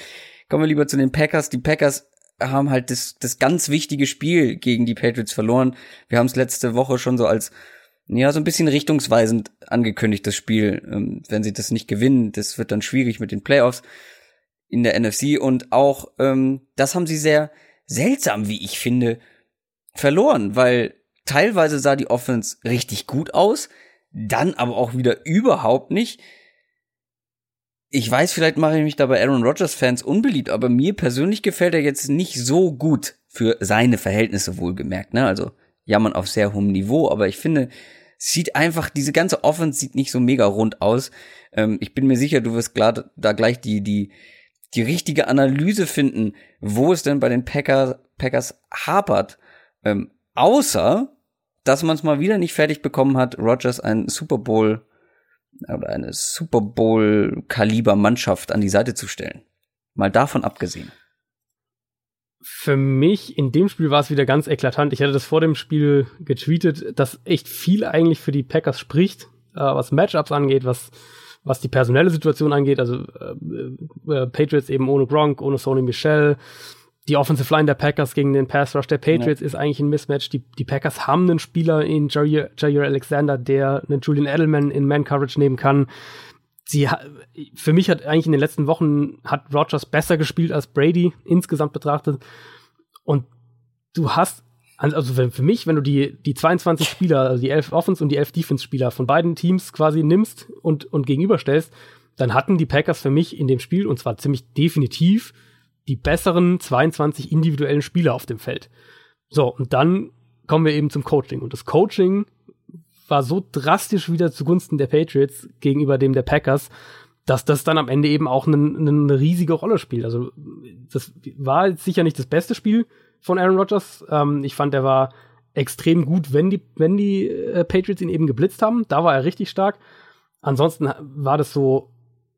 Kommen wir lieber zu den Packers. Die Packers haben halt das, das ganz wichtige Spiel gegen die Patriots verloren. Wir haben es letzte Woche schon so als, ja, so ein bisschen richtungsweisend angekündigt, das Spiel. Ähm, wenn sie das nicht gewinnen, das wird dann schwierig mit den Playoffs in der NFC. Und auch, ähm, das haben sie sehr seltsam, wie ich finde, verloren, weil teilweise sah die Offense richtig gut aus dann aber auch wieder überhaupt nicht. Ich weiß, vielleicht mache ich mich da bei Aaron Rodgers Fans unbeliebt, aber mir persönlich gefällt er jetzt nicht so gut für seine Verhältnisse wohlgemerkt, ne? Also jammern auf sehr hohem Niveau, aber ich finde, sieht einfach, diese ganze Offense sieht nicht so mega rund aus. Ähm, ich bin mir sicher, du wirst klar da gleich die, die, die richtige Analyse finden, wo es denn bei den Packers, Packers hapert. Ähm, außer, dass man es mal wieder nicht fertig bekommen hat, Rogers ein Super Bowl oder eine Super Bowl Kaliber Mannschaft an die Seite zu stellen. Mal davon abgesehen. Für mich in dem Spiel war es wieder ganz eklatant. Ich hatte das vor dem Spiel getweetet, dass echt viel eigentlich für die Packers spricht, äh, was Matchups angeht, was was die personelle Situation angeht, also äh, äh, Patriots eben ohne Gronk, ohne Sony Michel, die Offensive Line der Packers gegen den Pass Rush der Patriots ja. ist eigentlich ein Mismatch. Die, die Packers haben einen Spieler in Jair, Jair Alexander, der einen Julian Edelman in Man Coverage nehmen kann. Sie, für mich hat eigentlich in den letzten Wochen hat Rogers besser gespielt als Brady insgesamt betrachtet. Und du hast, also für mich, wenn du die, die 22 Spieler, also die 11 Offense und die 11 Defense Spieler von beiden Teams quasi nimmst und, und gegenüberstellst, dann hatten die Packers für mich in dem Spiel, und zwar ziemlich definitiv, die besseren 22 individuellen Spieler auf dem Feld. So, und dann kommen wir eben zum Coaching. Und das Coaching war so drastisch wieder zugunsten der Patriots gegenüber dem der Packers, dass das dann am Ende eben auch eine, eine riesige Rolle spielt. Also das war sicher nicht das beste Spiel von Aaron Rodgers. Ähm, ich fand, er war extrem gut, wenn die, wenn die äh, Patriots ihn eben geblitzt haben. Da war er richtig stark. Ansonsten war das so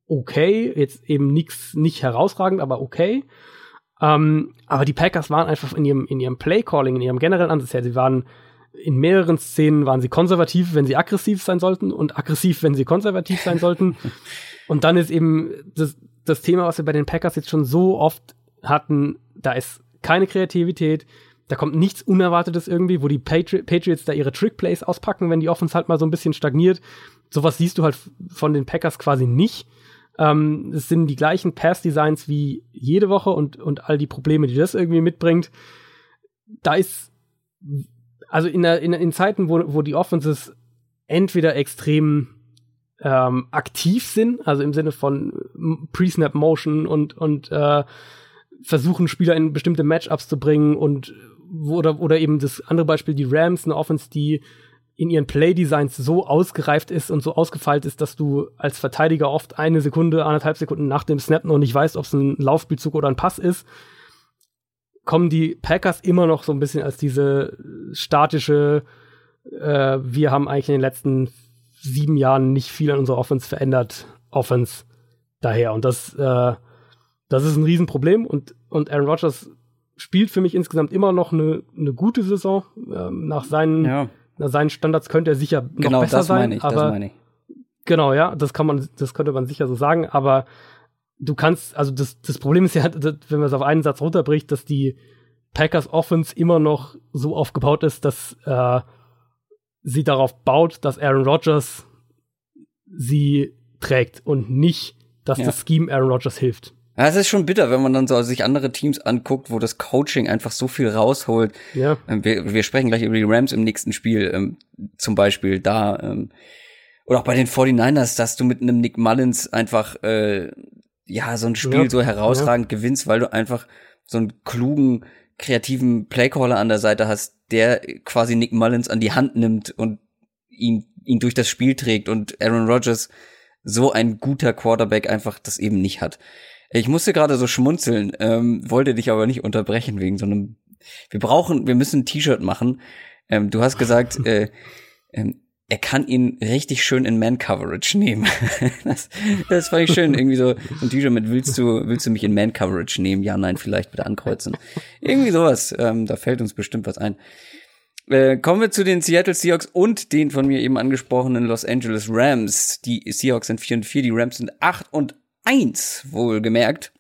okay, jetzt eben nichts, nicht herausragend, aber okay. Ähm, aber die Packers waren einfach in ihrem, in ihrem Play-Calling, in ihrem generellen Ansatz her, sie waren in mehreren Szenen waren sie konservativ, wenn sie aggressiv sein sollten und aggressiv, wenn sie konservativ sein sollten. und dann ist eben das, das Thema, was wir bei den Packers jetzt schon so oft hatten, da ist keine Kreativität, da kommt nichts Unerwartetes irgendwie, wo die Patri Patriots da ihre Trickplays auspacken, wenn die Offense halt mal so ein bisschen stagniert. Sowas siehst du halt von den Packers quasi nicht. Ähm, es sind die gleichen Pass-Designs wie jede Woche und, und all die Probleme, die das irgendwie mitbringt. Da ist, also in, der, in, in Zeiten, wo, wo die Offenses entweder extrem ähm, aktiv sind, also im Sinne von Pre-Snap Motion und, und äh, versuchen, Spieler in bestimmte Matchups zu bringen und oder, oder eben das andere Beispiel, die Rams, eine Offense, die in ihren Play-Designs so ausgereift ist und so ausgefeilt ist, dass du als Verteidiger oft eine Sekunde, anderthalb Sekunden nach dem Snap noch nicht weißt, ob es ein Laufspielzug oder ein Pass ist, kommen die Packers immer noch so ein bisschen als diese statische, äh, wir haben eigentlich in den letzten sieben Jahren nicht viel an unserer Offense verändert, Offense daher. Und das, äh, das ist ein Riesenproblem und, und Aaron Rodgers spielt für mich insgesamt immer noch eine, eine gute Saison. Ähm, nach, seinen, ja. Seinen Standards könnte er sicher noch genau, besser das sein. Meine ich, aber, das meine ich. Genau, ja, das kann man, das könnte man sicher so sagen, aber du kannst, also das, das Problem ist ja, wenn man es auf einen Satz runterbricht, dass die Packers Offense immer noch so aufgebaut ist, dass äh, sie darauf baut, dass Aaron Rodgers sie trägt und nicht, dass ja. das Scheme Aaron Rodgers hilft. Ja, es ist schon bitter, wenn man dann so sich andere Teams anguckt, wo das Coaching einfach so viel rausholt. Ja. Ähm, wir, wir sprechen gleich über die Rams im nächsten Spiel, ähm, zum Beispiel da. Ähm, oder auch bei den 49ers, dass du mit einem Nick Mullins einfach äh, ja so ein Spiel ja. so herausragend ja. gewinnst, weil du einfach so einen klugen, kreativen Playcaller an der Seite hast, der quasi Nick Mullins an die Hand nimmt und ihn, ihn durch das Spiel trägt und Aaron Rodgers so ein guter Quarterback einfach das eben nicht hat. Ich musste gerade so schmunzeln, ähm, wollte dich aber nicht unterbrechen wegen so einem. Wir brauchen, wir müssen ein T-Shirt machen. Ähm, du hast gesagt, äh, ähm, er kann ihn richtig schön in Man-Coverage nehmen. das, das fand ich schön. Irgendwie so, so ein T-Shirt mit willst du, willst du mich in Man-Coverage nehmen? Ja, nein, vielleicht bitte ankreuzen. Irgendwie sowas. Ähm, da fällt uns bestimmt was ein. Äh, kommen wir zu den Seattle Seahawks und den von mir eben angesprochenen Los Angeles Rams. Die Seahawks sind 4 und 4, die Rams sind 8 und 1, wohlgemerkt.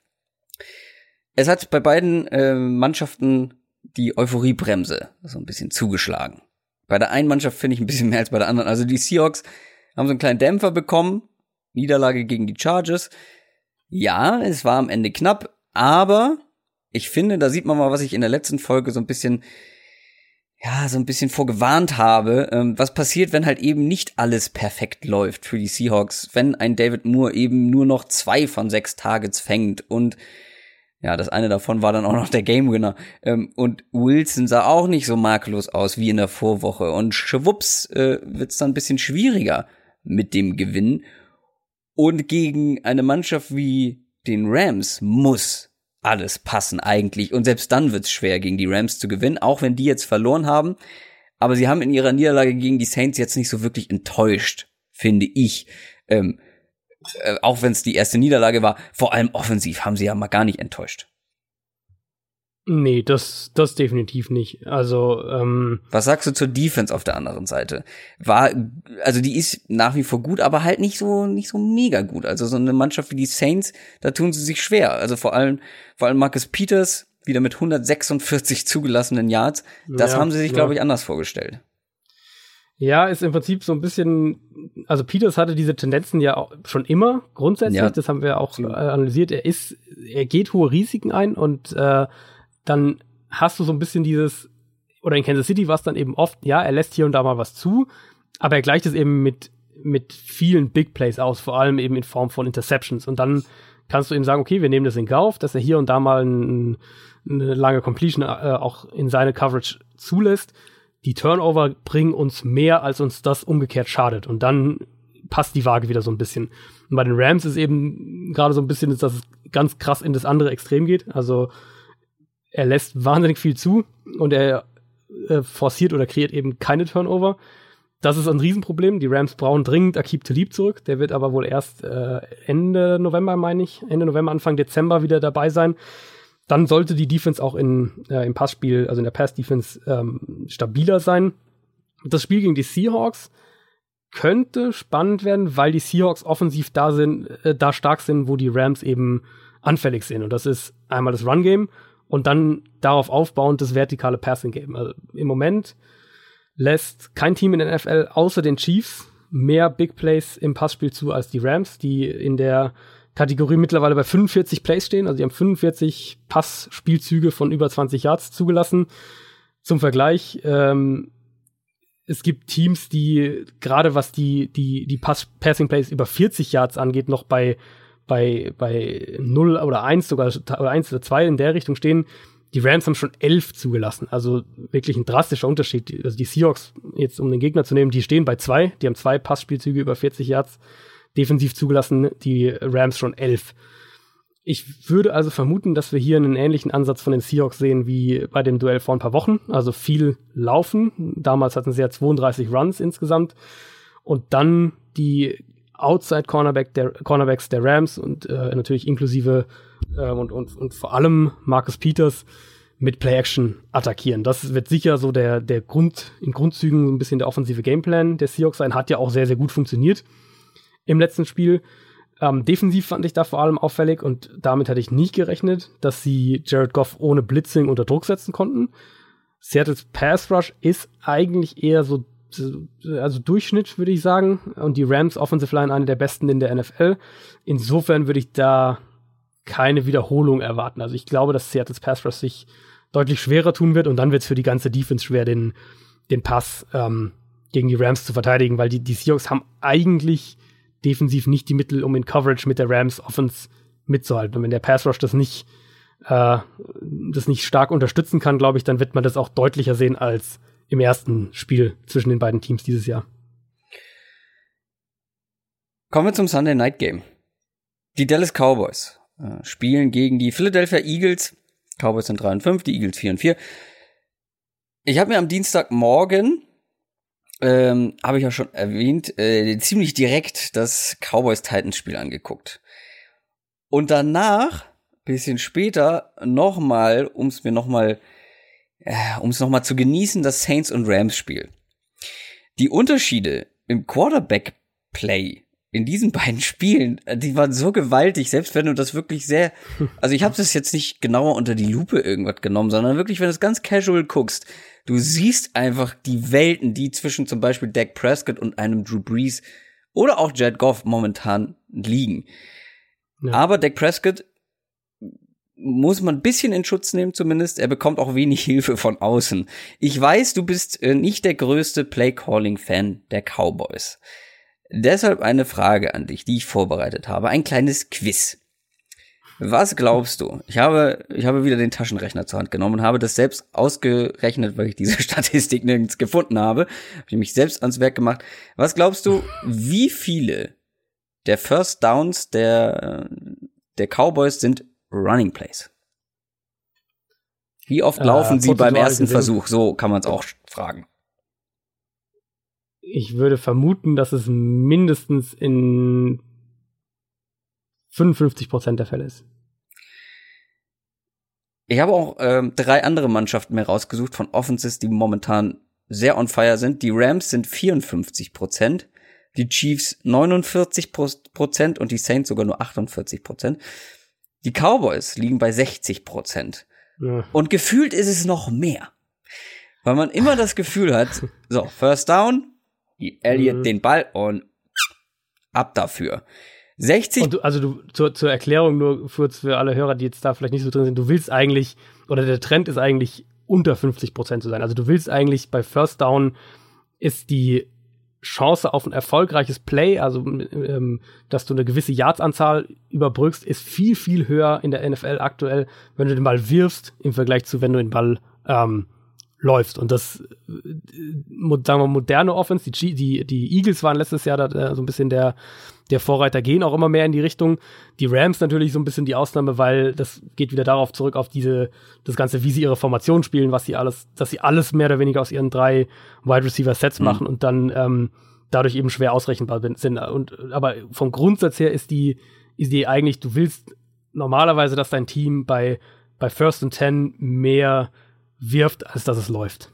Es hat bei beiden äh, Mannschaften die Euphoriebremse so ein bisschen zugeschlagen. Bei der einen Mannschaft finde ich ein bisschen mehr als bei der anderen. Also die Seahawks haben so einen kleinen Dämpfer bekommen. Niederlage gegen die Chargers. Ja, es war am Ende knapp, aber ich finde, da sieht man mal, was ich in der letzten Folge so ein bisschen ja, so ein bisschen vorgewarnt habe, ähm, was passiert, wenn halt eben nicht alles perfekt läuft für die Seahawks, wenn ein David Moore eben nur noch zwei von sechs Targets fängt und ja, das eine davon war dann auch noch der Game Winner. Ähm, und Wilson sah auch nicht so makellos aus wie in der Vorwoche. Und schwupps äh, wird es dann ein bisschen schwieriger mit dem Gewinn. Und gegen eine Mannschaft wie den Rams muss alles passen eigentlich. Und selbst dann wird's schwer, gegen die Rams zu gewinnen, auch wenn die jetzt verloren haben. Aber sie haben in ihrer Niederlage gegen die Saints jetzt nicht so wirklich enttäuscht, finde ich. Ähm, äh, auch wenn es die erste Niederlage war, vor allem offensiv haben sie ja mal gar nicht enttäuscht. Nee, das, das definitiv nicht. Also, ähm Was sagst du zur Defense auf der anderen Seite? War, also die ist nach wie vor gut, aber halt nicht so, nicht so mega gut. Also so eine Mannschaft wie die Saints, da tun sie sich schwer. Also vor allem, vor allem Marcus Peters, wieder mit 146 zugelassenen Yards. Das ja, haben sie sich, ja. glaube ich, anders vorgestellt. Ja, ist im Prinzip so ein bisschen, also Peters hatte diese Tendenzen ja auch schon immer grundsätzlich, ja. das haben wir auch äh, analysiert. Er ist, er geht hohe Risiken ein und äh, dann hast du so ein bisschen dieses, oder in Kansas City war es dann eben oft, ja, er lässt hier und da mal was zu, aber er gleicht es eben mit, mit vielen Big Plays aus, vor allem eben in Form von Interceptions. Und dann kannst du eben sagen, okay, wir nehmen das in Kauf, dass er hier und da mal ein, eine lange Completion äh, auch in seine Coverage zulässt. Die Turnover bringen uns mehr, als uns das umgekehrt schadet. Und dann passt die Waage wieder so ein bisschen. Und bei den Rams ist eben gerade so ein bisschen, dass es ganz krass in das andere Extrem geht. Also er lässt wahnsinnig viel zu und er äh, forciert oder kreiert eben keine Turnover. Das ist ein Riesenproblem. Die Rams brauchen dringend Akib Talib zurück. Der wird aber wohl erst äh, Ende November, meine ich, Ende November, Anfang Dezember wieder dabei sein. Dann sollte die Defense auch in, äh, im Passspiel, also in der Pass-Defense, ähm, stabiler sein. Das Spiel gegen die Seahawks könnte spannend werden, weil die Seahawks offensiv da sind, äh, da stark sind, wo die Rams eben anfällig sind. Und das ist einmal das Run-Game und dann darauf aufbauend das vertikale Passing-Game. Also im Moment lässt kein Team in der NFL außer den Chiefs mehr Big Plays im Passspiel zu als die Rams, die in der Kategorie mittlerweile bei 45 Plays stehen. Also die haben 45 Passspielzüge von über 20 Yards zugelassen. Zum Vergleich, ähm, es gibt Teams, die gerade was die, die, die Pass Passing Plays über 40 Yards angeht, noch bei, bei, bei 0 oder 1 sogar, oder 1 oder 2 in der Richtung stehen. Die Rams haben schon 11 zugelassen. Also wirklich ein drastischer Unterschied. Also die Seahawks, jetzt um den Gegner zu nehmen, die stehen bei 2. Die haben zwei Passspielzüge über 40 Yards defensiv zugelassen, die Rams schon 11. Ich würde also vermuten, dass wir hier einen ähnlichen Ansatz von den Seahawks sehen wie bei dem Duell vor ein paar Wochen. Also viel laufen. Damals hatten sie ja 32 Runs insgesamt. Und dann die Outside Cornerback der, Cornerbacks der Rams und äh, natürlich inklusive äh, und, und, und vor allem Marcus Peters mit Play-Action attackieren. Das wird sicher so der, der Grund, in Grundzügen ein bisschen der offensive Gameplan der Seahawks sein. Hat ja auch sehr, sehr gut funktioniert im letzten Spiel. Ähm, defensiv fand ich da vor allem auffällig und damit hatte ich nicht gerechnet, dass sie Jared Goff ohne Blitzing unter Druck setzen konnten. Seattles Pass Rush ist eigentlich eher so, also Durchschnitt, würde ich sagen. Und die Rams Offensive Line eine der besten in der NFL. Insofern würde ich da keine Wiederholung erwarten. Also ich glaube, dass Seattles Pass Rush sich deutlich schwerer tun wird und dann wird es für die ganze Defense schwer, den, den Pass ähm, gegen die Rams zu verteidigen, weil die, die Seahawks haben eigentlich defensiv nicht die Mittel, um in Coverage mit der Rams Offense mitzuhalten. Und wenn der Pass Rush das nicht, äh, das nicht stark unterstützen kann, glaube ich, dann wird man das auch deutlicher sehen als im ersten Spiel zwischen den beiden Teams dieses Jahr. Kommen wir zum Sunday Night Game. Die Dallas Cowboys äh, spielen gegen die Philadelphia Eagles. Cowboys sind 3 und 5, die Eagles 4 und 4. Ich habe mir am Dienstagmorgen ähm, habe ich ja schon erwähnt, äh, ziemlich direkt das Cowboys-Titans-Spiel angeguckt. Und danach, bisschen später, nochmal, um es mir nochmal, äh, um es nochmal zu genießen, das Saints und Rams-Spiel. Die Unterschiede im Quarterback-Play in diesen beiden Spielen, äh, die waren so gewaltig, selbst wenn du das wirklich sehr, also ich habe das jetzt nicht genauer unter die Lupe irgendwas genommen, sondern wirklich, wenn du es ganz casual guckst, du siehst einfach die Welten, die zwischen zum Beispiel Dak Prescott und einem Drew Brees oder auch Jared Goff momentan liegen. Ja. Aber Dak Prescott muss man ein bisschen in Schutz nehmen zumindest. Er bekommt auch wenig Hilfe von außen. Ich weiß, du bist äh, nicht der größte Play-Calling-Fan der Cowboys. Deshalb eine Frage an dich, die ich vorbereitet habe. Ein kleines Quiz. Was glaubst du? Ich habe, ich habe wieder den Taschenrechner zur Hand genommen und habe das selbst ausgerechnet, weil ich diese Statistik nirgends gefunden habe. Habe ich mich selbst ans Werk gemacht. Was glaubst du, wie viele der First Downs der, der Cowboys sind Running Plays? Wie oft laufen äh, sie beim ersten Versuch? So kann man es auch fragen ich würde vermuten, dass es mindestens in 55 Prozent der Fälle ist. Ich habe auch ähm, drei andere Mannschaften mehr rausgesucht von Offenses, die momentan sehr on fire sind. Die Rams sind 54 Prozent, die Chiefs 49 Prozent und die Saints sogar nur 48 Prozent. Die Cowboys liegen bei 60 Prozent. Ja. Und gefühlt ist es noch mehr. Weil man immer das Gefühl hat, so, First Down, Elliott mhm. den Ball und ab dafür. 60. Du, also du, zur, zur Erklärung nur für, für alle Hörer, die jetzt da vielleicht nicht so drin sind, du willst eigentlich, oder der Trend ist eigentlich unter 50 Prozent zu sein. Also du willst eigentlich bei First Down ist die Chance auf ein erfolgreiches Play, also ähm, dass du eine gewisse Yards-Anzahl überbrückst, ist viel, viel höher in der NFL aktuell, wenn du den Ball wirfst, im Vergleich zu, wenn du den Ball ähm, läufst. Und das, äh, sagen wir, moderne Offense, die, die, die Eagles waren letztes Jahr da, äh, so ein bisschen der, der Vorreiter, gehen auch immer mehr in die Richtung. Die Rams natürlich so ein bisschen die Ausnahme, weil das geht wieder darauf zurück, auf diese, das Ganze, wie sie ihre Formation spielen, was sie alles, dass sie alles mehr oder weniger aus ihren drei Wide Receiver Sets mhm. machen und dann ähm, dadurch eben schwer ausrechenbar sind. Und, aber vom Grundsatz her ist die, ist die eigentlich, du willst normalerweise, dass dein Team bei, bei First and Ten mehr wirft, als dass es läuft.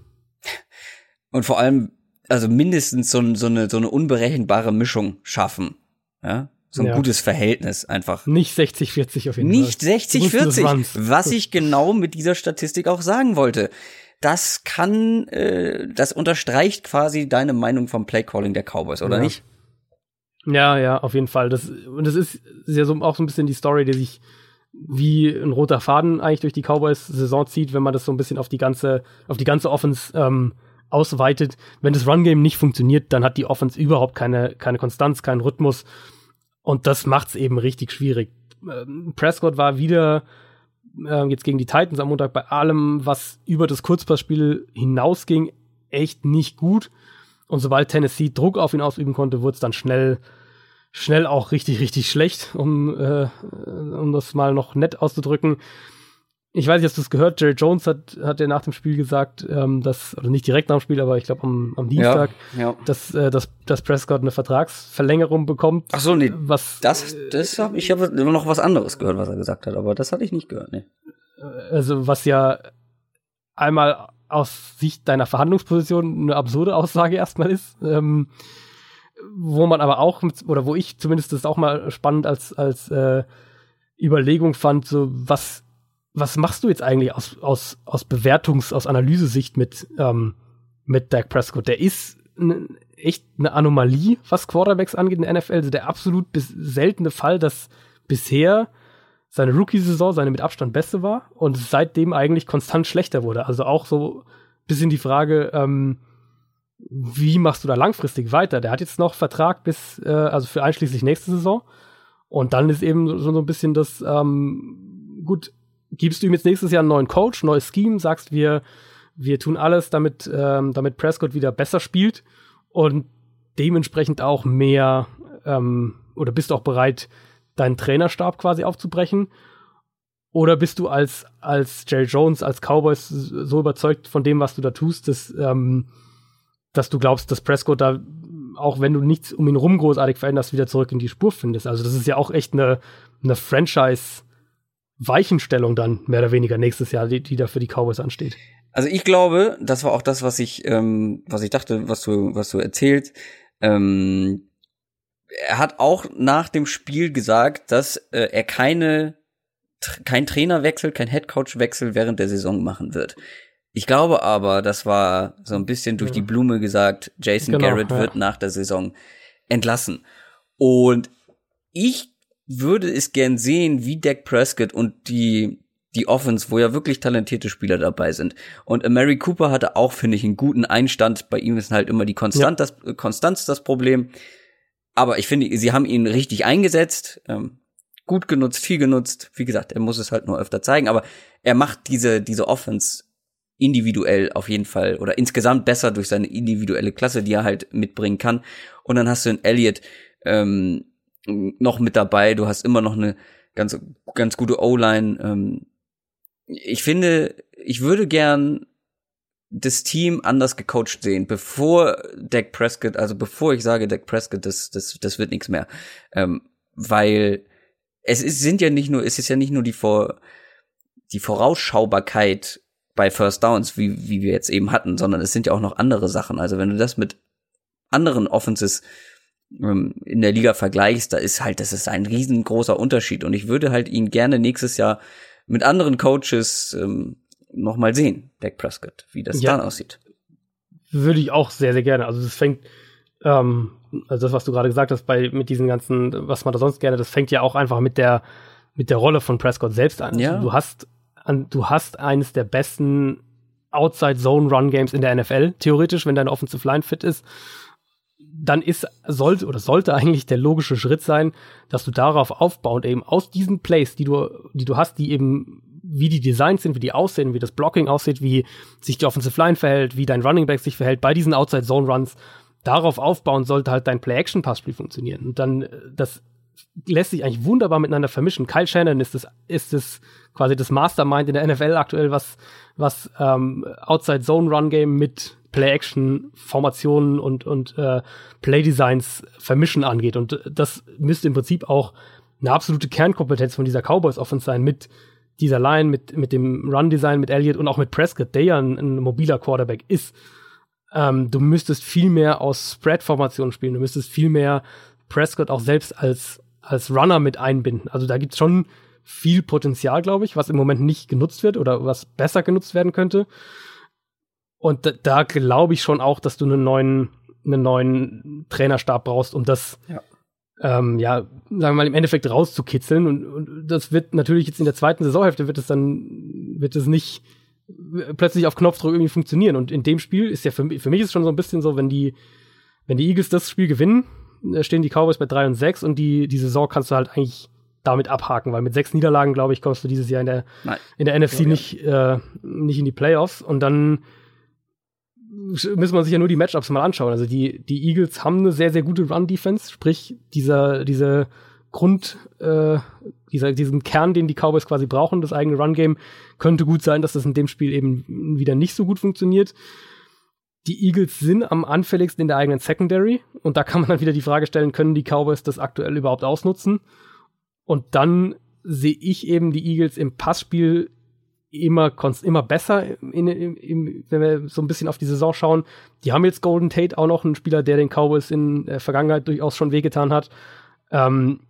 Und vor allem, also mindestens so, so, eine, so eine unberechenbare Mischung schaffen. Ja, so ein ja. gutes Verhältnis einfach. Nicht 60-40 auf jeden Nicht Fall. Nicht 60-40, was ich genau mit dieser Statistik auch sagen wollte. Das kann, äh, das unterstreicht quasi deine Meinung vom Playcalling der Cowboys, oder ja. nicht? Ja, ja, auf jeden Fall. Das, und das ist ja so, auch so ein bisschen die Story, die sich wie ein roter Faden eigentlich durch die Cowboys-Saison zieht, wenn man das so ein bisschen auf die ganze, auf die ganze Offense ähm, ausweitet. Wenn das Run-Game nicht funktioniert, dann hat die Offense überhaupt keine, keine Konstanz, keinen Rhythmus. Und das macht's eben richtig schwierig. Ähm, Prescott war wieder äh, jetzt gegen die Titans am Montag bei allem, was über das Kurzpassspiel hinausging, echt nicht gut. Und sobald Tennessee Druck auf ihn ausüben konnte, wurde es dann schnell schnell auch richtig, richtig schlecht, um, äh, um das mal noch nett auszudrücken. Ich weiß nicht, hast du es gehört? Jerry Jones hat, hat ja nach dem Spiel gesagt, ähm, dass, oder nicht direkt nach dem Spiel, aber ich glaube am, am Dienstag, ja, ja. Dass, äh, dass, dass Prescott eine Vertragsverlängerung bekommt. Ach so, nee. Was, das, das hab, ich habe immer noch was anderes gehört, was er gesagt hat, aber das hatte ich nicht gehört, nee. Also, was ja einmal aus Sicht deiner Verhandlungsposition eine absurde Aussage erstmal ist. Ähm, wo man aber auch, oder wo ich zumindest das auch mal spannend als, als äh, Überlegung fand, so was, was machst du jetzt eigentlich aus, aus, aus Bewertungs-, aus Analysesicht mit, ähm, mit Dak Prescott? Der ist echt eine Anomalie, was Quarterbacks angeht in der NFL. Also der absolut seltene Fall, dass bisher seine Rookie-Saison seine mit Abstand beste war und seitdem eigentlich konstant schlechter wurde. Also auch so bisschen die Frage, ähm, wie machst du da langfristig weiter? Der hat jetzt noch Vertrag bis, äh, also für einschließlich nächste Saison. Und dann ist eben so, so ein bisschen das, ähm, gut, gibst du ihm jetzt nächstes Jahr einen neuen Coach, neues Scheme, sagst wir, wir tun alles, damit, ähm, damit Prescott wieder besser spielt und dementsprechend auch mehr, ähm, oder bist auch bereit, deinen Trainerstab quasi aufzubrechen? Oder bist du als, als Jerry Jones, als Cowboys so überzeugt von dem, was du da tust, dass, ähm, dass du glaubst, dass Prescott da, auch wenn du nichts um ihn rum großartig veränderst, wieder zurück in die Spur findest. Also das ist ja auch echt eine, eine Franchise-Weichenstellung dann, mehr oder weniger nächstes Jahr, die, die da für die Cowboys ansteht. Also ich glaube, das war auch das, was ich, ähm, was ich dachte, was du, was du erzählt. Ähm, er hat auch nach dem Spiel gesagt, dass äh, er keine kein Trainerwechsel, kein Headcoachwechsel während der Saison machen wird. Ich glaube aber, das war so ein bisschen durch die Blume gesagt, Jason genau, Garrett ja. wird nach der Saison entlassen. Und ich würde es gern sehen, wie Dak Prescott und die die Offense, wo ja wirklich talentierte Spieler dabei sind. Und Mary Cooper hatte auch, finde ich, einen guten Einstand. Bei ihm ist halt immer die Konstant, ja. das, Konstanz das Problem. Aber ich finde, sie haben ihn richtig eingesetzt, ähm, gut genutzt, viel genutzt. Wie gesagt, er muss es halt nur öfter zeigen. Aber er macht diese, diese Offense individuell auf jeden Fall oder insgesamt besser durch seine individuelle Klasse, die er halt mitbringen kann. Und dann hast du einen Elliott ähm, noch mit dabei. Du hast immer noch eine ganz ganz gute O-Line. Ähm, ich finde, ich würde gern das Team anders gecoacht sehen, bevor Dak Prescott, also bevor ich sage, Dak Prescott, das, das, das wird nichts mehr. Ähm, weil es ist, sind ja nicht nur, es ist ja nicht nur die Vor, die Vorausschaubarkeit bei First Downs, wie, wie wir jetzt eben hatten, sondern es sind ja auch noch andere Sachen. Also wenn du das mit anderen Offenses ähm, in der Liga vergleichst, da ist halt, das ist ein riesengroßer Unterschied. Und ich würde halt ihn gerne nächstes Jahr mit anderen Coaches ähm, noch mal sehen, Dak Prescott, wie das ja, dann aussieht. Würde ich auch sehr, sehr gerne. Also es fängt, ähm, also das, was du gerade gesagt hast, bei mit diesen ganzen, was man da sonst gerne, das fängt ja auch einfach mit der mit der Rolle von Prescott selbst an. Ja. Also du hast an, du hast eines der besten Outside Zone Run Games in der NFL, theoretisch, wenn deine Offensive Line fit ist. Dann ist, sollte oder sollte eigentlich der logische Schritt sein, dass du darauf aufbauend eben aus diesen Plays, die du, die du hast, die eben wie die Designs sind, wie die aussehen, wie das Blocking aussieht, wie sich die Offensive Line verhält, wie dein Running Back sich verhält, bei diesen Outside Zone Runs, darauf aufbauen sollte halt dein Play-Action-Passspiel funktionieren. Und dann, das lässt sich eigentlich wunderbar miteinander vermischen. Kyle Shannon ist das, ist das quasi das Mastermind in der NFL aktuell, was, was ähm, Outside Zone Run Game mit Play-Action-Formationen und, und äh, Play-Designs vermischen angeht. Und das müsste im Prinzip auch eine absolute Kernkompetenz von dieser Cowboys-Offense sein, mit dieser Line, mit, mit dem Run-Design, mit Elliott und auch mit Prescott, der ja ein, ein mobiler Quarterback ist. ähm, du müsstest viel mehr aus Spread-Formationen spielen. Du müsstest viel mehr Prescott auch selbst als, als Runner mit einbinden. Also da gibt's schon viel Potenzial, glaube ich, was im Moment nicht genutzt wird oder was besser genutzt werden könnte. Und da, da glaube ich schon auch, dass du einen neuen, einen neuen Trainerstab brauchst, um das, ja. Ähm, ja, sagen wir mal, im Endeffekt rauszukitzeln. Und, und das wird natürlich jetzt in der zweiten Saisonhälfte wird es dann, wird es nicht plötzlich auf Knopfdruck irgendwie funktionieren. Und in dem Spiel ist ja für, für mich ist schon so ein bisschen so, wenn die, wenn die Eagles das Spiel gewinnen, stehen die Cowboys bei 3 und 6 und die, die Saison kannst du halt eigentlich damit abhaken, weil mit sechs Niederlagen, glaube ich, kommst du dieses Jahr in der, in der NFC ja, nicht, Äh, nicht in die Playoffs. Und dann müssen wir sich ja nur die Matchups mal anschauen. Also die, die Eagles haben eine sehr, sehr gute Run-Defense, sprich dieser, diese Grund, äh, dieser, diesen Kern, den die Cowboys quasi brauchen, das eigene Run-Game, könnte gut sein, dass das in dem Spiel eben wieder nicht so gut funktioniert. Die Eagles sind am anfälligsten in der eigenen Secondary und da kann man dann wieder die Frage stellen, können die Cowboys das aktuell überhaupt ausnutzen? Und dann sehe ich eben die Eagles im Passspiel immer, immer besser, in, in, in, wenn wir so ein bisschen auf die Saison schauen. Die haben jetzt Golden Tate auch noch einen Spieler, der den Cowboys in der Vergangenheit durchaus schon wehgetan hat. Ähm,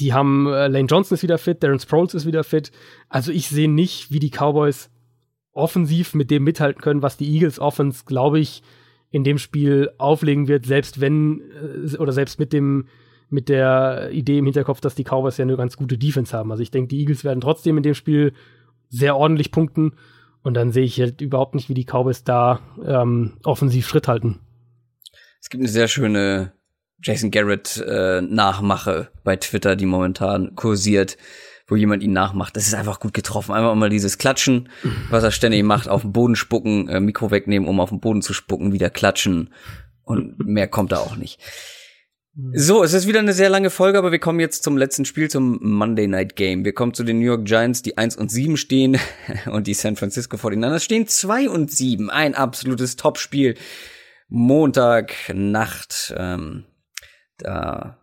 die haben äh, Lane Johnson ist wieder fit, Darren Sproles ist wieder fit. Also ich sehe nicht, wie die Cowboys offensiv mit dem mithalten können, was die Eagles Offense, glaube ich, in dem Spiel auflegen wird, selbst wenn äh, oder selbst mit dem mit der Idee im Hinterkopf, dass die Cowboys ja eine ganz gute Defense haben. Also ich denke, die Eagles werden trotzdem in dem Spiel sehr ordentlich punkten und dann sehe ich halt überhaupt nicht, wie die Cowboys da ähm, offensiv Schritt halten. Es gibt eine sehr schöne Jason Garrett äh, bei Twitter, die momentan kursiert, wo jemand ihn nachmacht. Das ist einfach gut getroffen. Einfach mal dieses Klatschen, was er ständig macht, auf den Boden spucken, äh, Mikro wegnehmen, um auf den Boden zu spucken, wieder klatschen und mehr kommt da auch nicht. So, es ist wieder eine sehr lange Folge, aber wir kommen jetzt zum letzten Spiel, zum Monday Night Game. Wir kommen zu den New York Giants, die 1 und 7 stehen und die San Francisco 49ers stehen 2 und 7. Ein absolutes Topspiel. Montag, Nacht, ähm, da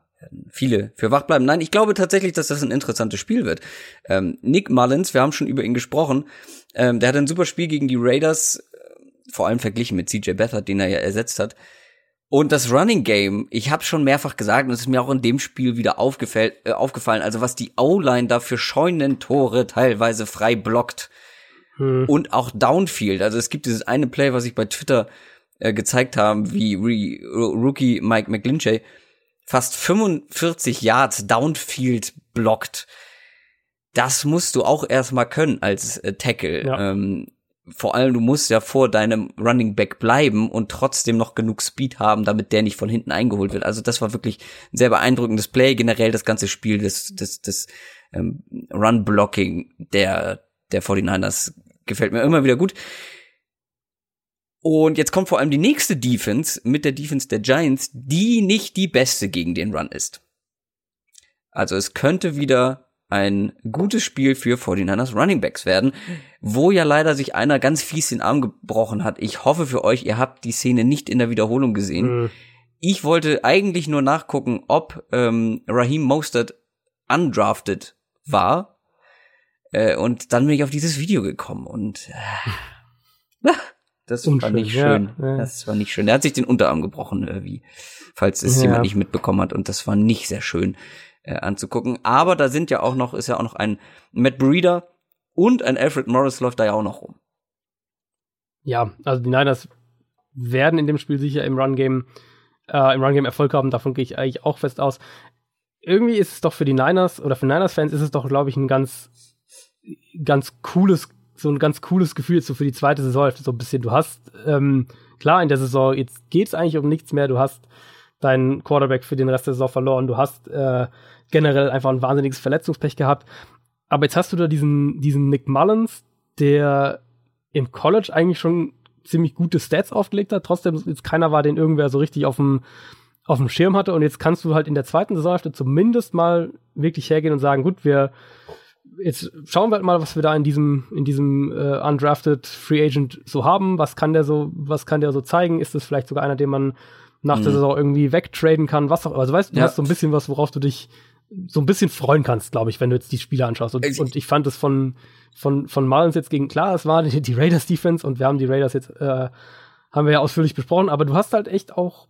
viele für wach bleiben. Nein, ich glaube tatsächlich, dass das ein interessantes Spiel wird. Ähm, Nick Mullins, wir haben schon über ihn gesprochen, ähm, der hat ein super Spiel gegen die Raiders, äh, vor allem verglichen mit CJ Beathard, den er ja ersetzt hat. Und das Running Game, ich habe schon mehrfach gesagt, und es ist mir auch in dem Spiel wieder aufgefallen, äh, aufgefallen also was die O-Line da für Scheunentore teilweise frei blockt. Hm. Und auch Downfield. Also es gibt dieses eine Play, was ich bei Twitter äh, gezeigt habe, wie Re Rookie Mike McGlinchey fast 45 Yards Downfield blockt. Das musst du auch erstmal können als äh, Tackle. Ja. Ähm, vor allem, du musst ja vor deinem Running Back bleiben und trotzdem noch genug Speed haben, damit der nicht von hinten eingeholt wird. Also das war wirklich ein sehr beeindruckendes Play. Generell das ganze Spiel, das, das, das ähm, Run-Blocking der, der 49ers gefällt mir immer wieder gut. Und jetzt kommt vor allem die nächste Defense mit der Defense der Giants, die nicht die beste gegen den Run ist. Also es könnte wieder ein gutes Spiel für 49ers Running Backs werden, wo ja leider sich einer ganz fies den Arm gebrochen hat. Ich hoffe für euch, ihr habt die Szene nicht in der Wiederholung gesehen. Mhm. Ich wollte eigentlich nur nachgucken, ob ähm, Raheem Mostert undrafted war. Äh, und dann bin ich auf dieses Video gekommen und äh, das Unschön, war nicht schön. Ja, ja. Das war nicht schön. Er hat sich den Unterarm gebrochen, irgendwie, falls es ja. jemand nicht mitbekommen hat. Und das war nicht sehr schön äh, anzugucken. Aber da sind ja auch noch, ist ja auch noch ein Matt Breeder und ein Alfred Morris läuft da ja auch noch rum. Ja, also die Niners werden in dem Spiel sicher im Run-Game äh, im Run-Game Erfolg haben, davon gehe ich eigentlich auch fest aus. Irgendwie ist es doch für die Niners oder für Niners-Fans ist es doch, glaube ich, ein ganz, ganz cooles, so ein ganz cooles Gefühl so für die zweite Saison, so ein bisschen. Du hast, ähm, klar, in der Saison, jetzt geht es eigentlich um nichts mehr, du hast deinen Quarterback für den Rest der Saison verloren. Du hast äh, generell einfach ein wahnsinniges Verletzungspech gehabt. Aber jetzt hast du da diesen, diesen Nick Mullins, der im College eigentlich schon ziemlich gute Stats aufgelegt hat, trotzdem jetzt keiner war, den irgendwer so richtig auf dem, auf dem Schirm hatte. Und jetzt kannst du halt in der zweiten Saisonhälfte zumindest mal wirklich hergehen und sagen, gut, wir jetzt schauen wir halt mal, was wir da in diesem, in diesem äh, undrafted Free Agent so haben. Was kann der so, was kann der so zeigen? Ist das vielleicht sogar einer, den man nach mhm. der Saison irgendwie wegtraden kann, was auch, also weißt du, du ja. hast so ein bisschen was, worauf du dich so ein bisschen freuen kannst, glaube ich, wenn du jetzt die Spiele anschaust. Und, und ich fand es von, von, von Marlins jetzt gegen, klar, es war die, die Raiders Defense und wir haben die Raiders jetzt, äh, haben wir ja ausführlich besprochen, aber du hast halt echt auch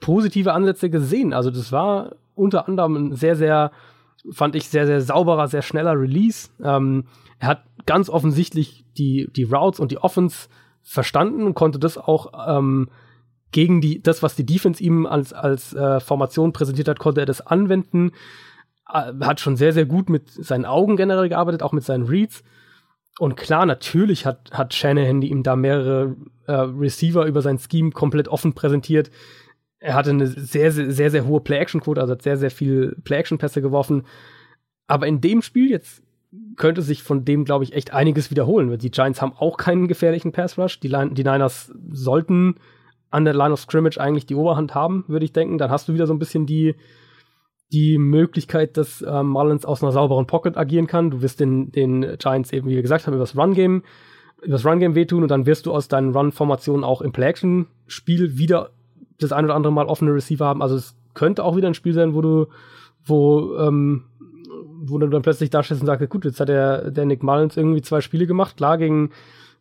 positive Ansätze gesehen. Also das war unter anderem ein sehr, sehr, fand ich, sehr, sehr sauberer, sehr schneller Release. Ähm, er hat ganz offensichtlich die, die Routes und die Offense verstanden und konnte das auch ähm, gegen die, das, was die Defense ihm als, als äh, Formation präsentiert hat, konnte er das anwenden. Äh, hat schon sehr, sehr gut mit seinen Augen generell gearbeitet, auch mit seinen Reads. Und klar, natürlich hat, hat Shanahan ihm da mehrere äh, Receiver über sein Scheme komplett offen präsentiert. Er hatte eine sehr, sehr, sehr, sehr hohe Play-Action-Quote, also hat sehr, sehr viel Play-Action-Pässe geworfen. Aber in dem Spiel jetzt könnte sich von dem, glaube ich, echt einiges wiederholen. Die Giants haben auch keinen gefährlichen Pass-Rush. Die, die Niners sollten an der Line of Scrimmage eigentlich die Oberhand haben, würde ich denken. Dann hast du wieder so ein bisschen die, die Möglichkeit, dass ähm, Mullins aus einer sauberen Pocket agieren kann. Du wirst den, den Giants eben, wie wir gesagt haben, über das Run-Game, über das Run-Game wehtun und dann wirst du aus deinen Run-Formationen auch im Play-Action-Spiel wieder das ein oder andere Mal offene Receiver haben. Also es könnte auch wieder ein Spiel sein, wo du, wo, ähm, wo du dann plötzlich da stehst und sagst, gut, jetzt hat der, der Nick Mullins irgendwie zwei Spiele gemacht, klar gegen,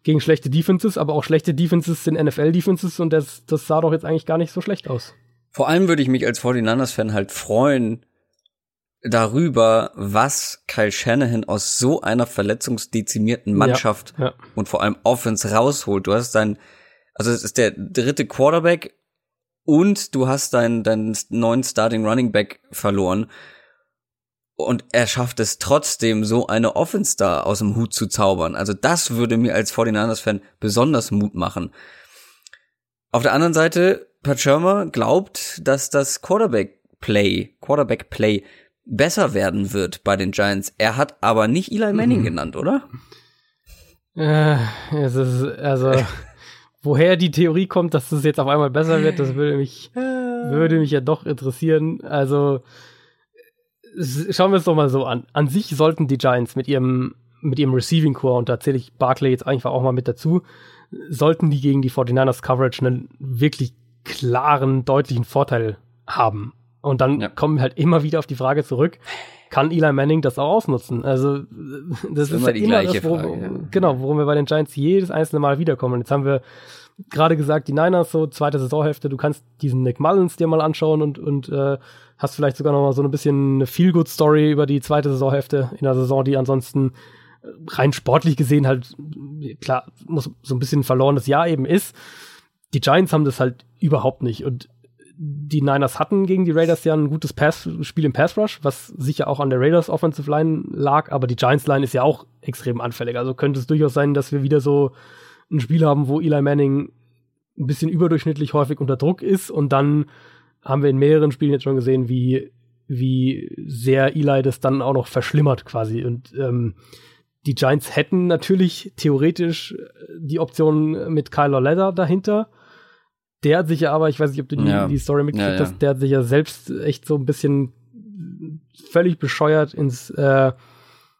gegen schlechte Defenses, aber auch schlechte Defenses sind NFL-Defenses und das, das sah doch jetzt eigentlich gar nicht so schlecht aus. Vor allem würde ich mich als 49ers-Fan halt freuen darüber, was Kyle Shanahan aus so einer verletzungsdezimierten Mannschaft ja, ja. und vor allem Offense rausholt. Du hast dein, also es ist der dritte Quarterback und du hast deinen deinen neuen Starting Running Back verloren. Und er schafft es trotzdem, so eine Offense da aus dem Hut zu zaubern. Also das würde mir als 49ers-Fan besonders Mut machen. Auf der anderen Seite Schirmer glaubt, dass das Quarterback-Play, Quarterback-Play besser werden wird bei den Giants. Er hat aber nicht Eli Manning mhm. genannt, oder? Äh, es ist, also, woher die Theorie kommt, dass es jetzt auf einmal besser wird, das würde mich, würde mich ja doch interessieren. Also, schauen wir es doch mal so an. An sich sollten die Giants mit ihrem, mit ihrem Receiving Core, und da zähle ich Barclay jetzt einfach auch mal mit dazu, sollten die gegen die 49ers Coverage einen wirklich klaren, deutlichen Vorteil haben. Und dann ja. kommen wir halt immer wieder auf die Frage zurück, kann Eli Manning das auch ausnutzen? Also das, das ist, ist ja immer das, worum, Frage, ja. genau, worum wir bei den Giants jedes einzelne Mal wiederkommen. Und jetzt haben wir gerade gesagt, die Niners so zweite Saisonhälfte, du kannst diesen Nick Mullins dir mal anschauen und und äh, hast vielleicht sogar noch mal so ein bisschen eine Feel Good Story über die zweite Saisonhälfte in der Saison, die ansonsten rein sportlich gesehen halt klar muss so ein bisschen ein verlorenes Jahr eben ist. Die Giants haben das halt überhaupt nicht. Und die Niners hatten gegen die Raiders ja ein gutes Pass Spiel im Pass Rush, was sicher auch an der Raiders Offensive Line lag, aber die Giants Line ist ja auch extrem anfällig. Also könnte es durchaus sein, dass wir wieder so ein Spiel haben, wo Eli Manning ein bisschen überdurchschnittlich häufig unter Druck ist und dann haben wir in mehreren Spielen jetzt schon gesehen, wie wie sehr Eli das dann auch noch verschlimmert quasi und ähm, die Giants hätten natürlich theoretisch die Option mit Kyler Leather dahinter der hat sich ja aber, ich weiß nicht, ob du die, ja. die Story mitgekriegt ja, hast, der hat sich ja selbst echt so ein bisschen völlig bescheuert ins, äh,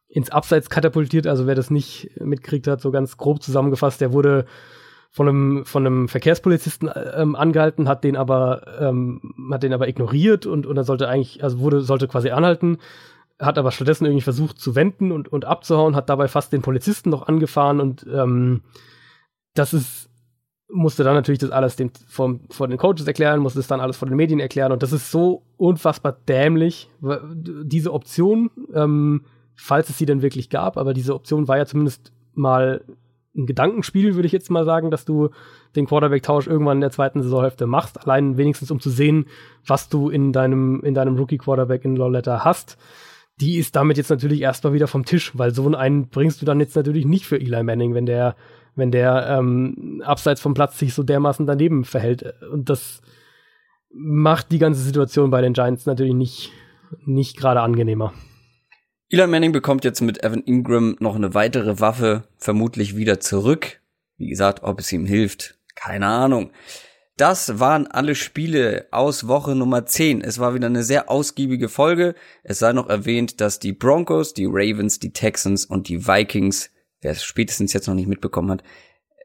ins Abseits katapultiert. Also wer das nicht mitgekriegt hat, so ganz grob zusammengefasst, der wurde von einem, von einem Verkehrspolizisten ähm, angehalten, hat den aber, ähm, hat den aber ignoriert und, und er sollte eigentlich, also wurde, sollte quasi anhalten, hat aber stattdessen irgendwie versucht zu wenden und, und abzuhauen, hat dabei fast den Polizisten noch angefahren und ähm, das ist musste dann natürlich das alles dem, vom, vor den Coaches erklären, musste es dann alles vor den Medien erklären und das ist so unfassbar dämlich. Diese Option, ähm, falls es sie denn wirklich gab, aber diese Option war ja zumindest mal ein Gedankenspiel, würde ich jetzt mal sagen, dass du den Quarterback-Tausch irgendwann in der zweiten Saisonhälfte machst, allein wenigstens um zu sehen, was du in deinem, in deinem Rookie-Quarterback in Loletta hast. Die ist damit jetzt natürlich erstmal wieder vom Tisch, weil so einen bringst du dann jetzt natürlich nicht für Eli Manning, wenn der wenn der ähm, abseits vom Platz sich so dermaßen daneben verhält. Und das macht die ganze Situation bei den Giants natürlich nicht, nicht gerade angenehmer. Eli Manning bekommt jetzt mit Evan Ingram noch eine weitere Waffe vermutlich wieder zurück. Wie gesagt, ob es ihm hilft, keine Ahnung. Das waren alle Spiele aus Woche Nummer 10. Es war wieder eine sehr ausgiebige Folge. Es sei noch erwähnt, dass die Broncos, die Ravens, die Texans und die Vikings wer es spätestens jetzt noch nicht mitbekommen hat,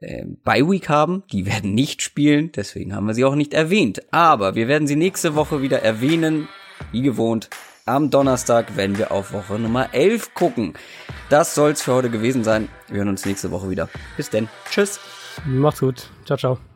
äh, Bye Week haben. Die werden nicht spielen, deswegen haben wir sie auch nicht erwähnt. Aber wir werden sie nächste Woche wieder erwähnen, wie gewohnt. Am Donnerstag werden wir auf Woche Nummer 11 gucken. Das soll's für heute gewesen sein. Wir hören uns nächste Woche wieder. Bis denn. Tschüss. Macht's gut. Ciao, ciao.